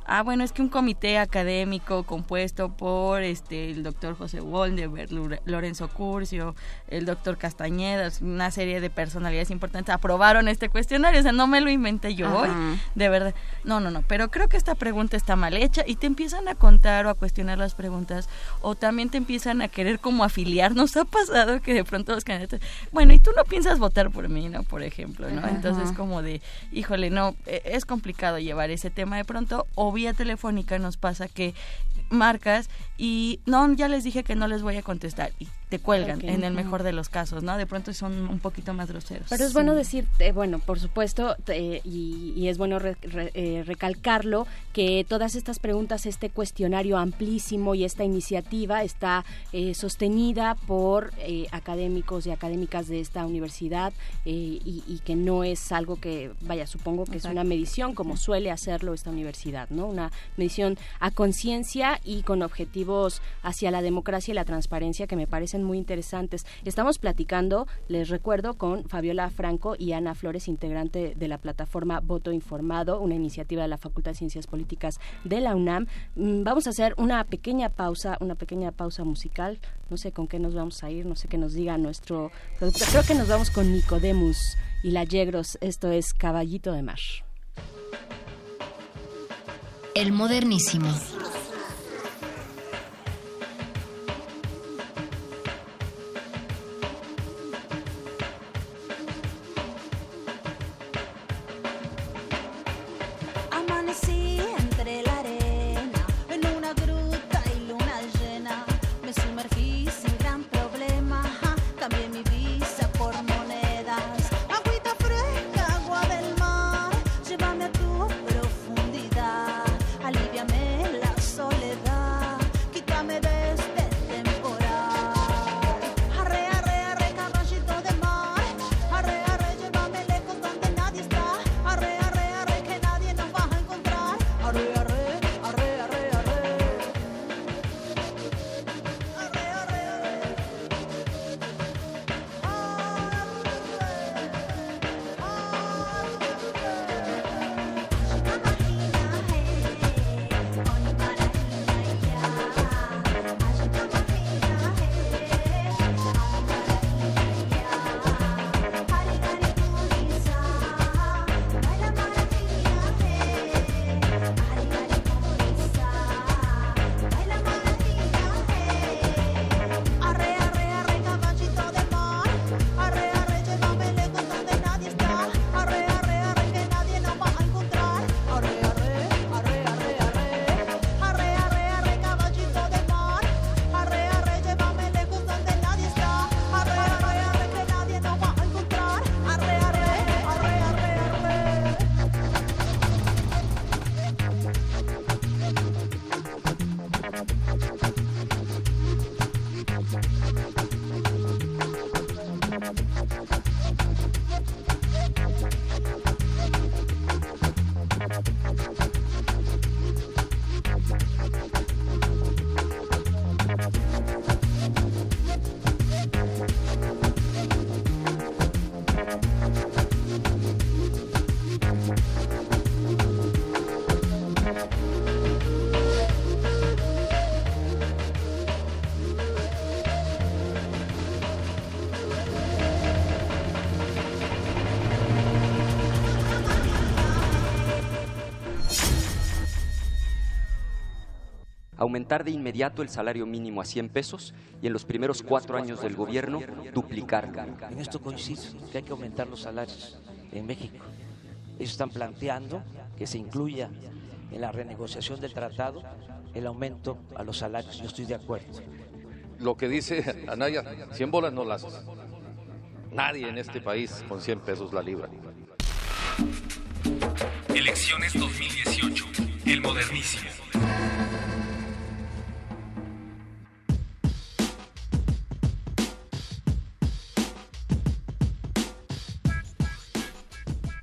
ah bueno es que un comité académico compuesto por este el doctor José Woldeberg, Lorenzo Curcio el doctor Castañeda una serie de personalidades importantes aprobaron este cuestionario o sea no me lo inventé yo hoy de verdad. No, no, no. Pero creo que esta pregunta está mal hecha y te empiezan a contar o a cuestionar las preguntas o también te empiezan a querer como afiliar. Nos ha pasado que de pronto los candidatos, bueno, y tú no piensas votar por mí, ¿no? Por ejemplo, ¿no? Ajá. Entonces como de, híjole, no, e- es complicado llevar ese tema de pronto o vía telefónica nos pasa que marcas y no, ya les dije que no les voy a contestar y te cuelgan en el mejor de los casos, ¿no? De pronto son un poquito más groseros. Pero es bueno decir, eh, bueno, por supuesto, y, y es bueno re- re- eh, recalcarlo, que todas estas preguntas, este cuestionario amplísimo y esta iniciativa está eh, sostenida por académicos y académicas de esta universidad y, y que no es algo que, vaya, supongo que es una medición como suele hacerlo esta universidad, ¿no? Una medición a conciencia y con objetivos hacia la democracia y la transparencia que me parecen muy interesantes. Estamos platicando, les recuerdo, con Fabiola Franco y Ana Flores, integrante de la plataforma Voto Informado, una iniciativa de la Facultad de Ciencias Políticas de la UNAM. Mm, Vamos a hacer una pequeña pausa, una pequeña pausa musical. No sé con qué nos vamos a ir, no sé qué nos diga nuestro productor. Creo que nos vamos con Nicodemus y la Yegros. Esto es Caballito de Mar. El modernísimo. see Aumentar de inmediato el salario mínimo a 100 pesos y en los primeros cuatro años del gobierno duplicarlo. En esto coincido, que hay que aumentar los salarios en México. Ellos están planteando que se incluya en la renegociación del tratado el aumento a los salarios. Yo estoy de acuerdo. Lo que dice Anaya, 100 bolas no las haces. Nadie en este país con 100 pesos la libra. Elecciones 2018. El modernísimo.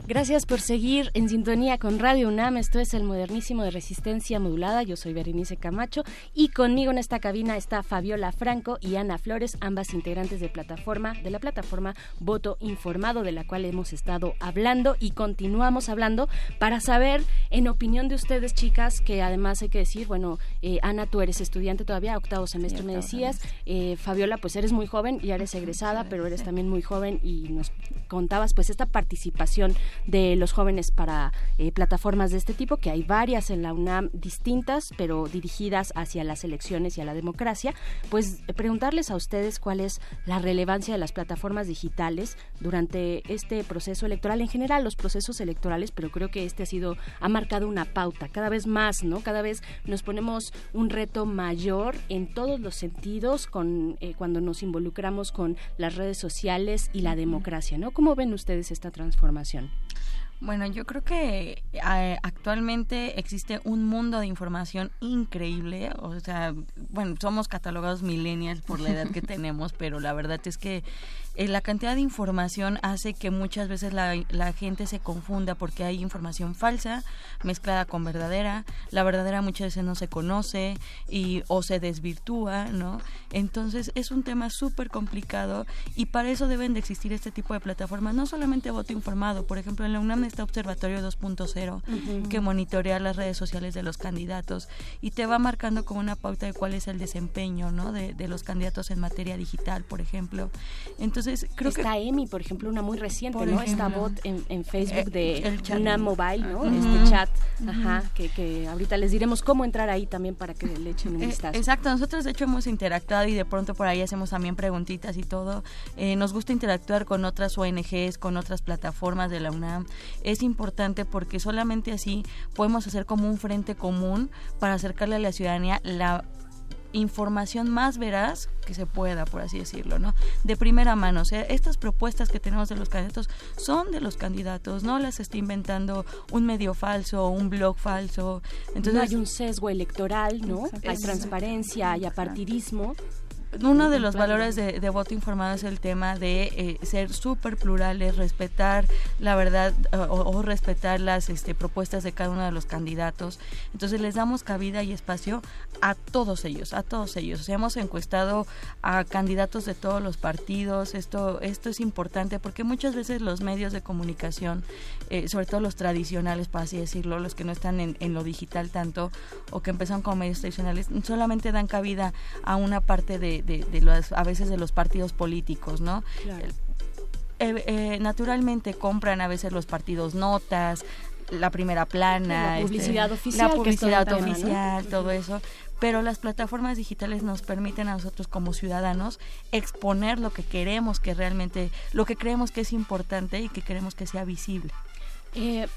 Gracias por seguir en sintonía con Radio UNAM. Esto es el modernísimo de resistencia modulada. Yo soy Berenice Camacho y conmigo en esta cabina está Fabiola Franco y Ana Flores, ambas integrantes de plataforma de la plataforma Voto Informado, de la cual hemos estado hablando y continuamos hablando para saber, en opinión de ustedes, chicas, que además hay que decir, bueno, eh, Ana, tú eres estudiante todavía, octavo semestre me decías, eh, Fabiola, pues eres muy joven, ya eres egresada, pero eres también muy joven y nos contabas pues esta participación de los jóvenes para eh, plataformas de este tipo, que hay varias en la UNAM distintas, pero dirigidas hacia las elecciones y a la democracia, pues eh, preguntarles a ustedes cuál es la relevancia de las plataformas digitales durante este proceso electoral, en general los procesos electorales, pero creo que este ha sido, ha marcado una pauta, cada vez más, ¿no? Cada vez nos ponemos un reto mayor en todos los sentidos con eh, cuando nos involucramos con las redes sociales y la democracia, ¿no? ¿Cómo ven ustedes esta transformación? Bueno, yo creo que eh, actualmente existe un mundo de información increíble. O sea, bueno, somos catalogados millennials por la edad que <laughs> tenemos, pero la verdad es que eh, la cantidad de información hace que muchas veces la, la, gente se confunda porque hay información falsa mezclada con verdadera. La verdadera muchas veces no se conoce y o se desvirtúa, ¿no? Entonces es un tema súper complicado y para eso deben de existir este tipo de plataformas. No solamente voto informado, por ejemplo, en la UNAM está Observatorio 2.0 que monitorea las redes sociales de los candidatos y te va marcando como una pauta de cuál es el desempeño, ¿no? De, de los candidatos en materia digital, por ejemplo. Entonces creo está que... Emi, por ejemplo, una muy reciente, ¿no? Esta bot en, en Facebook Eh, de chat. una mobile, ¿no? Ujú. Este chat, ajá, que, que ahorita les diremos cómo entrar ahí también para que le echen un Eh, vistazo. Exacto, nosotros de hecho hemos interactuado y de pronto por ahí hacemos también preguntitas y todo. Eh, nos gusta interactuar con otras ONGs, con otras plataformas de la UNAM. Es importante porque solamente así podemos hacer como un frente común para acercarle a la ciudadanía la información más veraz que se pueda, por así decirlo, ¿no? De primera mano, o sea, estas propuestas que tenemos de los candidatos son de los candidatos, no las está inventando un medio falso, un blog falso. Entonces no hay un sesgo electoral, ¿no? Exacto. Hay transparencia, hay apartidismo. Uno de los valores de, de voto informado es el tema de eh, ser súper plurales, respetar la verdad eh, o, o respetar las este, propuestas de cada uno de los candidatos. Entonces les damos cabida y espacio a todos ellos, a todos ellos. O sea, hemos encuestado a candidatos de todos los partidos. Esto, esto es importante porque muchas veces los medios de comunicación, eh, sobre todo los tradicionales, por así decirlo, los que no están en, en lo digital tanto o que empezaron como medios tradicionales, solamente dan cabida a una parte de, de, de los, a veces de los partidos políticos, ¿no? Eh, eh, naturalmente compran a veces los partidos notas, la primera plana, La este, publicidad oficial, la todo todo eso. Pero las plataformas digitales nos permiten a nosotros como ciudadanos exponer lo que queremos que realmente, lo que creemos que es importante y que queremos que sea visible. Eh,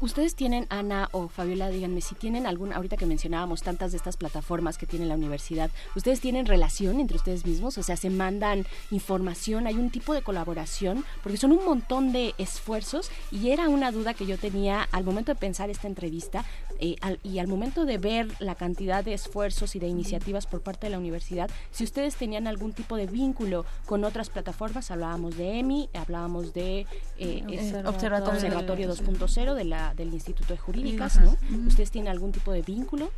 Ustedes tienen, Ana o Fabiola, díganme, si tienen alguna, ahorita que mencionábamos tantas de estas plataformas que tiene la universidad, ¿ustedes tienen relación entre ustedes mismos? O sea, ¿se mandan información? ¿Hay un tipo de colaboración? Porque son un montón de esfuerzos y era una duda que yo tenía al momento de pensar esta entrevista eh, al- y al momento de ver la cantidad de esfuerzos y de iniciativas por parte de la universidad, si ustedes tenían algún tipo de vínculo con otras plataformas, hablábamos de EMI, hablábamos de eh, Observatorio. Observatorio 2.0 de la, del Instituto de Jurídicas. ¿no? ¿Ustedes tienen algún tipo de vínculo?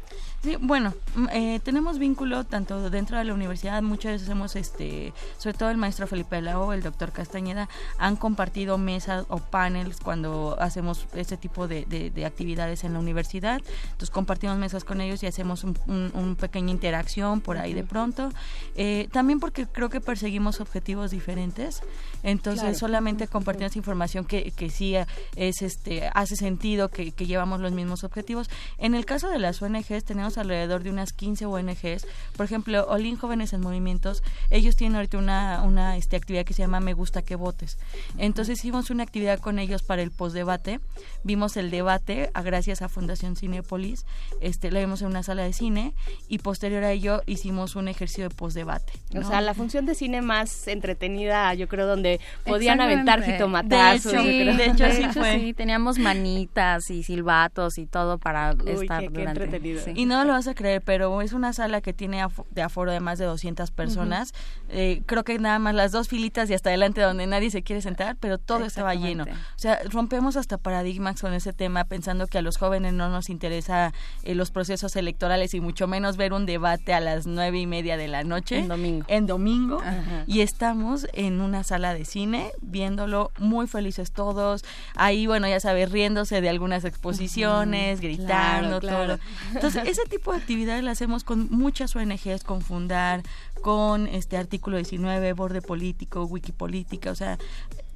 Sí, bueno, mm, eh, tenemos vínculo tanto dentro de la universidad, muchas veces hemos, este, sobre todo el maestro Felipe Lao, el doctor Castañeda, han compartido mesas o panels cuando hacemos este tipo de, de- de actividades en la universidad. Entonces compartimos mesas con ellos y hacemos un, un- un pequeña interacción por ahí de pronto. Eh, también porque creo que perseguimos objetivos diferentes, entonces Claro. solamente compartimos información que, que sí eh, es, este, hace sentido que, que llevamos los mismos objetivos. En el caso de las ONGs, tenemos alrededor de unas 15 ONGs. Por ejemplo, Olin Jóvenes en Movimientos, ellos tienen ahorita una, una este, actividad que se llama Me Gusta que Votes. Entonces hicimos una actividad con ellos para el postdebate. Vimos el debate a, gracias a Fundación Cinepolis. Este, la vimos en una sala de cine y posterior a ello hicimos un ejercicio de postdebate. O ¿no? sea, la función de cine más entretenida, yo creo, donde podían aventar jitomatazos. De hecho, de <laughs> sí, teníamos campanitas y silbatos y todo para Uy, estar qué- qué durante. entretenido. Sí. Y no lo vas a creer, pero es una sala que tiene afo- de aforo de más de 200 personas. Eh, creo que nada más las dos filitas y hasta adelante donde nadie se quiere sentar, pero todo estaba lleno. O sea, rompemos hasta paradigmas con ese tema pensando que a los jóvenes no nos interesa eh, los procesos electorales y mucho menos ver un debate a las nueve y media de la noche. En domingo. En domingo. Ajá. Y estamos en una sala de cine viéndolo muy felices todos. Ahí, bueno, ya sabes, riéndose de algunas exposiciones, gritando, Claro, claro. todo. Entonces, ese tipo de actividades las hacemos con muchas ONGs, con Fundar, con este artículo 19, Borde Político, Wikipolítica, o sea,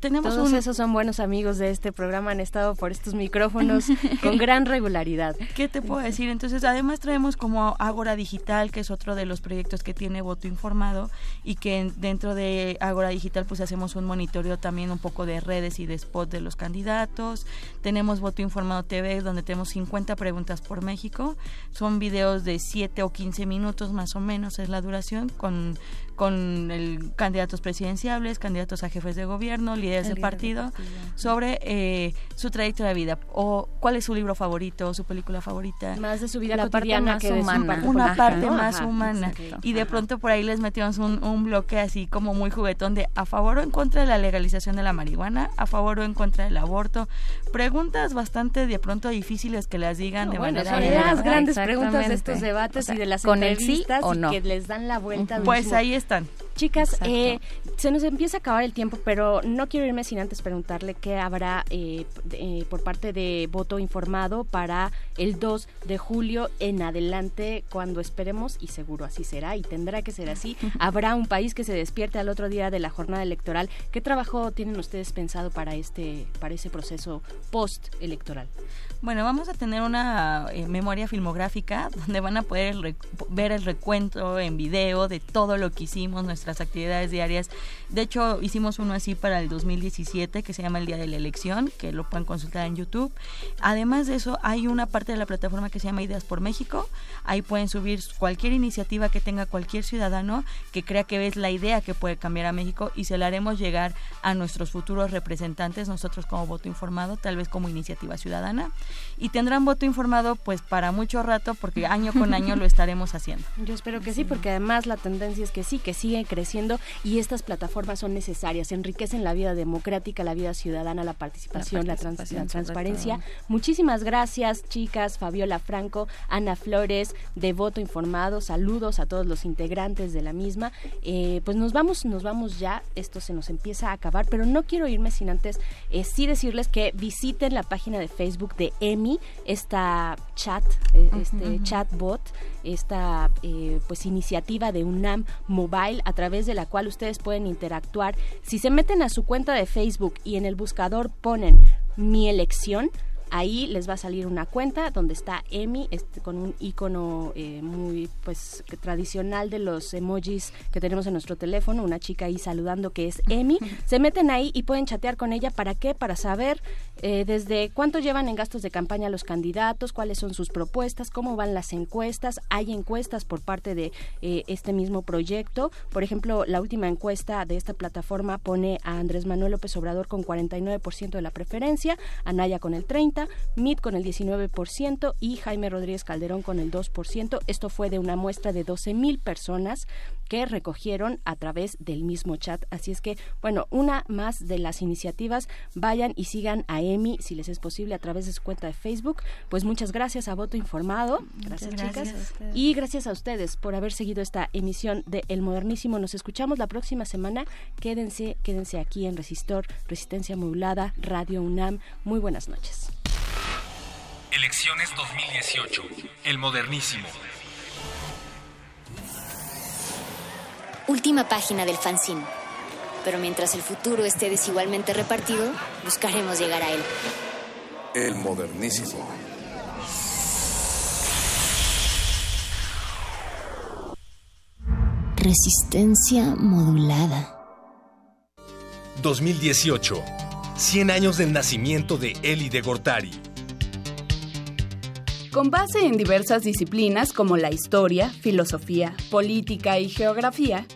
tenemos Todos un... esos son buenos amigos de este programa, han estado por estos micrófonos <laughs> con gran regularidad. ¿Qué te puedo decir? Entonces, además traemos como Ágora Digital, que es otro de los proyectos que tiene voto informado y que en- dentro de Ágora Digital pues hacemos un monitoreo también un poco de redes y de spot de los candidatos. Tenemos Voto Informado TV, donde tenemos 50 preguntas por México. Son videos de 7 o 15 minutos más o menos es la duración con con el candidatos presidenciables, candidatos a jefes de gobierno, líderes El de partido, sobre eh, su trayectoria de vida o cuál es su libro favorito, su película favorita. Más de su vida La parte cotidiana más que humana. parte Una parte más humana. exacto. Y de pronto por ahí les metimos un, un bloque así como muy juguetón de a favor o en contra de la legalización de la marihuana, a favor o en contra del aborto. Preguntas bastante de pronto difíciles que las digan de bueno, manera... son las grandes preguntas de estos debates O sea, y de las ¿con el sí entrevistas o y no? que les dan la vuelta. Pues ahí están. Chicas, eh, se nos empieza a acabar el tiempo, pero no quiero irme sin antes preguntarle qué habrá eh, eh, por parte de voto informado para el 2 de julio en adelante, cuando esperemos, y seguro así será, y tendrá que ser así, <laughs> habrá un país que se despierte al otro día de la jornada electoral. ¿Qué trabajo tienen ustedes pensado para este, para ese proceso post-electoral? Bueno, vamos a tener una eh, memoria filmográfica <laughs> donde van a poder el ver el recuento en video de todo lo que hicimos, nuestras actividades diarias. De hecho, hicimos uno así para el 2017 que se llama el Día de la Elección, que lo pueden consultar en YouTube. Además de eso, hay una parte de la plataforma que se llama Ideas por México. Ahí pueden subir cualquier iniciativa que tenga cualquier ciudadano que crea que es la idea que puede cambiar a México y se la haremos llegar a nuestros futuros representantes, nosotros como voto informado, tal vez como iniciativa ciudadana. Y tendrán voto informado pues para mucho rato porque <laughs> año con año lo estaremos haciendo. Yo espero que sí, porque además la tendencia es que sí, que sigue creciendo y estas plataformas son necesarias, enriquecen la vida democrática, la vida ciudadana, la participación, la, participación, transparencia. todo. Muchísimas gracias, chicas, Fabiola Franco, Ana Flores, de Voto Informado. Saludos a todos los integrantes de la misma. Eh, pues nos vamos, nos vamos ya. Esto se nos empieza a acabar, pero no quiero irme sin antes eh, sí decirles que visiten la página de Facebook de EMI, esta chat, eh, este chatbot, esta eh, pues iniciativa de UNAM Mobile a través de la cual ustedes pueden interactuar. Si se meten a su cuenta de Facebook y en el buscador ponen mi elección, ahí les va a salir una cuenta donde está Emi este, con un icono eh, muy pues tradicional de los emojis que tenemos en nuestro teléfono, una chica ahí saludando que es Emi. Se meten ahí y pueden chatear con ella. ¿Para qué? Para saber eh, desde cuánto llevan en gastos de campaña los candidatos, cuáles son sus propuestas, cómo van las encuestas. Hay encuestas por parte de eh, este mismo proyecto. Por ejemplo, la última encuesta de esta plataforma pone a Andrés Manuel López Obrador con 49% de la preferencia, a Naya con el 30%, Mit con el 19% y Jaime Rodríguez Calderón con el 2%. Esto fue de una muestra de 12 mil personas que recogieron a través del mismo chat. Así es que, bueno, una más de las iniciativas, vayan y sigan a Emi, si les es posible, a través de su cuenta de Facebook. Pues muchas gracias a Voto Informado. Gracias, chicas. Y gracias a ustedes por haber seguido esta emisión de El Modernísimo. Nos escuchamos la próxima semana. Quédense, quédense aquí en Resistor, Resistencia Modulada, Radio UNAM. Muy buenas noches. Elecciones 2018. El modernísimo. Última página del fanzine. Pero mientras el futuro esté desigualmente repartido, buscaremos llegar a él. El modernísimo. Resistencia modulada. 2018. 100 años del nacimiento de Eli de Gortari. Con base en diversas disciplinas como la historia, filosofía, política y geografía,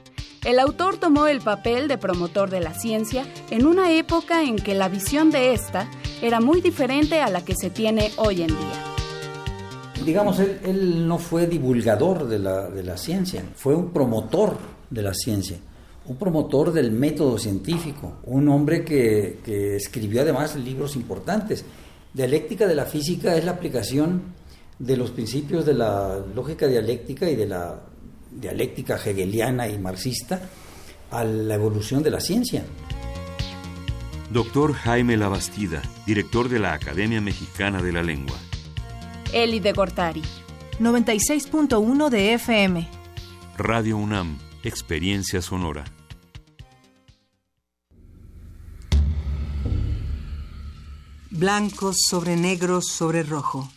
el autor tomó el papel de promotor de la ciencia en una época en que la visión de esta era muy diferente a la que se tiene hoy en día. Digamos, él, él no fue divulgador de la, de ciencia, fue un promotor de la ciencia, un promotor del método científico, un hombre que, que escribió además libros importantes. Dialéctica de la física es la aplicación de los principios de la lógica dialéctica y de la dialéctica hegeliana y marxista a la evolución de la ciencia. Doctor Jaime Labastida, director de la Academia Mexicana de la Lengua. Eli de Gortari. 96.1 de FM. Radio UNAM, Experiencia Sonora. Blancos sobre negros sobre rojo.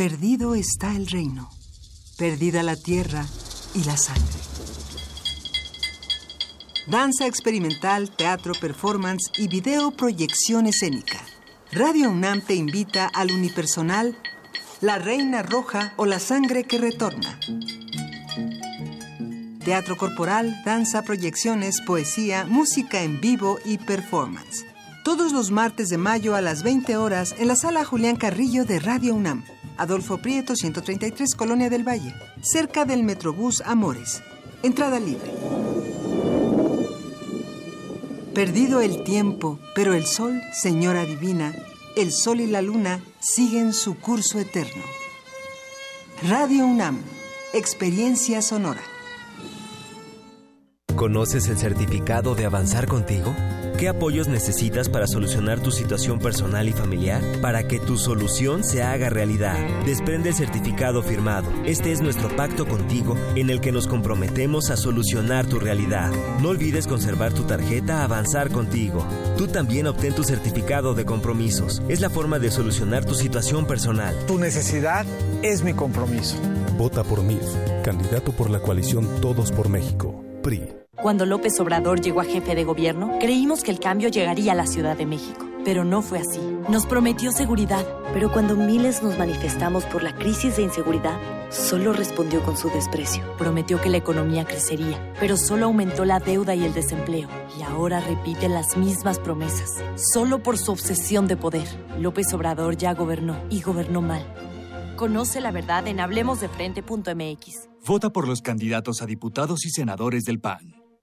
Perdido está el reino. Perdida la tierra y la sangre. Danza experimental, teatro, performance y video proyección escénica. Radio UNAM te invita al unipersonal La Reina Roja o La Sangre que Retorna. Teatro corporal, danza, proyecciones, poesía, música en vivo y performance. Todos los martes de mayo a las 20 horas en la sala Julián Carrillo de Radio UNAM. Adolfo Prieto, 133, Colonia del Valle, cerca del Metrobús Amores. Entrada libre. Perdido el tiempo, pero el sol, señora divina, el sol y la luna siguen su curso eterno. Radio UNAM, experiencia sonora. ¿Conoces el certificado de avanzar contigo? ¿Qué apoyos necesitas para solucionar tu situación personal y familiar? Para que tu solución se haga realidad. Desprende el certificado firmado. Este es nuestro pacto contigo en el que nos comprometemos a solucionar tu realidad. No olvides conservar tu tarjeta Avanzar contigo. Tú también obtén tu certificado de compromisos. Es la forma de solucionar tu situación personal. Tu necesidad es mi compromiso. Vota por MIF, candidato por la coalición Todos por México. PRI. Cuando López Obrador llegó a jefe de gobierno, creímos que el cambio llegaría a la Ciudad de México. Pero no fue así. Nos prometió seguridad. Pero cuando miles nos manifestamos por la crisis de inseguridad, solo respondió con su desprecio. Prometió que la economía crecería, pero solo aumentó la deuda y el desempleo. Y ahora repite las mismas promesas, solo por su obsesión de poder. López Obrador ya gobernó y gobernó mal. Conoce la verdad en hablemosdefrente.mx. Vota por los candidatos a diputados y senadores del PAN.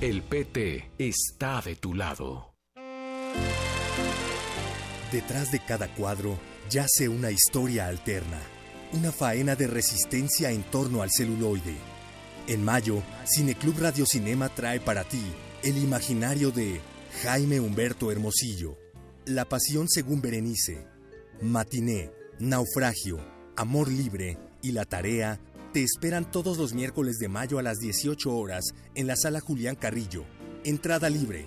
El PT está de tu lado. Detrás de cada cuadro yace una historia alterna, una faena de resistencia en torno al celuloide. En mayo, Cineclub Radio Cinema trae para ti el imaginario de Jaime Humberto Hermosillo, La Pasión según Berenice, Matiné, Naufragio, Amor Libre y La Tarea te esperan todos los miércoles de mayo a las 18 horas en la sala Julián Carrillo. Entrada libre.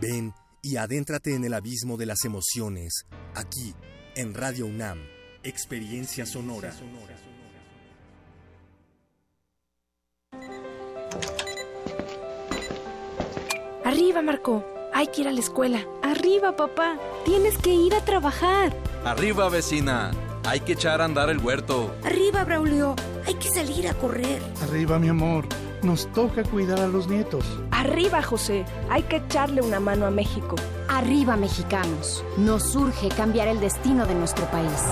Ven y adéntrate en el abismo de las emociones, aquí, en Radio UNAM, Experiencia Sonora. Arriba, Marco. Hay que ir a la escuela. Arriba, papá. Tienes que ir a trabajar. Arriba, vecina. Hay que echar a andar el huerto. Arriba, Braulio. Hay que salir a correr. Arriba, mi amor. Nos toca cuidar a los nietos. Arriba, José. Hay que echarle una mano a México. Arriba, mexicanos. Nos urge cambiar el destino de nuestro país.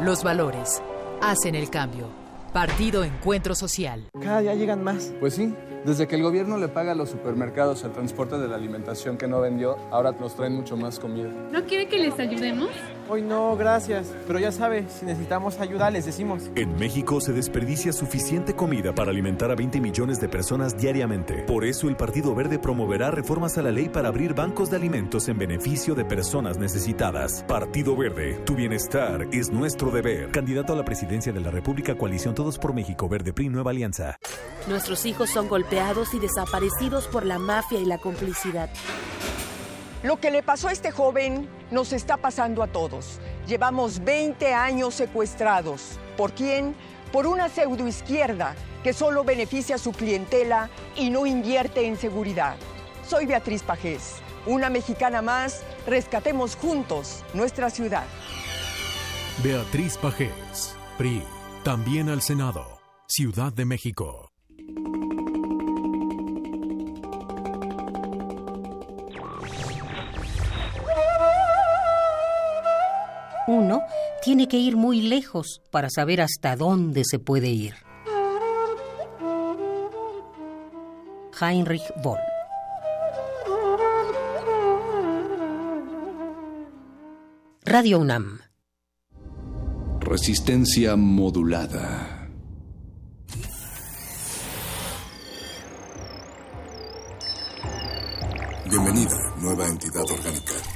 Los valores hacen el cambio. Partido Encuentro Social. Cada día llegan más. Pues sí. Desde que el gobierno le paga a los supermercados el transporte de la alimentación que no vendió, ahora nos traen mucho más comida. ¿No quiere que les ayudemos? Hoy no, gracias. Pero ya sabe, si necesitamos ayuda, les decimos. En México se desperdicia suficiente comida para alimentar a 20 millones de personas diariamente. Por eso el Partido Verde promoverá reformas a la ley para abrir bancos de alimentos en beneficio de personas necesitadas. Partido Verde, tu bienestar es nuestro deber. Candidato a la presidencia de la República, coalición Todos por México, Verde PRI, Nueva Alianza. Nuestros hijos son golpeados y desaparecidos por la mafia y la complicidad. Lo que le pasó a este joven nos está pasando a todos. Llevamos 20 años secuestrados. ¿Por quién? Por una pseudoizquierda que solo beneficia a su clientela y no invierte en seguridad. Soy Beatriz Pajés, una mexicana más. Rescatemos juntos nuestra ciudad. Beatriz Pajés, PRI, también al Senado, Ciudad de México. Tiene que ir muy lejos para saber hasta dónde se puede ir. Heinrich Boll Radio UNAM Resistencia modulada. Bienvenida, nueva entidad orgánica.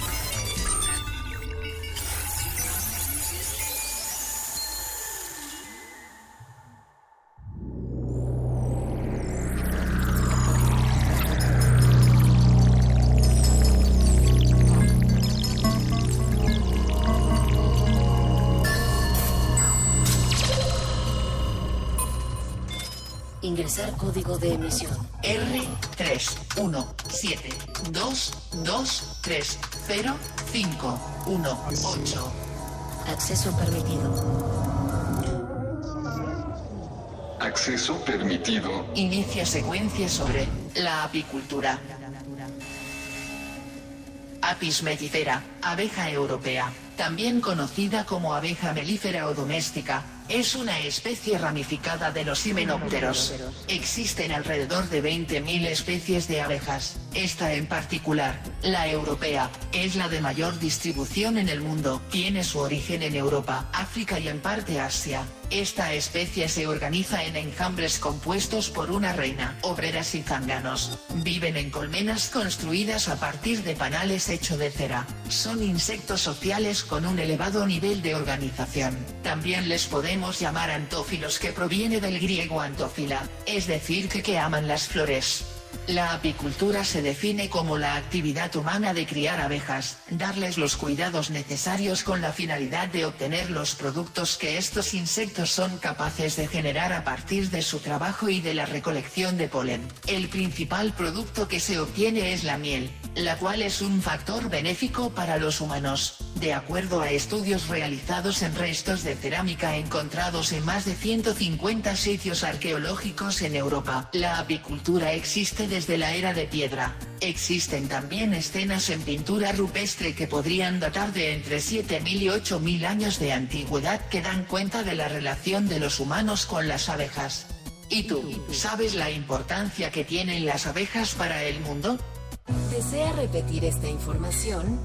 Ingresar código de emisión. R3172230518. Acceso permitido. Acceso permitido. Inicia secuencia sobre la apicultura. Apis mellifera, abeja europea, también conocida como abeja melífera o doméstica, es una especie ramificada de los himenópteros. Existen alrededor de 20.000 especies de abejas. Esta en particular, la europea, es la de mayor distribución en el mundo. Tiene su origen en Europa, África y en parte Asia. Esta especie se organiza en enjambres compuestos por una reina, obreras y zánganos. Viven en colmenas construidas a partir de panales hecho de cera. Son insectos sociales con un elevado nivel de organización. También les podemos llamar antófilos que proviene del griego antófila, es decir que que aman las flores. La apicultura se define como la actividad humana de criar abejas, darles los cuidados necesarios con la finalidad de obtener los productos que estos insectos son capaces de generar a partir de su trabajo y de la recolección de polen. El principal producto que se obtiene es la miel, la cual es un factor benéfico para los humanos. De acuerdo a estudios realizados en restos de cerámica encontrados en más de 150 sitios arqueológicos en Europa, la apicultura existe desde la era de piedra. Existen también escenas en pintura rupestre que podrían datar de entre 7.000 y 8.000 años de antigüedad que dan cuenta de la relación de los humanos con las abejas. ¿Y tú, sabes la importancia que tienen las abejas para el mundo? ¿Desea repetir esta información?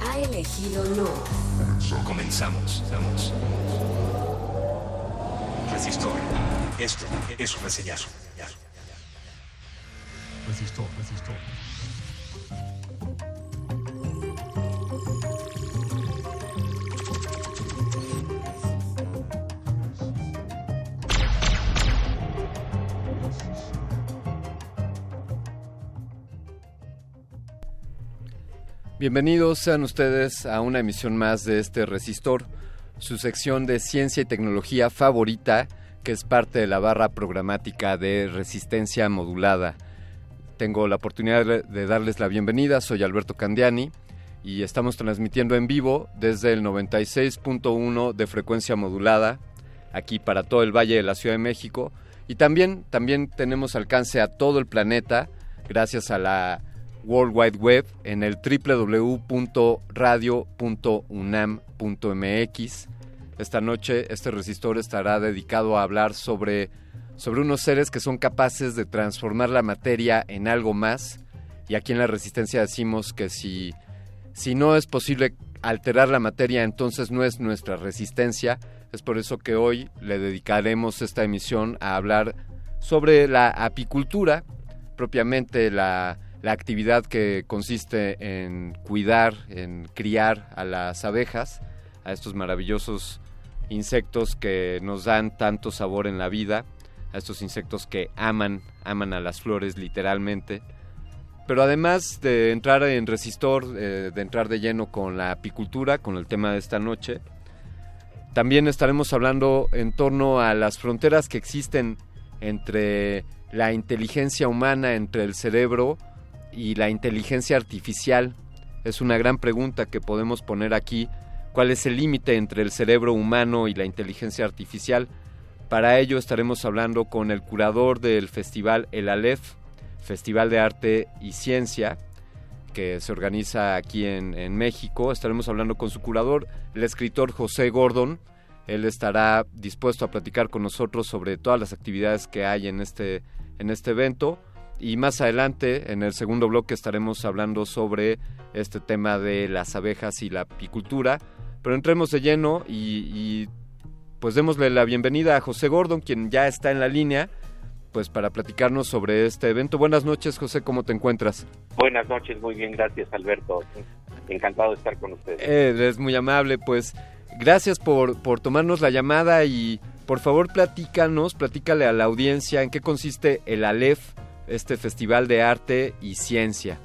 Ha elegido no. Comenzamos. Vamos. Resistor. Esto es un reseñazo. Resistor, resistor. Bienvenidos sean ustedes a una emisión más de este Resistor, su sección de ciencia y tecnología favorita, que es parte de la barra programática de resistencia modulada. Tengo la oportunidad de darles la bienvenida, soy Alberto Candiani y estamos transmitiendo en vivo desde el 96.1 de frecuencia modulada, aquí para todo el Valle de la Ciudad de México. Y también, también tenemos alcance a todo el planeta gracias a la World Wide Web en el www.radio.unam.mx. Esta noche este resistor estará dedicado a hablar sobre, sobre unos seres que son capaces de transformar la materia en algo más. Y aquí en la resistencia decimos que si, si no es posible alterar la materia, entonces no es nuestra resistencia. Es por eso que hoy le dedicaremos esta emisión a hablar sobre la apicultura, propiamente la, la actividad que consiste en cuidar, en criar a las abejas, a estos maravillosos insectos que nos dan tanto sabor en la vida, a estos insectos que aman, aman a las flores literalmente. Pero además de entrar en resistor, eh, de entrar de lleno con la apicultura, con el tema de esta noche, también estaremos hablando en torno a las fronteras que existen entre la inteligencia humana, entre el cerebro y la inteligencia artificial. Es una gran pregunta que podemos poner aquí. ¿Cuál es el límite entre el cerebro humano y la inteligencia artificial? Para ello estaremos hablando con el curador del festival El Aleph, Festival de Arte y Ciencia, que se organiza aquí en, México. Estaremos hablando con su curador, el escritor José Gordon. Él estará dispuesto a platicar con nosotros sobre todas las actividades que hay en este, en este evento. Y más adelante, en el segundo bloque, estaremos hablando sobre este tema de las abejas y la apicultura. Pero entremos de lleno y pues démosle la bienvenida a José Gordon, quien ya está en la línea pues para platicarnos sobre este evento. Buenas noches, José, ¿cómo te encuentras? Buenas noches, muy bien, gracias, Alberto. Encantado de estar con ustedes. Eh, eres muy amable, pues gracias por, por tomarnos la llamada y por favor platícanos, platícale a la audiencia en qué consiste el ALEF, este Festival de Arte y Ciencia.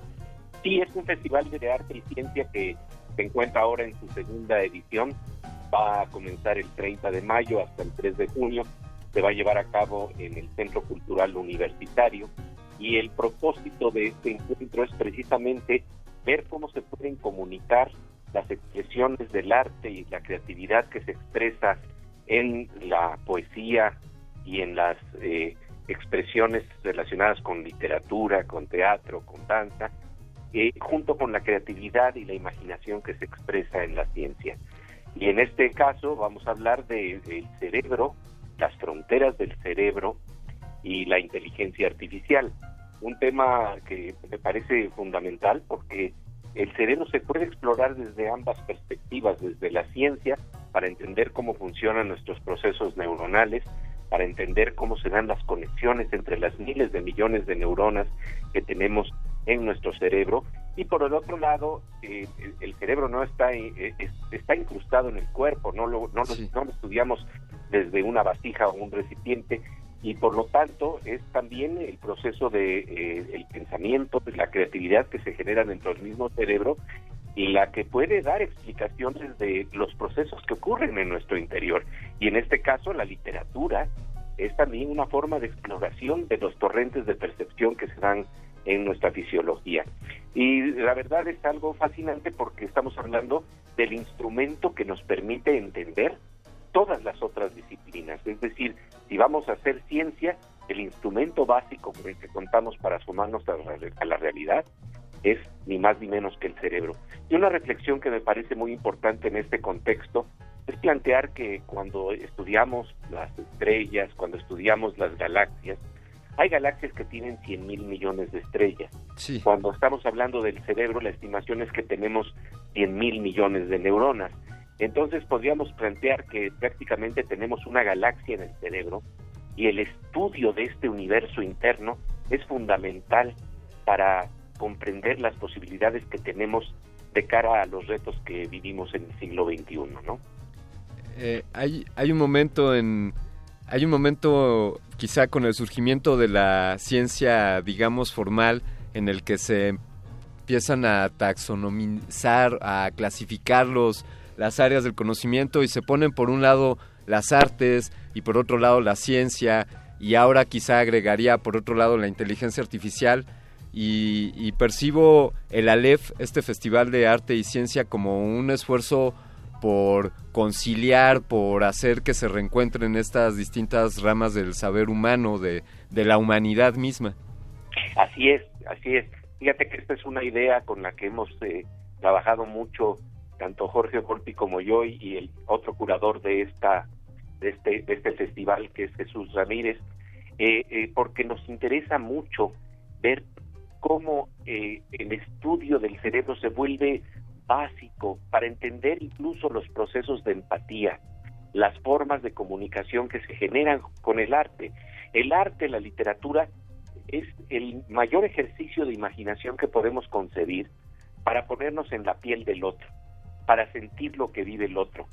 Sí, es un festival de arte y ciencia que se encuentra ahora en su segunda edición. Va a comenzar el 30 de mayo hasta el 3 de junio se va a llevar a cabo en el Centro Cultural Universitario y el propósito de este encuentro es precisamente ver cómo se pueden comunicar las expresiones del arte y la creatividad que se expresa en la poesía y en las eh, expresiones relacionadas con literatura, con teatro, con danza, eh, junto con la creatividad y la imaginación que se expresa en la ciencia. Y en este caso vamos a hablar del de, cerebro, las fronteras del cerebro y la inteligencia artificial. Un tema que me parece fundamental porque el cerebro se puede explorar desde ambas perspectivas, desde la ciencia, para entender cómo funcionan nuestros procesos neuronales, para entender cómo se dan las conexiones entre las miles de millones de neuronas que tenemos en nuestro cerebro. Y por el otro lado eh, el, cerebro no está eh, está incrustado en el cuerpo no lo no, no lo estudiamos desde una vasija o un recipiente. Y por lo tanto es también el proceso de eh, el pensamiento, de la creatividad que se genera dentro del mismo cerebro y la que puede dar explicaciones de los procesos que ocurren en nuestro interior. Y en este caso la literatura es también una forma de exploración de los torrentes de percepción que se dan en nuestra fisiología. Y la verdad es algo fascinante porque estamos hablando del instrumento que nos permite entender todas las otras disciplinas. Es decir, si vamos a hacer ciencia, el instrumento básico con el que contamos para sumarnos a la, realidad es ni más ni menos que el cerebro. Y una reflexión que me parece muy importante en este contexto es plantear que cuando estudiamos las estrellas, cuando estudiamos las galaxias, hay galaxias que tienen 100 mil millones de estrellas. Cuando estamos hablando del cerebro, la estimación es que tenemos 100 mil millones de neuronas. Entonces podríamos plantear que prácticamente tenemos una galaxia en el cerebro y el estudio de este universo interno es fundamental para comprender las posibilidades que tenemos de cara a los retos que vivimos en el siglo XXI, ¿no? Eh, hay, hay un momento en hay un momento quizá con el surgimiento de la ciencia digamos formal en el que se empiezan a taxonomizar a clasificar los las áreas del conocimiento y se ponen por un lado las artes y por otro lado la ciencia y ahora quizá agregaría por otro lado la inteligencia artificial. Y, percibo el ALEF, este Festival de Arte y Ciencia, como un esfuerzo por conciliar, por hacer que se reencuentren estas distintas ramas del saber humano, de, la humanidad misma. Así es, así es. Fíjate que esta es una idea con la que hemos eh, trabajado mucho tanto Jorge Volpi como yo y el otro curador de esta de este de este festival que es Jesús Ramírez eh, eh, porque nos interesa mucho ver cómo eh, el estudio del cerebro se vuelve básico para entender incluso los procesos de empatía las formas de comunicación que se generan con el arte. El arte, la literatura, es el mayor ejercicio de imaginación que podemos concebir para ponernos en la piel del otro, para sentir lo que vive el otro,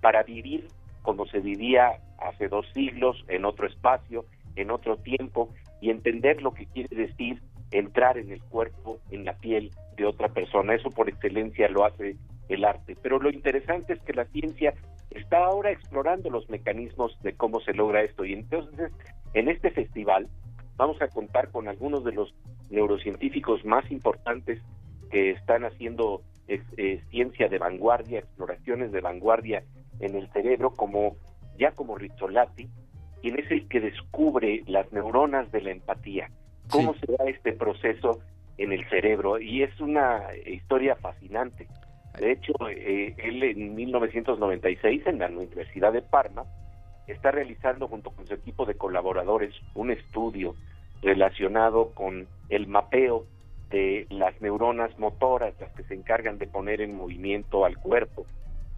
para vivir como se vivía hace dos siglos, en otro espacio, en otro tiempo, y entender lo que quiere decir entrar en el cuerpo, en la piel de otra persona. Eso por excelencia lo hace el arte. Pero lo interesante es que la ciencia está ahora explorando los mecanismos de cómo se logra esto. Y entonces, en este festival, vamos a contar con algunos de los neurocientíficos más importantes que están haciendo eh, ciencia de vanguardia, exploraciones de vanguardia en el cerebro, como Giacomo Rizzolatti, quien es el que descubre las neuronas de la empatía, cómo se da este proceso en el cerebro, y es una historia fascinante. De hecho, eh, él en 1996 en la Universidad de Parma está realizando junto con su equipo de colaboradores un estudio relacionado con el mapeo de las neuronas motoras, las que se encargan de poner en movimiento al cuerpo.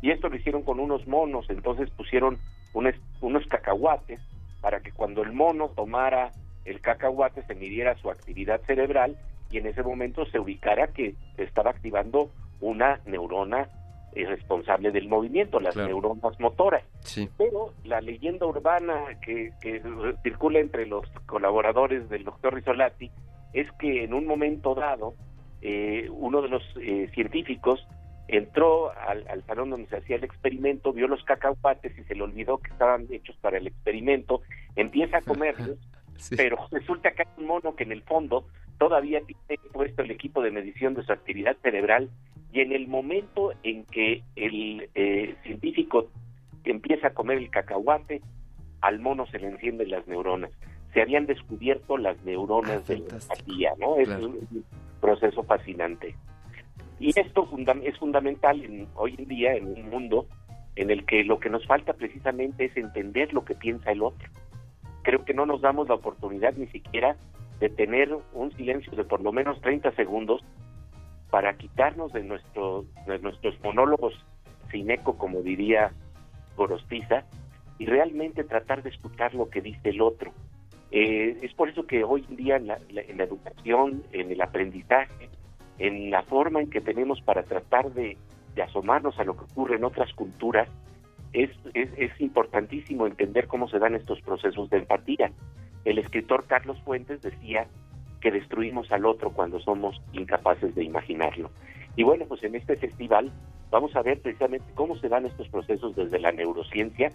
Y esto lo hicieron con unos monos, entonces pusieron unos cacahuates para que cuando el mono tomara el cacahuate se midiera su actividad cerebral y en ese momento se ubicara que estaba activando una neurona eh, responsable del movimiento, las neuronas motoras. Pero la leyenda urbana que, circula entre los colaboradores del doctor Rizzolatti es que en un momento dado eh, uno de los eh, científicos entró al, salón donde se hacía el experimento, vio los cacahuates y se le olvidó que estaban hechos para el experimento, empieza a comerlos, pero resulta que hay un mono que en el fondo todavía tiene puesto el equipo de medición de su actividad cerebral y en el momento en que el eh, científico empieza a comer el cacahuate, al mono se le encienden las neuronas. Se habían descubierto las neuronas ah, de la empatía, ¿no? Es un proceso fascinante. Y esto es fundamental hoy en día en un mundo en el que lo que nos falta precisamente es entender lo que piensa el otro. Creo que no nos damos la oportunidad ni siquiera de tener un silencio de por lo menos 30 segundos para quitarnos de, nuestro, de nuestros monólogos sin eco, como diría Gorostiza, y realmente tratar de escuchar lo que dice el otro. Eh, es por eso que hoy en día en la, en la educación, en el aprendizaje, en la forma en que tenemos para tratar de, asomarnos a lo que ocurre en otras culturas, es, es, importantísimo entender cómo se dan estos procesos de empatía. El escritor Carlos Fuentes decía que destruimos al otro cuando somos incapaces de imaginarlo. Y bueno, pues en este festival vamos a ver precisamente cómo se dan estos procesos desde la neurociencia,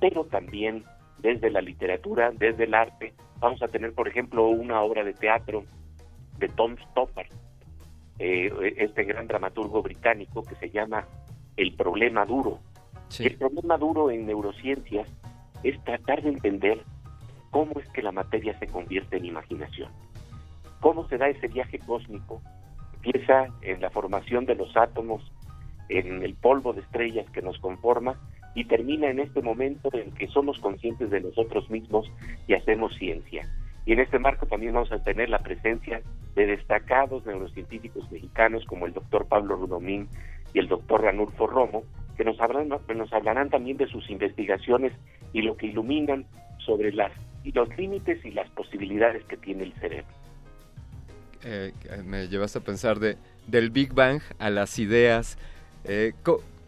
pero también desde la literatura, desde el arte. Vamos a tener, por ejemplo, una obra de teatro de Tom Stoppard, eh, este gran dramaturgo británico que se llama El problema duro. El problema duro en neurociencias es tratar de entender cómo es que la materia se convierte en imaginación. Cómo se da ese viaje cósmico. Empieza en la formación de los átomos, en el polvo de estrellas que nos conforma y termina en este momento en que somos conscientes de nosotros mismos y hacemos ciencia. Y en este marco también vamos a tener la presencia de destacados neurocientíficos mexicanos como el doctor Pablo Rudomín y el doctor Ranulfo Romo, que nos, hablarán, nos hablarán también de sus investigaciones y lo que iluminan sobre las, los límites y las posibilidades que tiene el cerebro. Eh, me llevaste a pensar de, del Big Bang a las ideas. Eh,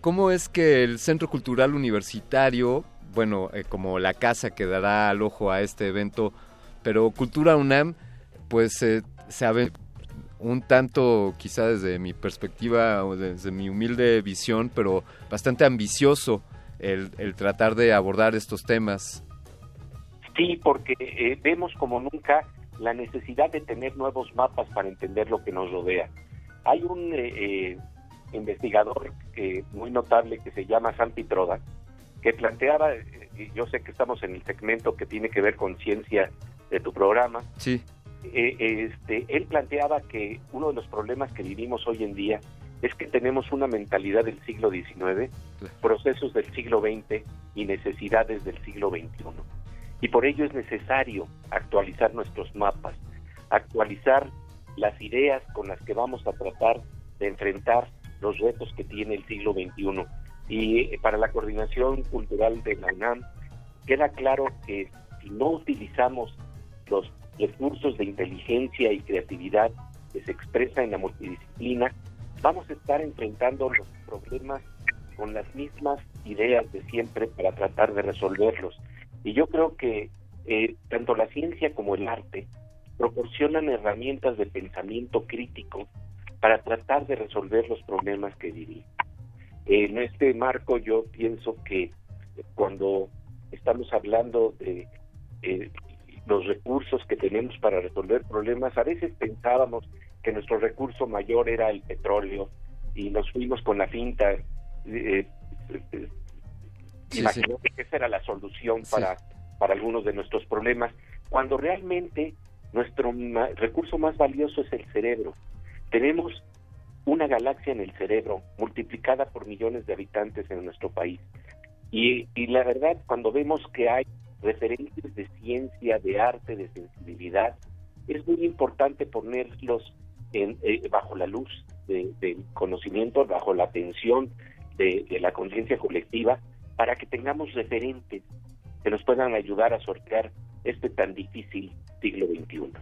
¿Cómo es que el Centro Cultural Universitario, bueno, eh, como la casa que dará al ojo a este evento, pero Cultura UNAM, pues se sabe un tanto, quizá desde mi perspectiva o desde mi humilde visión, pero bastante ambicioso el, tratar de abordar estos temas. Sí, porque eh, vemos como nunca la necesidad de tener nuevos mapas para entender lo que nos rodea. Hay un eh, eh, investigador muy notable que se llama Santi Troda, que planteaba, yo sé que estamos en el segmento que tiene que ver con ciencia de tu programa. Sí. Eh, este, él planteaba que uno de los problemas que vivimos hoy en día es que tenemos una mentalidad del siglo XIX, procesos del siglo XX y necesidades del siglo XXI. Y por ello es necesario actualizar nuestros mapas, actualizar las ideas con las que vamos a tratar de enfrentar los retos que tiene el siglo XXI. Y para la coordinación cultural de la UNAM, queda claro que si no utilizamos los recursos de inteligencia y creatividad que se expresa en la multidisciplina, vamos a estar enfrentando los problemas con las mismas ideas de siempre para tratar de resolverlos. Y yo creo que eh, tanto la ciencia como el arte proporcionan herramientas de pensamiento crítico para tratar de resolver los problemas que vivimos. En este marco yo pienso que cuando estamos hablando de eh, los recursos que tenemos para resolver problemas, a veces pensábamos que nuestro recurso mayor era el petróleo y nos fuimos con la finta eh, eh que esa era la solución para, para algunos de nuestros problemas, cuando realmente nuestro recurso más valioso es el cerebro. Tenemos una galaxia en el cerebro multiplicada por millones de habitantes en nuestro país. Y, y la verdad, cuando vemos que hay referentes de ciencia, de arte, de sensibilidad, es muy importante ponerlos en, eh, bajo la luz del conocimiento, bajo la atención de, la conciencia colectiva, para que tengamos referentes que nos puedan ayudar a sortear este tan difícil siglo XXI.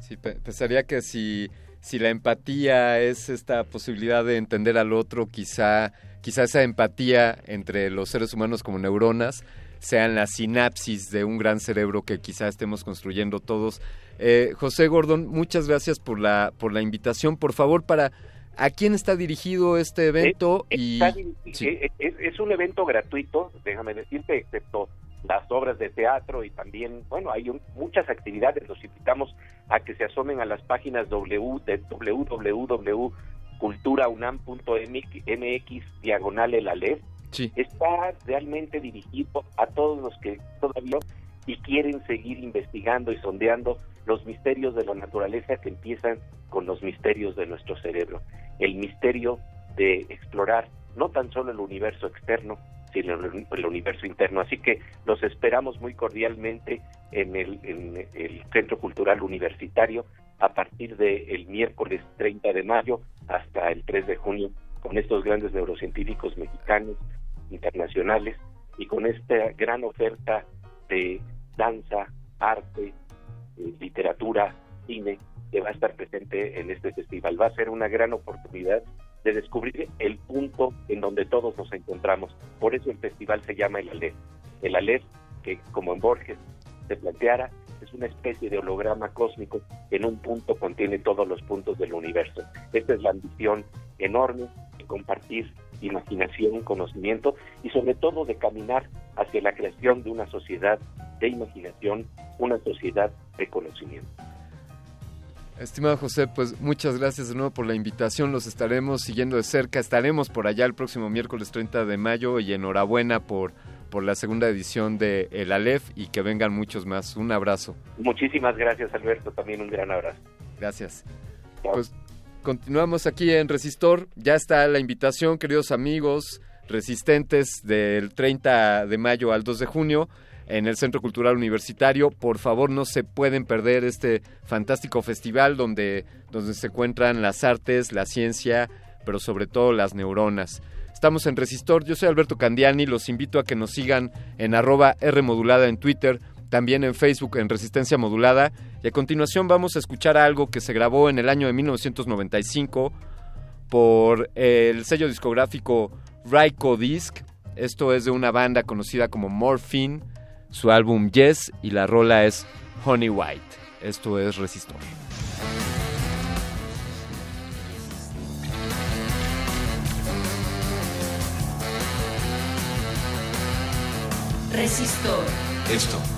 Sí, pensaría que si, si la empatía es esta posibilidad de entender al otro, quizá, quizá esa empatía entre los seres humanos como neuronas sean la sinapsis de un gran cerebro que quizá estemos construyendo todos. Eh, José Gordon, muchas gracias por la, por la invitación. Por favor, para ¿A quién está dirigido este evento? y... es, un evento gratuito, déjame decirte, excepto las obras de teatro y también, bueno, hay muchas actividades. Los invitamos a que se asomen a las páginas w, de www.culturaunam.mx diagonal el Está realmente dirigido a todos los que todavía y quieren seguir investigando y sondeando los misterios de la naturaleza que empiezan con los misterios de nuestro cerebro. El misterio de explorar no tan solo el universo externo, sino el universo interno. Así que los esperamos muy cordialmente en el, Centro Cultural Universitario a partir del miércoles 30 de mayo hasta el 3 de junio con estos grandes neurocientíficos mexicanos, internacionales y con esta gran oferta de danza, arte, eh, literatura, cine que va a estar presente en este festival. Va a ser una gran oportunidad de descubrir el punto en donde todos nos encontramos. Por eso el festival se llama el Aleph. El Aleph, que como en Borges se planteara, es una especie de holograma cósmico que en un punto contiene todos los puntos del universo. Esta es la ambición enorme compartir imaginación, conocimiento y sobre todo de caminar hacia la creación de una sociedad de imaginación, una sociedad de conocimiento. Estimado José, pues muchas gracias de nuevo por la invitación. Los estaremos siguiendo de cerca. Estaremos por allá el próximo miércoles 30 de mayo y enhorabuena por, por la segunda edición de El Aleph y que vengan muchos más. Un abrazo. Muchísimas gracias, Alberto. También un gran abrazo. Gracias. Pues continuamos aquí en Resistor. Ya está la invitación, queridos amigos resistentes, del 30 de mayo al 2 de junio en el Centro Cultural Universitario. Por favor, no se pueden perder este fantástico festival donde, donde se encuentran las artes, la ciencia, pero sobre todo las neuronas. Estamos en Resistor, yo soy Alberto Candiani, los invito a que nos sigan en arroba Rmodulada en Twitter, también en Facebook en Resistencia Modulada, y a continuación vamos a escuchar algo que se grabó en el año de 1995 por el sello discográfico Ryko Disc, esto es de una banda conocida como Morphine, su álbum Yes y la rola es Honey White. Esto es Resistor. Resistor. Esto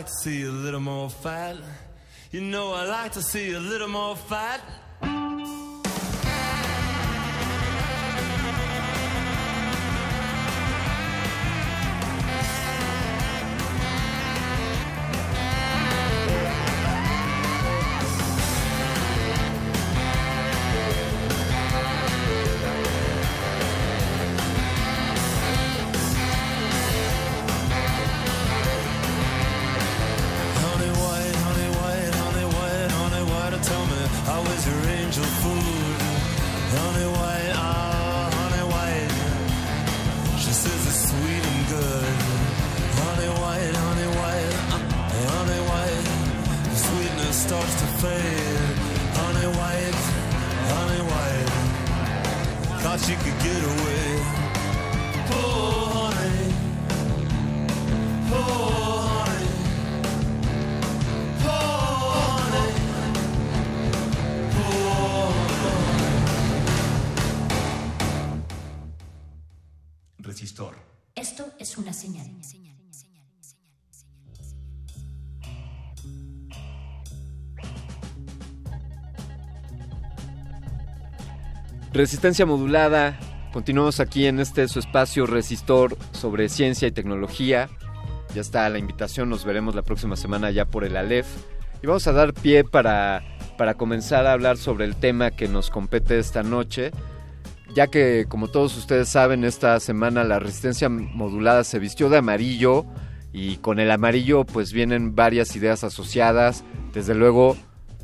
like to see a little more fat. You know, I like to see a little more fat. Resistor. Esto es una señal. Resistencia modulada. Continuamos aquí en este su espacio resistor sobre ciencia y tecnología. Ya está la invitación, nos veremos la próxima semana ya por el Aleph. Y vamos a dar pie para, para comenzar a hablar sobre el tema que nos compete esta noche. Ya que, como todos ustedes saben, esta semana la resistencia modulada se vistió de amarillo y con el amarillo pues vienen varias ideas asociadas. Desde luego,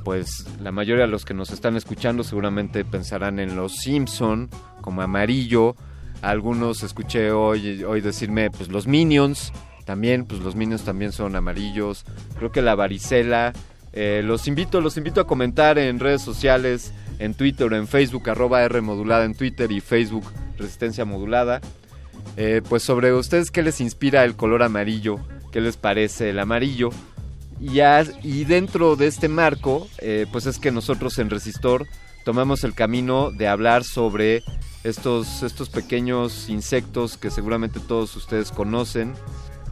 pues la mayoría de los que nos están escuchando seguramente pensarán en los Simpson como amarillo. Algunos escuché hoy, hoy decirme pues los Minions, también pues los Minions también son amarillos. Creo que la varicela. Eh, los invito, los invito a comentar en redes sociales, en Twitter o en Facebook, arroba R modulada en Twitter y Facebook Resistencia Modulada. Eh, pues sobre ustedes qué les inspira el color amarillo, qué les parece el amarillo. Y, y dentro de este marco, eh, pues es que nosotros en Resistor tomamos el camino de hablar sobre estos, estos pequeños insectos que seguramente todos ustedes conocen,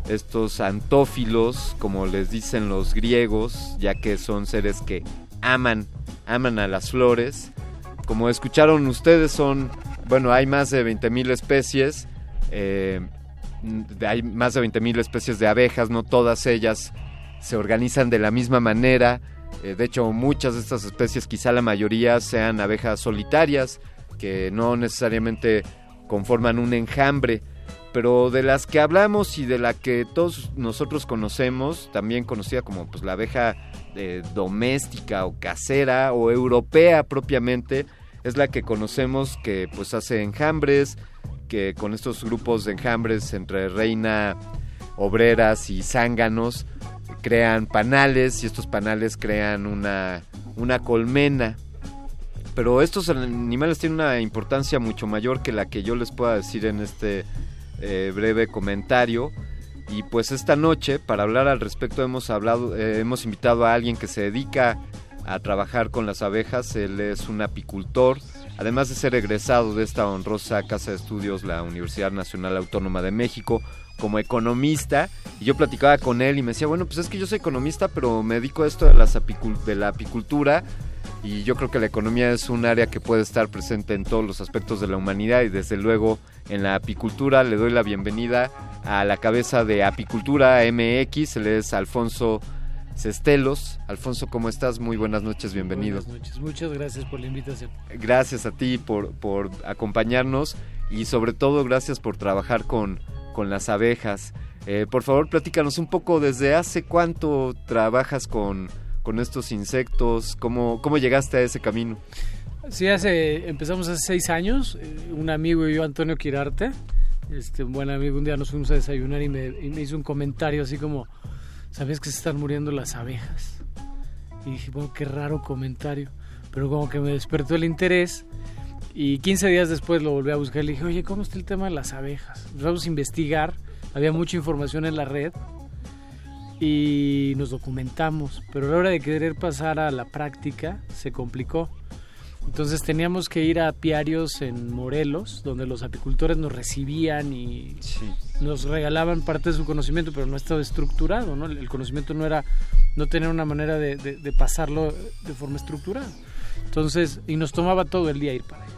estos antófilos, como les dicen los griegos, ya que son seres que aman, aman a las flores. Como escucharon ustedes, son, bueno, hay más de 20.000 especies, eh, hay más de 20.000 especies de abejas, no todas ellas se organizan de la misma manera. Eh, de hecho, muchas de estas especies, quizá la mayoría, sean abejas solitarias, que no necesariamente conforman un enjambre. Pero de las que hablamos y de la que todos nosotros conocemos, también conocida como pues, la abeja eh, doméstica o casera o europea propiamente, es la que conocemos que pues hace enjambres, que con estos grupos de enjambres entre reina, obreras y zánganos crean panales y estos panales crean una, una colmena. Pero estos animales tienen una importancia mucho mayor que la que yo les pueda decir en este eh, breve comentario. Y pues esta noche, para hablar al respecto, hemos hablado, eh, hemos invitado a alguien que se dedica a trabajar con las abejas. Él es un apicultor, además de ser egresado de esta honrosa casa de estudios, la Universidad Nacional Autónoma de México, como economista. Y yo platicaba con él y me decía, bueno, pues es que yo soy economista, pero me dedico a esto de, las de la apicultura. Y yo creo que la economía es un área que puede estar presente en todos los aspectos de la humanidad y desde luego en la apicultura. Le doy la bienvenida a la cabeza de Apicultura MX, él es Alfonso Cestelos. Alfonso, ¿cómo estás? Muy buenas noches, bienvenido. Buenas noches, muchas gracias por la invitación. Gracias a ti por, por acompañarnos y sobre todo gracias por trabajar con, con las abejas. Eh, por favor, platícanos un poco desde hace cuánto trabajas con, con estos insectos? ¿Cómo, cómo llegaste a ese camino? Sí, hace, empezamos hace seis años, eh, un amigo y yo, Antonio Quirarte, este, un buen amigo, un día nos fuimos a desayunar y me, y me hizo un comentario así como, ¿sabes que se están muriendo las abejas? Y dije, bueno, qué raro comentario, pero como que me despertó el interés y 15 días después lo volví a buscar y le dije, oye, ¿cómo está el tema de las abejas? Vamos a investigar, había mucha información en la red y nos documentamos, pero a la hora de querer pasar a la práctica se complicó. Entonces teníamos que ir a apiarios en Morelos, donde los apicultores nos recibían y nos regalaban parte de su conocimiento, pero no estaba estructurado, ¿no? El conocimiento no era, no tenía una manera de, de- de pasarlo de forma estructurada. Entonces, y nos tomaba todo el día ir para allá.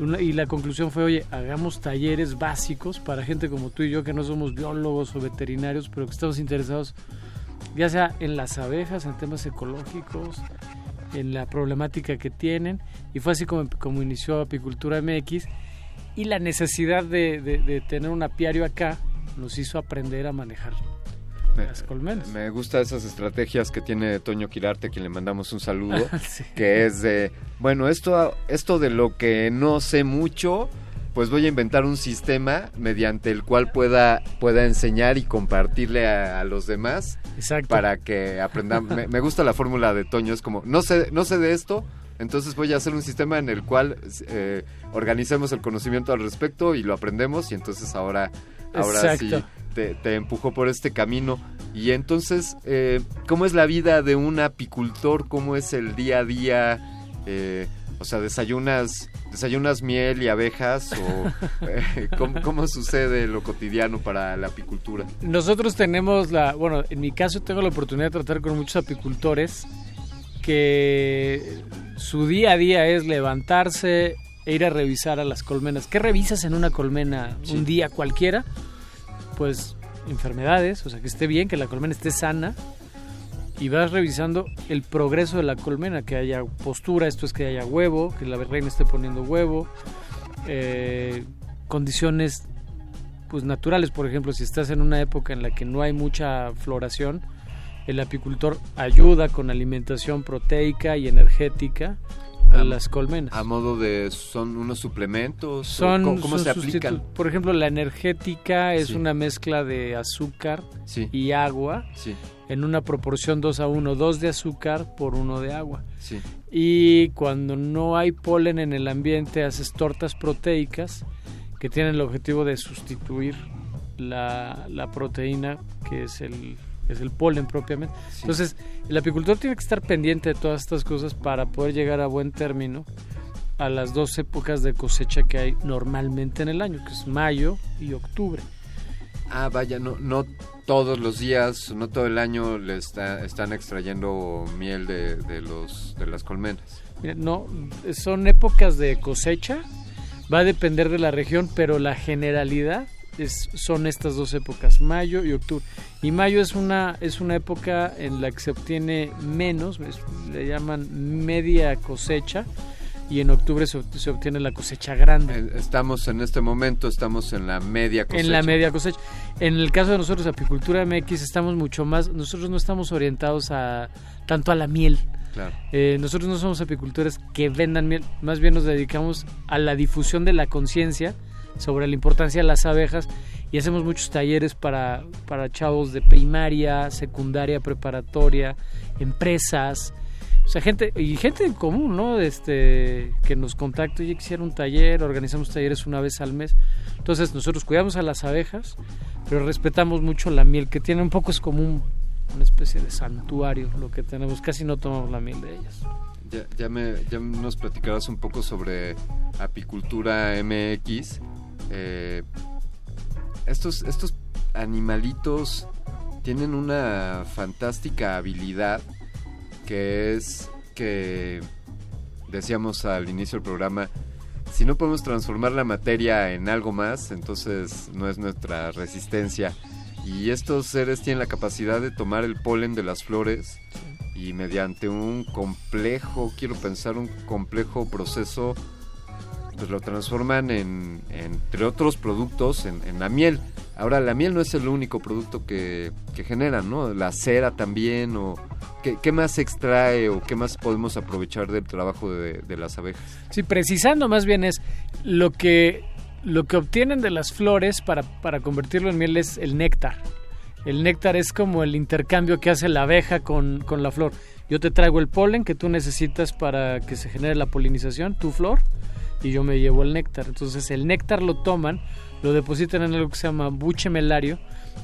Una- y la conclusión fue, oye, hagamos talleres básicos para gente como tú y yo, que no somos biólogos o veterinarios, pero que estamos interesados ya sea en las abejas, en temas ecológicos, en la problemática que tienen. Y fue así como, como inició Apicultura MX. Y la necesidad de, de- de tener un apiario acá nos hizo aprender a manejar las colmenas. Me gustan esas estrategias que tiene Toño Quirarte, a quien le mandamos un saludo, <laughs> Sí. que es de, bueno, esto, esto de lo que no sé mucho, pues voy a inventar un sistema mediante el cual pueda, pueda enseñar y compartirle a, a los demás Exacto. para que aprendan. me, me gusta la fórmula de Toño, es como, no sé, no sé de esto, entonces voy a hacer un sistema en el cual eh, organicemos el conocimiento al respecto y lo aprendemos y entonces ahora, ahora sí te, te empujó por este camino. Y entonces, eh, ¿cómo es la vida de un apicultor? ¿Cómo es el día a día? Eh, o sea, ¿desayunas, desayunas miel y abejas? ¿O <laughs> eh, ¿cómo, cómo sucede lo cotidiano para la apicultura? Nosotros tenemos la, bueno, en mi caso tengo la oportunidad de tratar con muchos apicultores que su día a día es levantarse e ir a revisar a las colmenas. ¿Qué revisas en una colmena un día cualquiera? Pues enfermedades, o sea, que esté bien, que la colmena esté sana y vas revisando el progreso de la colmena, que haya postura, esto es que haya huevo, que la reina esté poniendo huevo, eh, condiciones pues naturales, por ejemplo, si estás en una época en la que no hay mucha floración, el apicultor ayuda con alimentación proteica y energética a las colmenas. A modo de, ¿son unos suplementos? ¿O Son, ¿Cómo, cómo son se aplican? Por ejemplo, la energética es Sí. una mezcla de azúcar Sí. y agua Sí. En una proporción 2 a 1, 2 de azúcar por 1 de agua. Sí. Y cuando no hay polen en el ambiente, haces tortas proteicas que tienen el objetivo de sustituir la, la proteína que es el, es el polen propiamente. Entonces, el apicultor tiene que estar pendiente de todas estas cosas para poder llegar a buen término a las dos épocas de cosecha que hay normalmente en el año, que es mayo y octubre. Ah, vaya, no, no todos los días, no todo el año le está, están extrayendo miel de, los, de las colmenas. No, son épocas de cosecha, va a depender de la región, pero la generalidad es, son estas dos épocas, mayo y octubre. Y mayo es una, es una época en la que se obtiene menos, le llaman media cosecha, y en octubre se, se obtiene la cosecha grande. Eh, Estamos en este momento, estamos en la media cosecha. En la media cosecha. En el caso de nosotros, Apicultura MX, estamos mucho más, nosotros no estamos orientados a tanto a la miel. Claro. Eh, nosotros no somos apicultores que vendan miel, más bien nos dedicamos a la difusión de la conciencia sobre la importancia de las abejas y hacemos muchos talleres para, para chavos de primaria, secundaria, preparatoria, empresas, o sea, gente y gente en común, ¿no? Este que nos contacta, oye, quisiera un taller, organizamos talleres una vez al mes. Entonces, nosotros cuidamos a las abejas, pero respetamos mucho la miel que tiene un poco es como un- una especie de santuario lo que tenemos, casi no tomamos la miel de ellas. Ya, ya, me, ya nos platicarás un poco sobre apicultura MX. Eh, estos, estos animalitos tienen una fantástica habilidad que es que, decíamos al inicio del programa, si no podemos transformar la materia en algo más, entonces no es nuestra resistencia. Y estos seres tienen la capacidad de tomar el polen de las flores y mediante un complejo, quiero pensar, un complejo proceso, pues lo transforman en, entre otros productos, en, en la miel. Ahora, la miel no es el único producto que, generan, ¿no? La cera también, o ¿qué, qué más extrae o qué más podemos aprovechar del trabajo de, de las abejas? Sí, precisando más bien es lo que, lo que obtienen de las flores para, para convertirlo en miel es el néctar. El néctar es como el intercambio que hace la abeja con, con la flor. Yo te traigo el polen que tú necesitas para que se genere la polinización, tu flor, y yo me llevo el néctar. Entonces el néctar lo toman, lo depositan en algo que se llama buche melario,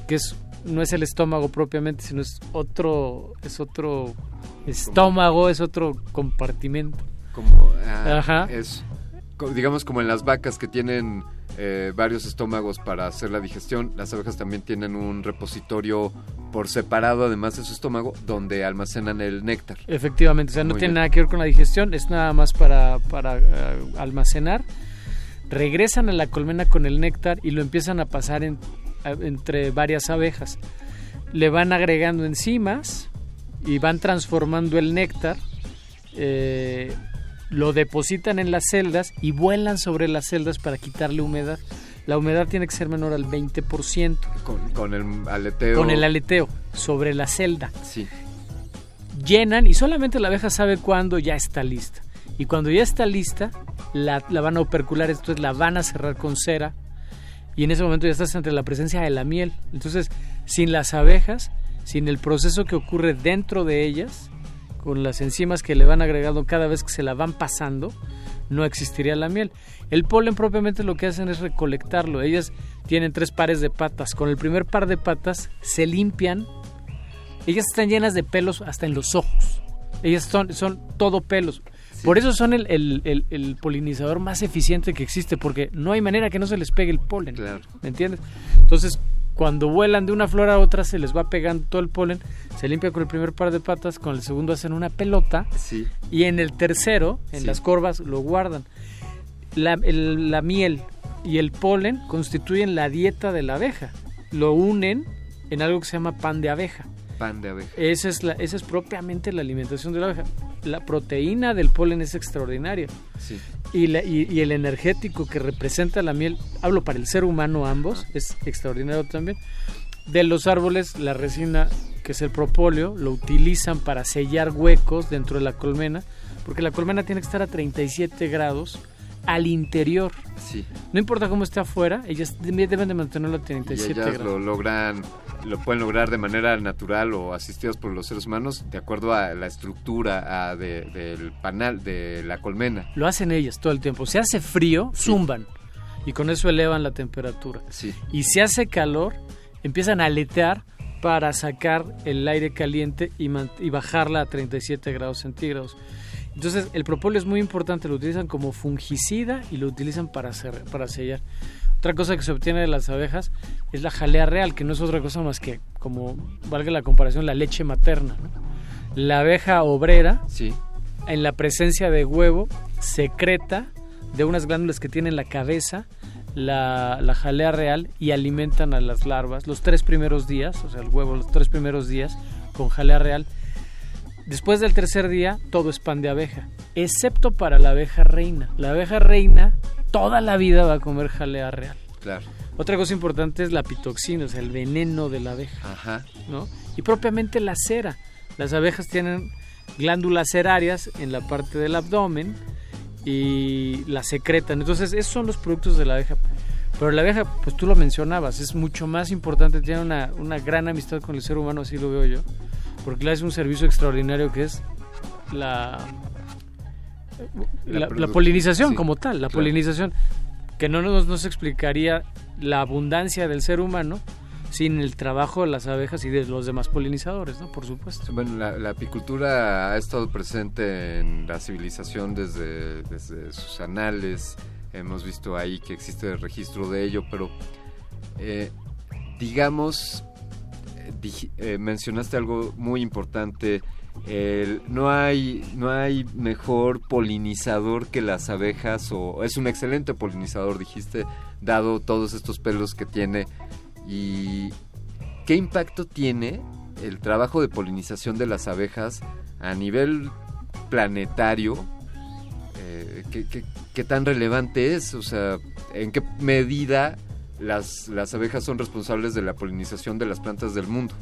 que es no es el estómago propiamente, sino es otro es otro estómago, es otro compartimento. Como, ah, Ajá. Es, digamos, como en las vacas que tienen eh, varios estómagos para hacer la digestión, las abejas también tienen un repositorio por separado, además de su estómago, donde almacenan el néctar. Efectivamente, o sea, no tiene nada que ver con la digestión, es nada más para, para eh, almacenar. Regresan a la colmena con el néctar y lo empiezan a pasar en- a- entre varias abejas. Le van agregando enzimas y van transformando el néctar, eh, lo depositan en las celdas y vuelan sobre las celdas para quitarle humedad. La humedad tiene que ser menor al 20%. Con, con el aleteo. Con el aleteo, sobre la celda. Sí. Llenan y solamente la abeja sabe cuándo ya está lista. Y cuando ya está lista, la, la van a opercular, entonces la van a cerrar con cera. Y en ese momento ya estás ante la presencia de la miel. Entonces, sin las abejas, sin el proceso que ocurre dentro de ellas, con las enzimas que le van agregando cada vez que se la van pasando, no existiría la miel. El polen propiamente lo que hacen es recolectarlo. Ellas tienen tres pares de patas. Con el primer par de patas se limpian. Ellas están llenas de pelos hasta en los ojos. Ellas son, son todo pelos. Por eso son el, el- el- el polinizador más eficiente que existe, porque no hay manera que no se les pegue el polen. ¿Me entiendes? Entonces, cuando vuelan de una flor a otra, se les va pegando todo el polen, se limpia con el primer par de patas, con el segundo hacen una pelota, Sí. y en el tercero, en Sí. las corvas, lo guardan. La, la miel y el polen constituyen la dieta de la abeja. Lo unen en algo que se llama pan de abeja. Pan de abeja. Esa es, la, esa es propiamente la alimentación de la abeja. La proteína del polen es extraordinaria. Sí. Y, la- y- y el energético que representa la miel, hablo para el ser humano ambos, es extraordinario también. De los árboles, la resina, que es el propóleo, lo utilizan para sellar huecos dentro de la colmena, porque la colmena tiene que estar a 37 grados al interior. Sí. No importa cómo esté afuera, ellas deben de mantenerlo a Y 37 ellas grados. lo logran, lo pueden lograr de manera natural o asistidas por los seres humanos, de acuerdo a la estructura a, de- del panal, de la colmena. Lo hacen ellas todo el tiempo. Si hace frío, zumban. Y con eso elevan la temperatura. Sí. Y si hace calor, empiezan a aletear para sacar el aire caliente y, y bajarla a 37 grados centígrados. Entonces, el propóleo es muy importante. Lo utilizan como fungicida y lo utilizan para, para sellar. Otra cosa que se obtiene de las abejas es la jalea real, que no es otra cosa más que, como valga la comparación, la leche materna. ¿no? La abeja obrera Sí. en la presencia de huevo secreta de unas glándulas que tiene en la cabeza la, la jalea real y alimentan a las larvas los tres primeros días, o sea, el huevo los tres primeros días con jalea real. Después del tercer día, todo es pan de abeja, excepto para la abeja reina. La abeja reina toda la vida va a comer jalea real. Claro. Otra cosa importante es la pitoxina, o sea, el veneno de la abeja. Ajá. ¿no? Y propiamente la cera. Las abejas tienen glándulas cerarias en la parte del abdomen y la secretan. Entonces, esos son los productos de la abeja. Pero la abeja, pues tú lo mencionabas, es mucho más importante, tiene una, una gran amistad con el ser humano, así lo veo yo, porque le hace un servicio extraordinario que es la, La polinización sí, como tal, la claro. polinización, que no nos, nos explicaría la abundancia del ser humano sin el trabajo de las abejas y de los demás polinizadores, ¿no? Por supuesto. Bueno, la, la apicultura ha estado presente en la civilización desde, desde sus anales. Hemos visto ahí que existe registro de ello, pero eh, digamos, eh, eh, mencionaste algo muy importante. No hay no hay mejor polinizador que las abejas o es un excelente polinizador dijiste dado todos estos pelos que tiene. Y qué impacto tiene el trabajo de polinización de las abejas a nivel planetario eh, ¿qué, qué, qué tan relevante es o sea en qué medida las, las abejas son responsables de la polinización de las plantas del mundo.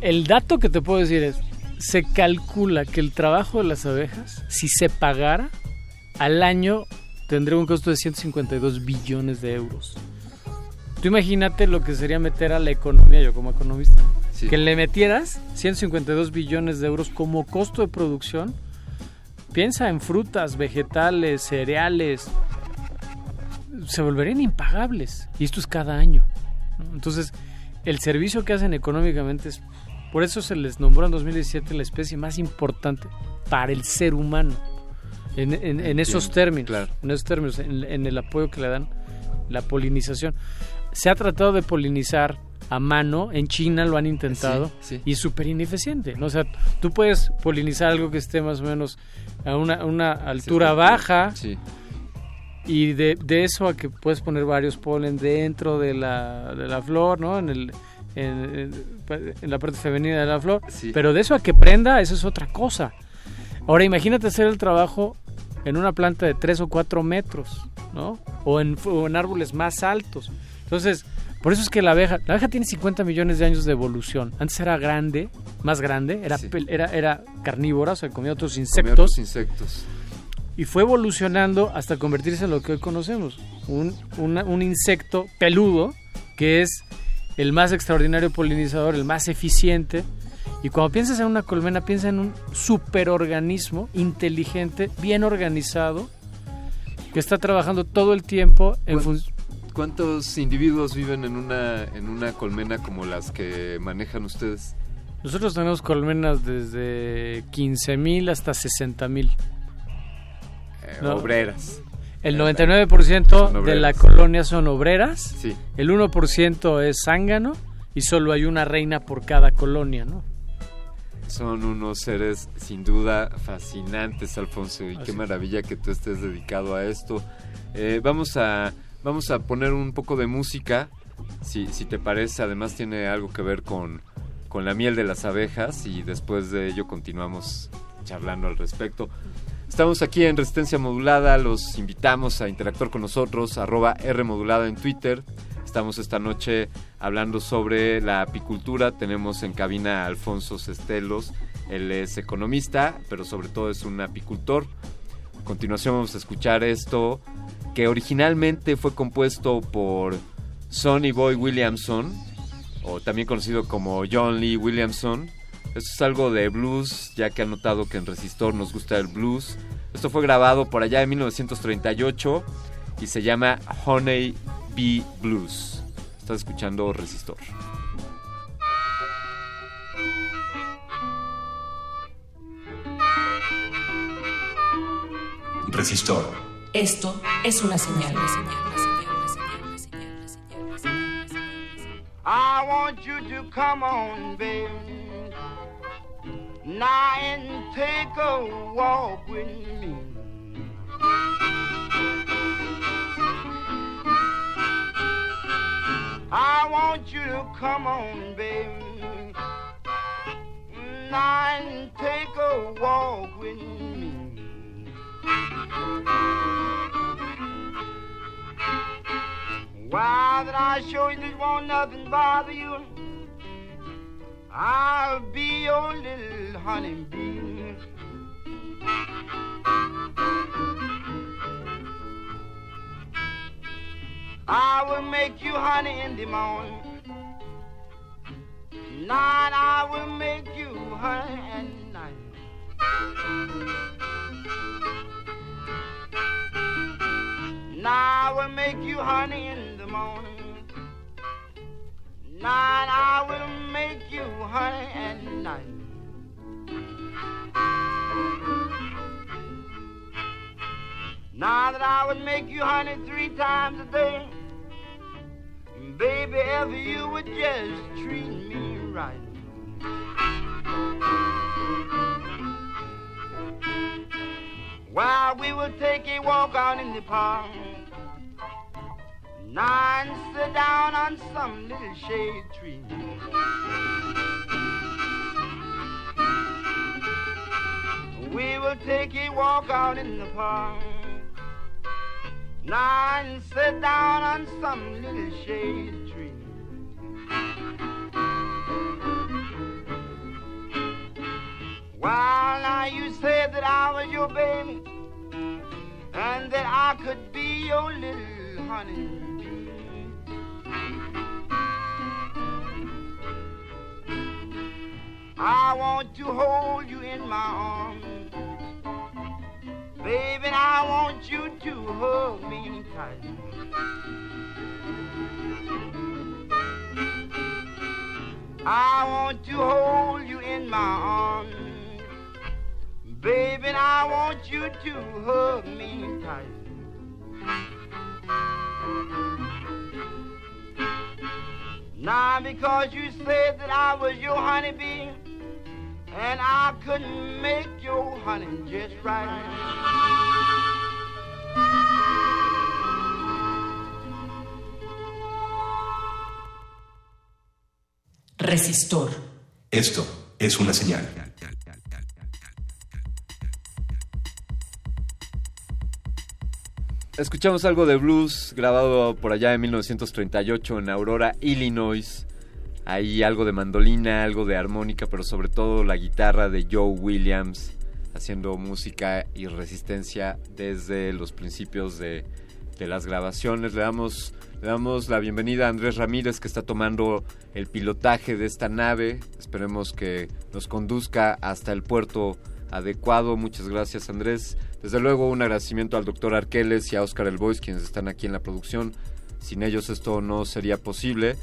El dato que te puedo decir es, se calcula que el trabajo de las abejas, si se pagara, al año tendría un costo de 152 billones de euros. Tú imagínate lo que sería meter a la economía, yo como economista, que le metieras 152 billones de euros como costo de producción. Piensa en frutas, vegetales, cereales. Se volverían impagables. Y esto es cada año. Entonces, el servicio que hacen económicamente es... Por eso se les nombró en 2017 la especie más importante para el ser humano. En, esos términos. En esos términos, en el apoyo que le dan la polinización se ha tratado de polinizar a mano, en China lo han intentado y es súper ineficiente. ¿no? O sea, tú puedes polinizar algo que esté más o menos a una, altura baja y de, eso a que puedes poner varios polen dentro de la, de la flor, ¿no? En, el, en, la parte femenina de la flor. Pero de eso a que prenda, eso es otra cosa. Ahora imagínate hacer el trabajo en una planta de 3 o 4 metros, ¿no? O en, o en árboles más altos. Entonces, por eso es que la abeja, la abeja tiene 50 millones de años de evolución. Antes era grande, más grande, era, era, era carnívora, o sea, comía otros insectos. Comía otros insectos. Y fue evolucionando hasta convertirse en lo que hoy conocemos. Un, un insecto peludo que es el más extraordinario polinizador, el más eficiente. Y cuando piensas en una colmena, piensa en un superorganismo inteligente, bien organizado, que está trabajando todo el tiempo en función ¿Cuántos individuos viven en una, en una colmena como las que manejan ustedes? Nosotros tenemos colmenas desde 15.000 hasta 60.000. Eh, Obreras. El 99% de la colonia son obreras, sí. el 1% es zángano y solo hay una reina por cada colonia, ¿no? Son unos seres sin duda fascinantes, Alfonso, y qué maravilla que tú estés dedicado a esto. Eh, vamos a Vamos a poner un poco de música, si, si te parece, además tiene algo que ver con, con la miel de las abejas y después de ello continuamos charlando al respecto. Estamos aquí en Resistencia Modulada, los invitamos a interactuar con nosotros, arroba R Modulada en Twitter. Estamos esta noche hablando sobre la apicultura, tenemos en cabina a Alfonso Cestelos, él es economista, pero sobre todo es un apicultor. A continuación vamos a escuchar esto que originalmente fue compuesto por Sonny Boy Williamson, o también conocido como John Lee Williamson. Esto es algo de blues, ya que han notado que en Resistor nos gusta el blues. Esto fue grabado por allá en 1938 y se llama Honey Bee Blues. Estás escuchando Resistor. Resistor. Esto es una señal. I want you to come on, baby. Now and take a walk with me. I want you to come on, baby. Now and take a walk with me. Why that I show you that won't nothing bother you? I'll be your little honeybee. I will make you honey in the morning. Night I will make you honey at night. Now I will make you honey in the morning. Night I will make you honey at night. Now that I would make you honey three times a day, baby, if you would just treat me right. While we will take a walk out in the park. Nine sit down on some little shade tree. We will take a walk out in the park. And sit down on some little shade tree. While now you said that I was your baby and that I could be your little honey. I want to hold you in my arms. Baby, I want you to hug me tight. I want to hold you in my arms. Baby, I want you to hug me tight. Now, because you said that I was your honeybee, and I couldn't make your honey just right. Resistor. Esto es una señal. Escuchamos algo de blues grabado por allá en 1938 en Aurora, Illinois. Hay algo de mandolina, algo de armónica, pero sobre todo la guitarra de Joe Williams haciendo música y resistencia desde los principios de, las grabaciones. Le damos, le damos la bienvenida a Andrés Ramírez que está tomando el pilotaje de esta nave. Esperemos que nos conduzca hasta el puerto adecuado. Muchas gracias Andrés. Desde luego un agradecimiento al doctor Arqueles y a Oscar El Boys quienes están aquí en la producción. Sin ellos esto no sería posible.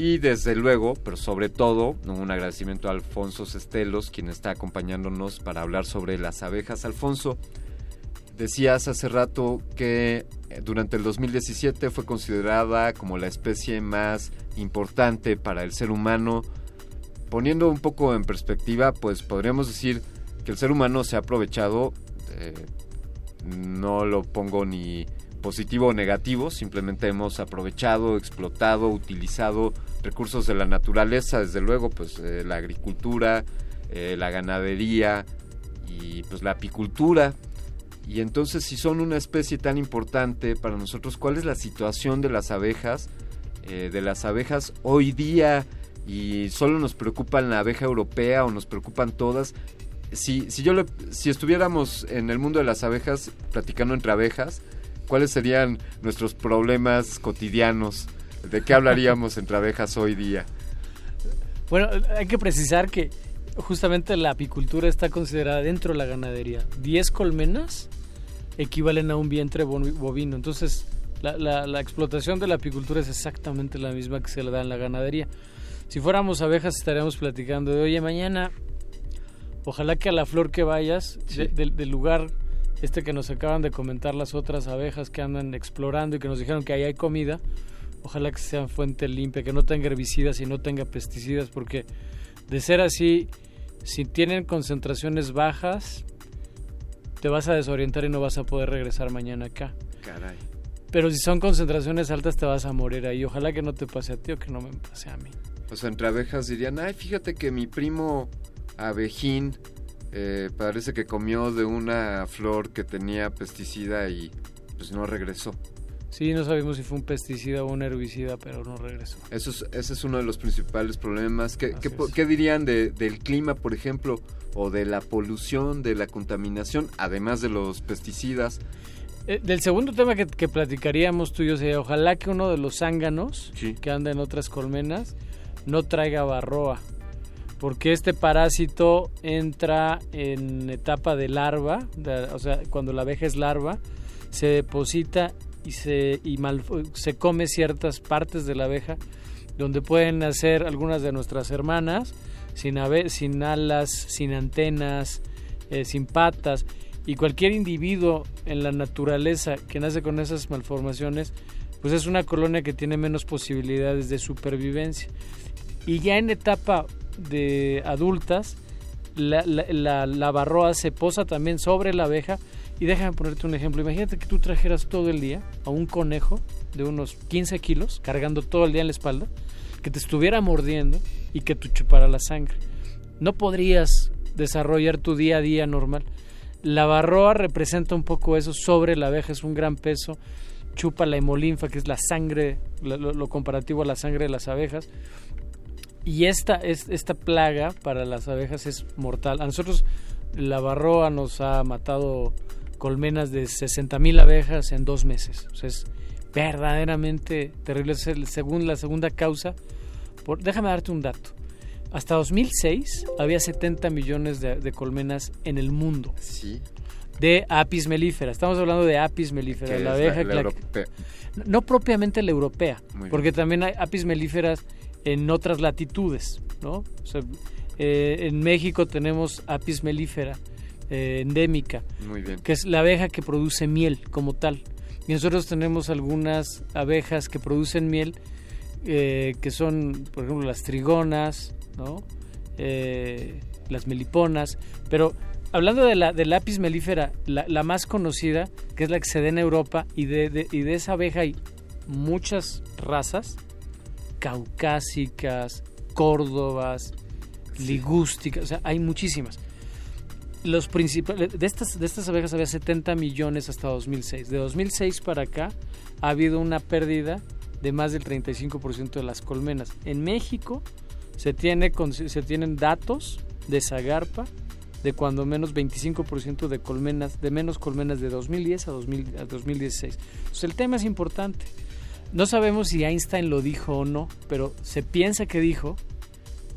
Y desde luego, pero sobre todo, un agradecimiento a Alfonso Cestelos, quien está acompañándonos para hablar sobre las abejas. Alfonso, decías hace rato que eh, durante el 2017 fue considerada como la especie más importante para el ser humano. Poniendo un poco en perspectiva, pues podríamos decir que el ser humano se ha aprovechado, eh, no lo pongo ni positivo o negativo, simplemente hemos aprovechado, explotado, utilizado recursos de la naturaleza, desde luego, pues eh, la agricultura, eh, la ganadería y pues la apicultura. Y entonces si son una especie tan importante para nosotros, ¿cuál es la situación de las abejas? Eh, de las abejas hoy día y solo nos preocupan la abeja europea o nos preocupan todas. Si, si, yo le, si estuviéramos en el mundo de las abejas, platicando entre abejas, ¿cuáles serían nuestros problemas cotidianos? ¿De qué hablaríamos entre abejas hoy día? Bueno, hay que precisar que justamente la apicultura está considerada dentro de la ganadería. 10 colmenas equivalen a un vientre bovino. Entonces, la, la, la, explotación de la apicultura es exactamente la misma que se le da en la ganadería. Si fuéramos abejas estaríamos platicando de, oye, mañana, ojalá que a la flor que vayas, sí. de, de, del lugar este que nos acaban de comentar las otras abejas que andan explorando y que nos dijeron que ahí hay comida, ojalá que sea fuente limpia, que no tenga herbicidas y no tenga pesticidas, porque de ser así, si tienen concentraciones bajas, te vas a desorientar y no vas a poder regresar mañana acá. Caray. Pero si son concentraciones altas te vas a morir ahí. Ojalá que no te pase a ti o que no me pase a mí. O sea, entre abejas dirían, ay, fíjate que mi primo abejín eh, parece que comió de una flor que tenía pesticida y pues no regresó. Sí, no sabemos si fue un pesticida o un herbicida, pero no regresó. Eso es, ese es uno de los principales problemas. ¿Qué, qué, ¿qué dirían de, del clima, por ejemplo, o de la polución, de la contaminación, además de los pesticidas? Eh, del segundo tema que, que, platicaríamos tú y yo sería, ojalá que uno de los zánganos sí. que anda en otras colmenas no traiga barroa, porque este parásito entra en etapa de larva, de, o sea, cuando la abeja es larva, se deposita y se, mal, se come ciertas partes de la abeja donde pueden nacer algunas de nuestras hermanas sin, ave, sin alas, sin antenas, eh, sin patas. Y cualquier individuo en la naturaleza que nace con esas malformaciones pues es una colonia que tiene menos posibilidades de supervivencia. Y ya en etapa de adultas la barroa se posa también sobre la abeja y déjame ponerte un ejemplo. Imagínate que tú trajeras todo el día a un conejo de unos 15 kilos, cargando todo el día en la espalda, que te estuviera mordiendo y que tú chupara la sangre. No podrías desarrollar tu día a día normal. La barroa representa un poco eso sobre la abeja, es un gran peso. Chupa la hemolinfa, que es la sangre, lo, lo comparativo a la sangre de las abejas. Y esta, es, esta plaga para las abejas es mortal. A nosotros la barroa nos ha matado colmenas de 60 mil abejas en dos meses. O sea, es verdaderamente terrible. Es el, según la segunda causa. Por, déjame darte un dato. Hasta 2006 había 70 millones de, de colmenas en el mundo. Sí. De apis mellifera. Estamos hablando de apis mellifera, Que la abeja la que- europea. no propiamente la europea, Muy porque también hay apis mellíferas en otras latitudes, ¿no? O sea, eh, en México tenemos apis mellifera eh, endémica, Muy bien. que es la abeja que produce miel como tal. Y nosotros tenemos algunas abejas que producen miel, eh, que son, por ejemplo, las trigonas, ¿no? Eh, las meliponas, pero hablando de la del apis mellifera, la, la más conocida, que es la que se da en Europa, y de, de- y de esa abeja hay muchas razas, caucásicas, córdobas, ligústicas, o sea, hay muchísimas. Los principales, de estas, de estas abejas había 70 millones hasta 2006. De 2006 para acá ha habido una pérdida de más del 35% de las colmenas. En México se, tiene, se tienen datos de Zagarpa de cuando menos 25% de colmenas, de menos colmenas de 2010 a, 2000 a 2016. Entonces el tema es importante. No sabemos si Einstein lo dijo o no, pero se piensa que dijo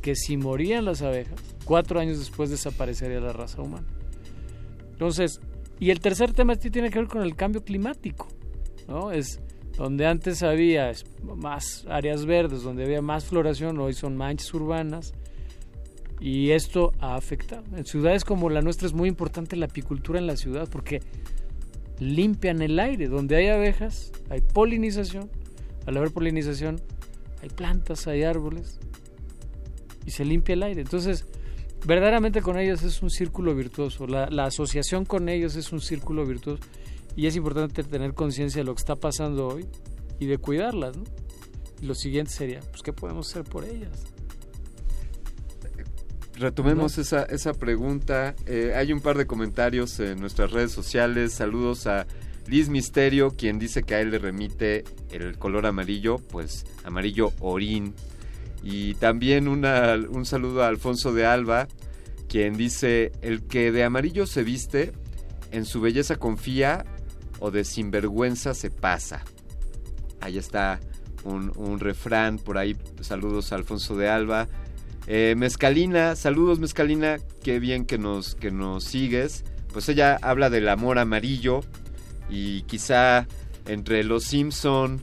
que si morían las abejas, cuatro años después desaparecería la raza humana. Entonces, y el tercer tema tiene que ver con el cambio climático, ¿no? Es donde antes había más áreas verdes, donde había más floración, hoy son manchas urbanas, y esto ha afectado. En ciudades como la nuestra es muy importante la apicultura en la ciudad porque limpian el aire. Donde hay abejas, hay polinización. Al haber polinización, hay plantas, hay árboles y se limpia el aire. Entonces, verdaderamente con ellos es un círculo virtuoso. La, la asociación con ellos es un círculo virtuoso y es importante tener conciencia de lo que está pasando hoy y de cuidarlas. ¿no? Y lo siguiente sería, pues, ¿qué podemos hacer por ellas? Retomemos ¿No? esa, esa pregunta. Eh, hay un par de comentarios en nuestras redes sociales. Saludos a Liz Misterio, quien dice que a él le remite el color amarillo, pues amarillo orín. Y también un saludo a Alfonso de Alba, quien dice, el que de amarillo se viste, en su belleza confía o de sinvergüenza se pasa. Ahí está un, un refrán por ahí. Saludos a Alfonso de Alba. Eh, Mezcalina, saludos Mezcalina, qué bien que nos, que nos sigues. Pues ella habla del amor amarillo y quizá entre los Simpson,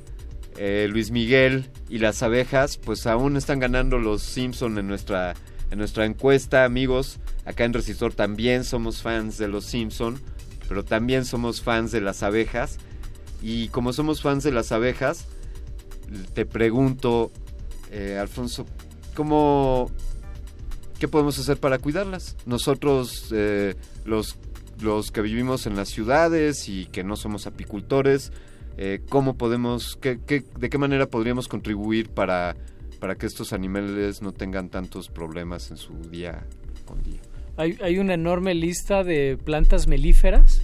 eh, Luis Miguel y las abejas, pues aún están ganando los Simpson en nuestra, en nuestra encuesta, amigos. Acá en Resistor también somos fans de los Simpson, pero también somos fans de las abejas. Y como somos fans de las abejas, te pregunto, eh, Alfonso, ¿cómo, ¿qué podemos hacer para cuidarlas? Nosotros, eh, los, los que vivimos en las ciudades y que no somos apicultores, eh, ¿cómo podemos, qué, qué- de qué manera podríamos contribuir para, para que estos animales no tengan tantos problemas en su día con día? Hay, hay una enorme lista de plantas melíferas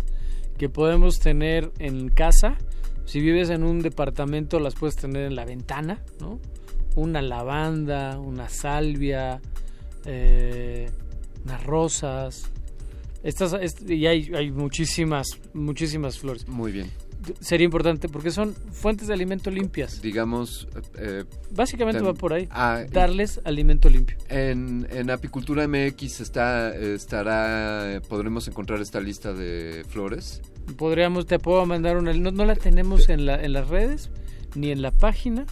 que podemos tener en casa. Si vives en un departamento, las puedes tener en la ventana, ¿no? Una lavanda, una salvia, eh, unas rosas. Estas, est- y hay, hay muchísimas, muchísimas flores. Muy bien. Sería importante porque son fuentes de alimento limpias. Digamos... eh, Básicamente ten- va por ahí. Ah, Darles alimento limpio. En, en Apicultura MX está, estará, podremos encontrar esta lista de flores. Podríamos, te puedo mandar una, no, no la tenemos en, la, en las redes ni en la página,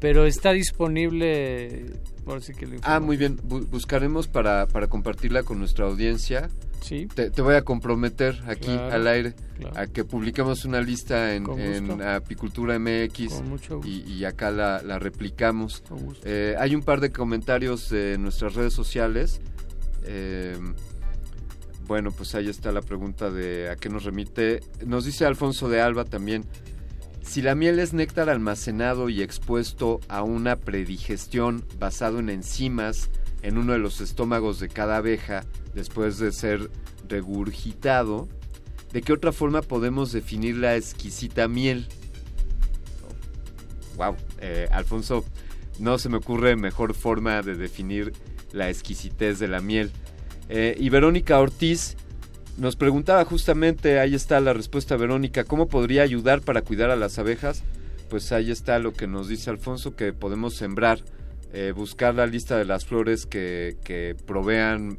pero está disponible. ahora sí que Ah, muy bien. Bu- buscaremos para, para compartirla con nuestra audiencia. Sí. Te, te voy a comprometer aquí Claro, al aire claro. a que publiquemos una lista en. Apicultura MX y, y acá la, la replicamos. Eh, hay un par de comentarios en nuestras redes sociales. Eh, bueno, pues ahí está la pregunta de a qué nos remite. Nos dice Alfonso de Alba también. Si la miel es néctar almacenado y expuesto a una predigestión basado en enzimas en uno de los estómagos de cada abeja después de ser regurgitado, ¿de qué otra forma podemos definir la exquisita miel? Wow, eh, Alfonso, no se me ocurre mejor forma de definir la exquisitez de la miel. Eh, y Verónica Ortiz nos preguntaba justamente, ahí está la respuesta Verónica, ¿cómo podría ayudar para cuidar a las abejas? Pues ahí está lo que nos dice Alfonso, que podemos sembrar, eh, buscar la lista de las flores que, que provean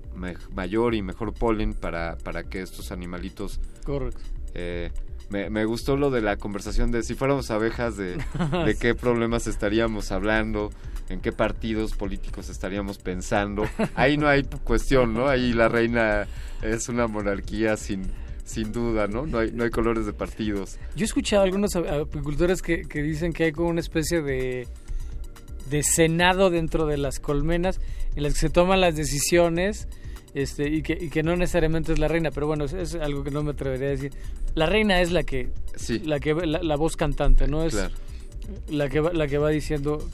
mayor y mejor polen para, para que estos animalitos... Correcto. Eh, me, me, gustó lo de la conversación de si fuéramos abejas, de, <laughs> de qué problemas estaríamos hablando, en qué partidos políticos estaríamos pensando. Ahí no hay cuestión, ¿no? Ahí la reina es una monarquía sin, sin duda, ¿no? No hay, no hay colores de partidos. Yo he escuchado a algunos apicultores que, que dicen que hay como una especie de, de senado dentro de las colmenas en las que se toman las decisiones este, y, que, y que no necesariamente es la reina, pero bueno, es, algo que no me atrevería a decir. La reina es la que, sí. la, que la, voz cantante, ¿no? Es claro. la, que, la que va diciendo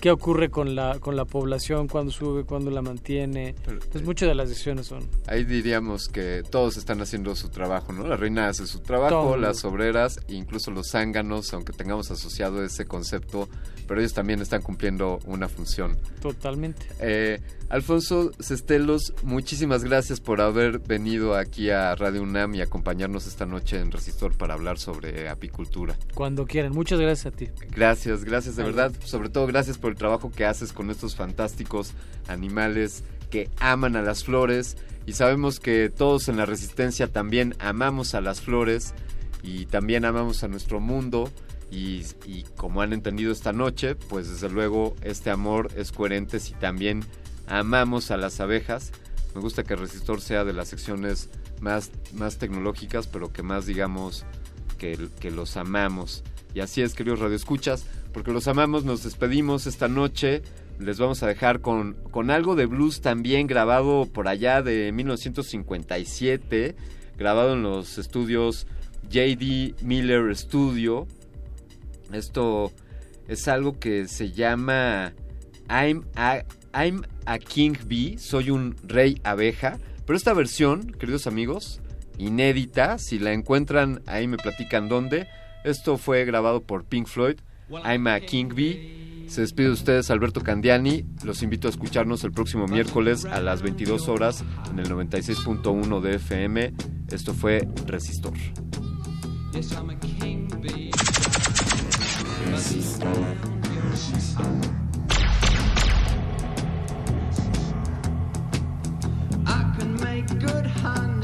qué ocurre con la con la población cuando sube cuando la mantiene entonces eh, muchas de las decisiones son ahí diríamos que todos están haciendo su trabajo no la reina hace su trabajo Todo. las obreras incluso los zánganos aunque tengamos asociado ese concepto pero ellos también están cumpliendo una función. Totalmente. Eh, Alfonso Cestelos muchísimas gracias por haber venido aquí a Radio UNAM y acompañarnos esta noche en Resistor para hablar sobre apicultura. Cuando quieran. Muchas gracias a ti. Gracias gracias de verdad. Sobre todo gracias por el trabajo que haces con estos fantásticos animales que aman a las flores. Y sabemos que todos en la resistencia también amamos a las flores y también amamos a nuestro mundo y, como han entendido esta noche, pues desde luego este amor es coherente si también amamos a las abejas. Me gusta que Resistor sea de las secciones más, más tecnológicas, pero que más digamos que, que los amamos. Y así es, queridos radioescuchas, porque los amamos, nos despedimos esta noche. Les vamos a dejar con, con algo de blues también grabado por allá de 1957, grabado en los estudios JD Miller Studio. Esto es algo que se llama I'm a, I'm a King Bee, soy un rey abeja. Pero esta versión, queridos amigos, inédita, si la encuentran ahí me platican dónde. Esto fue grabado por Pink Floyd. I'm a King Bee. Se despide de ustedes Alberto Candiani. Los invito a escucharnos el próximo miércoles a las 22 horas en el 96.1 de FM. Esto fue Resistor. Yes, I'm a king bee. Resistor. I can make good honey.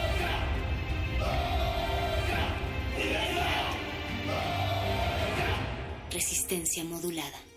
Resistencia modulada.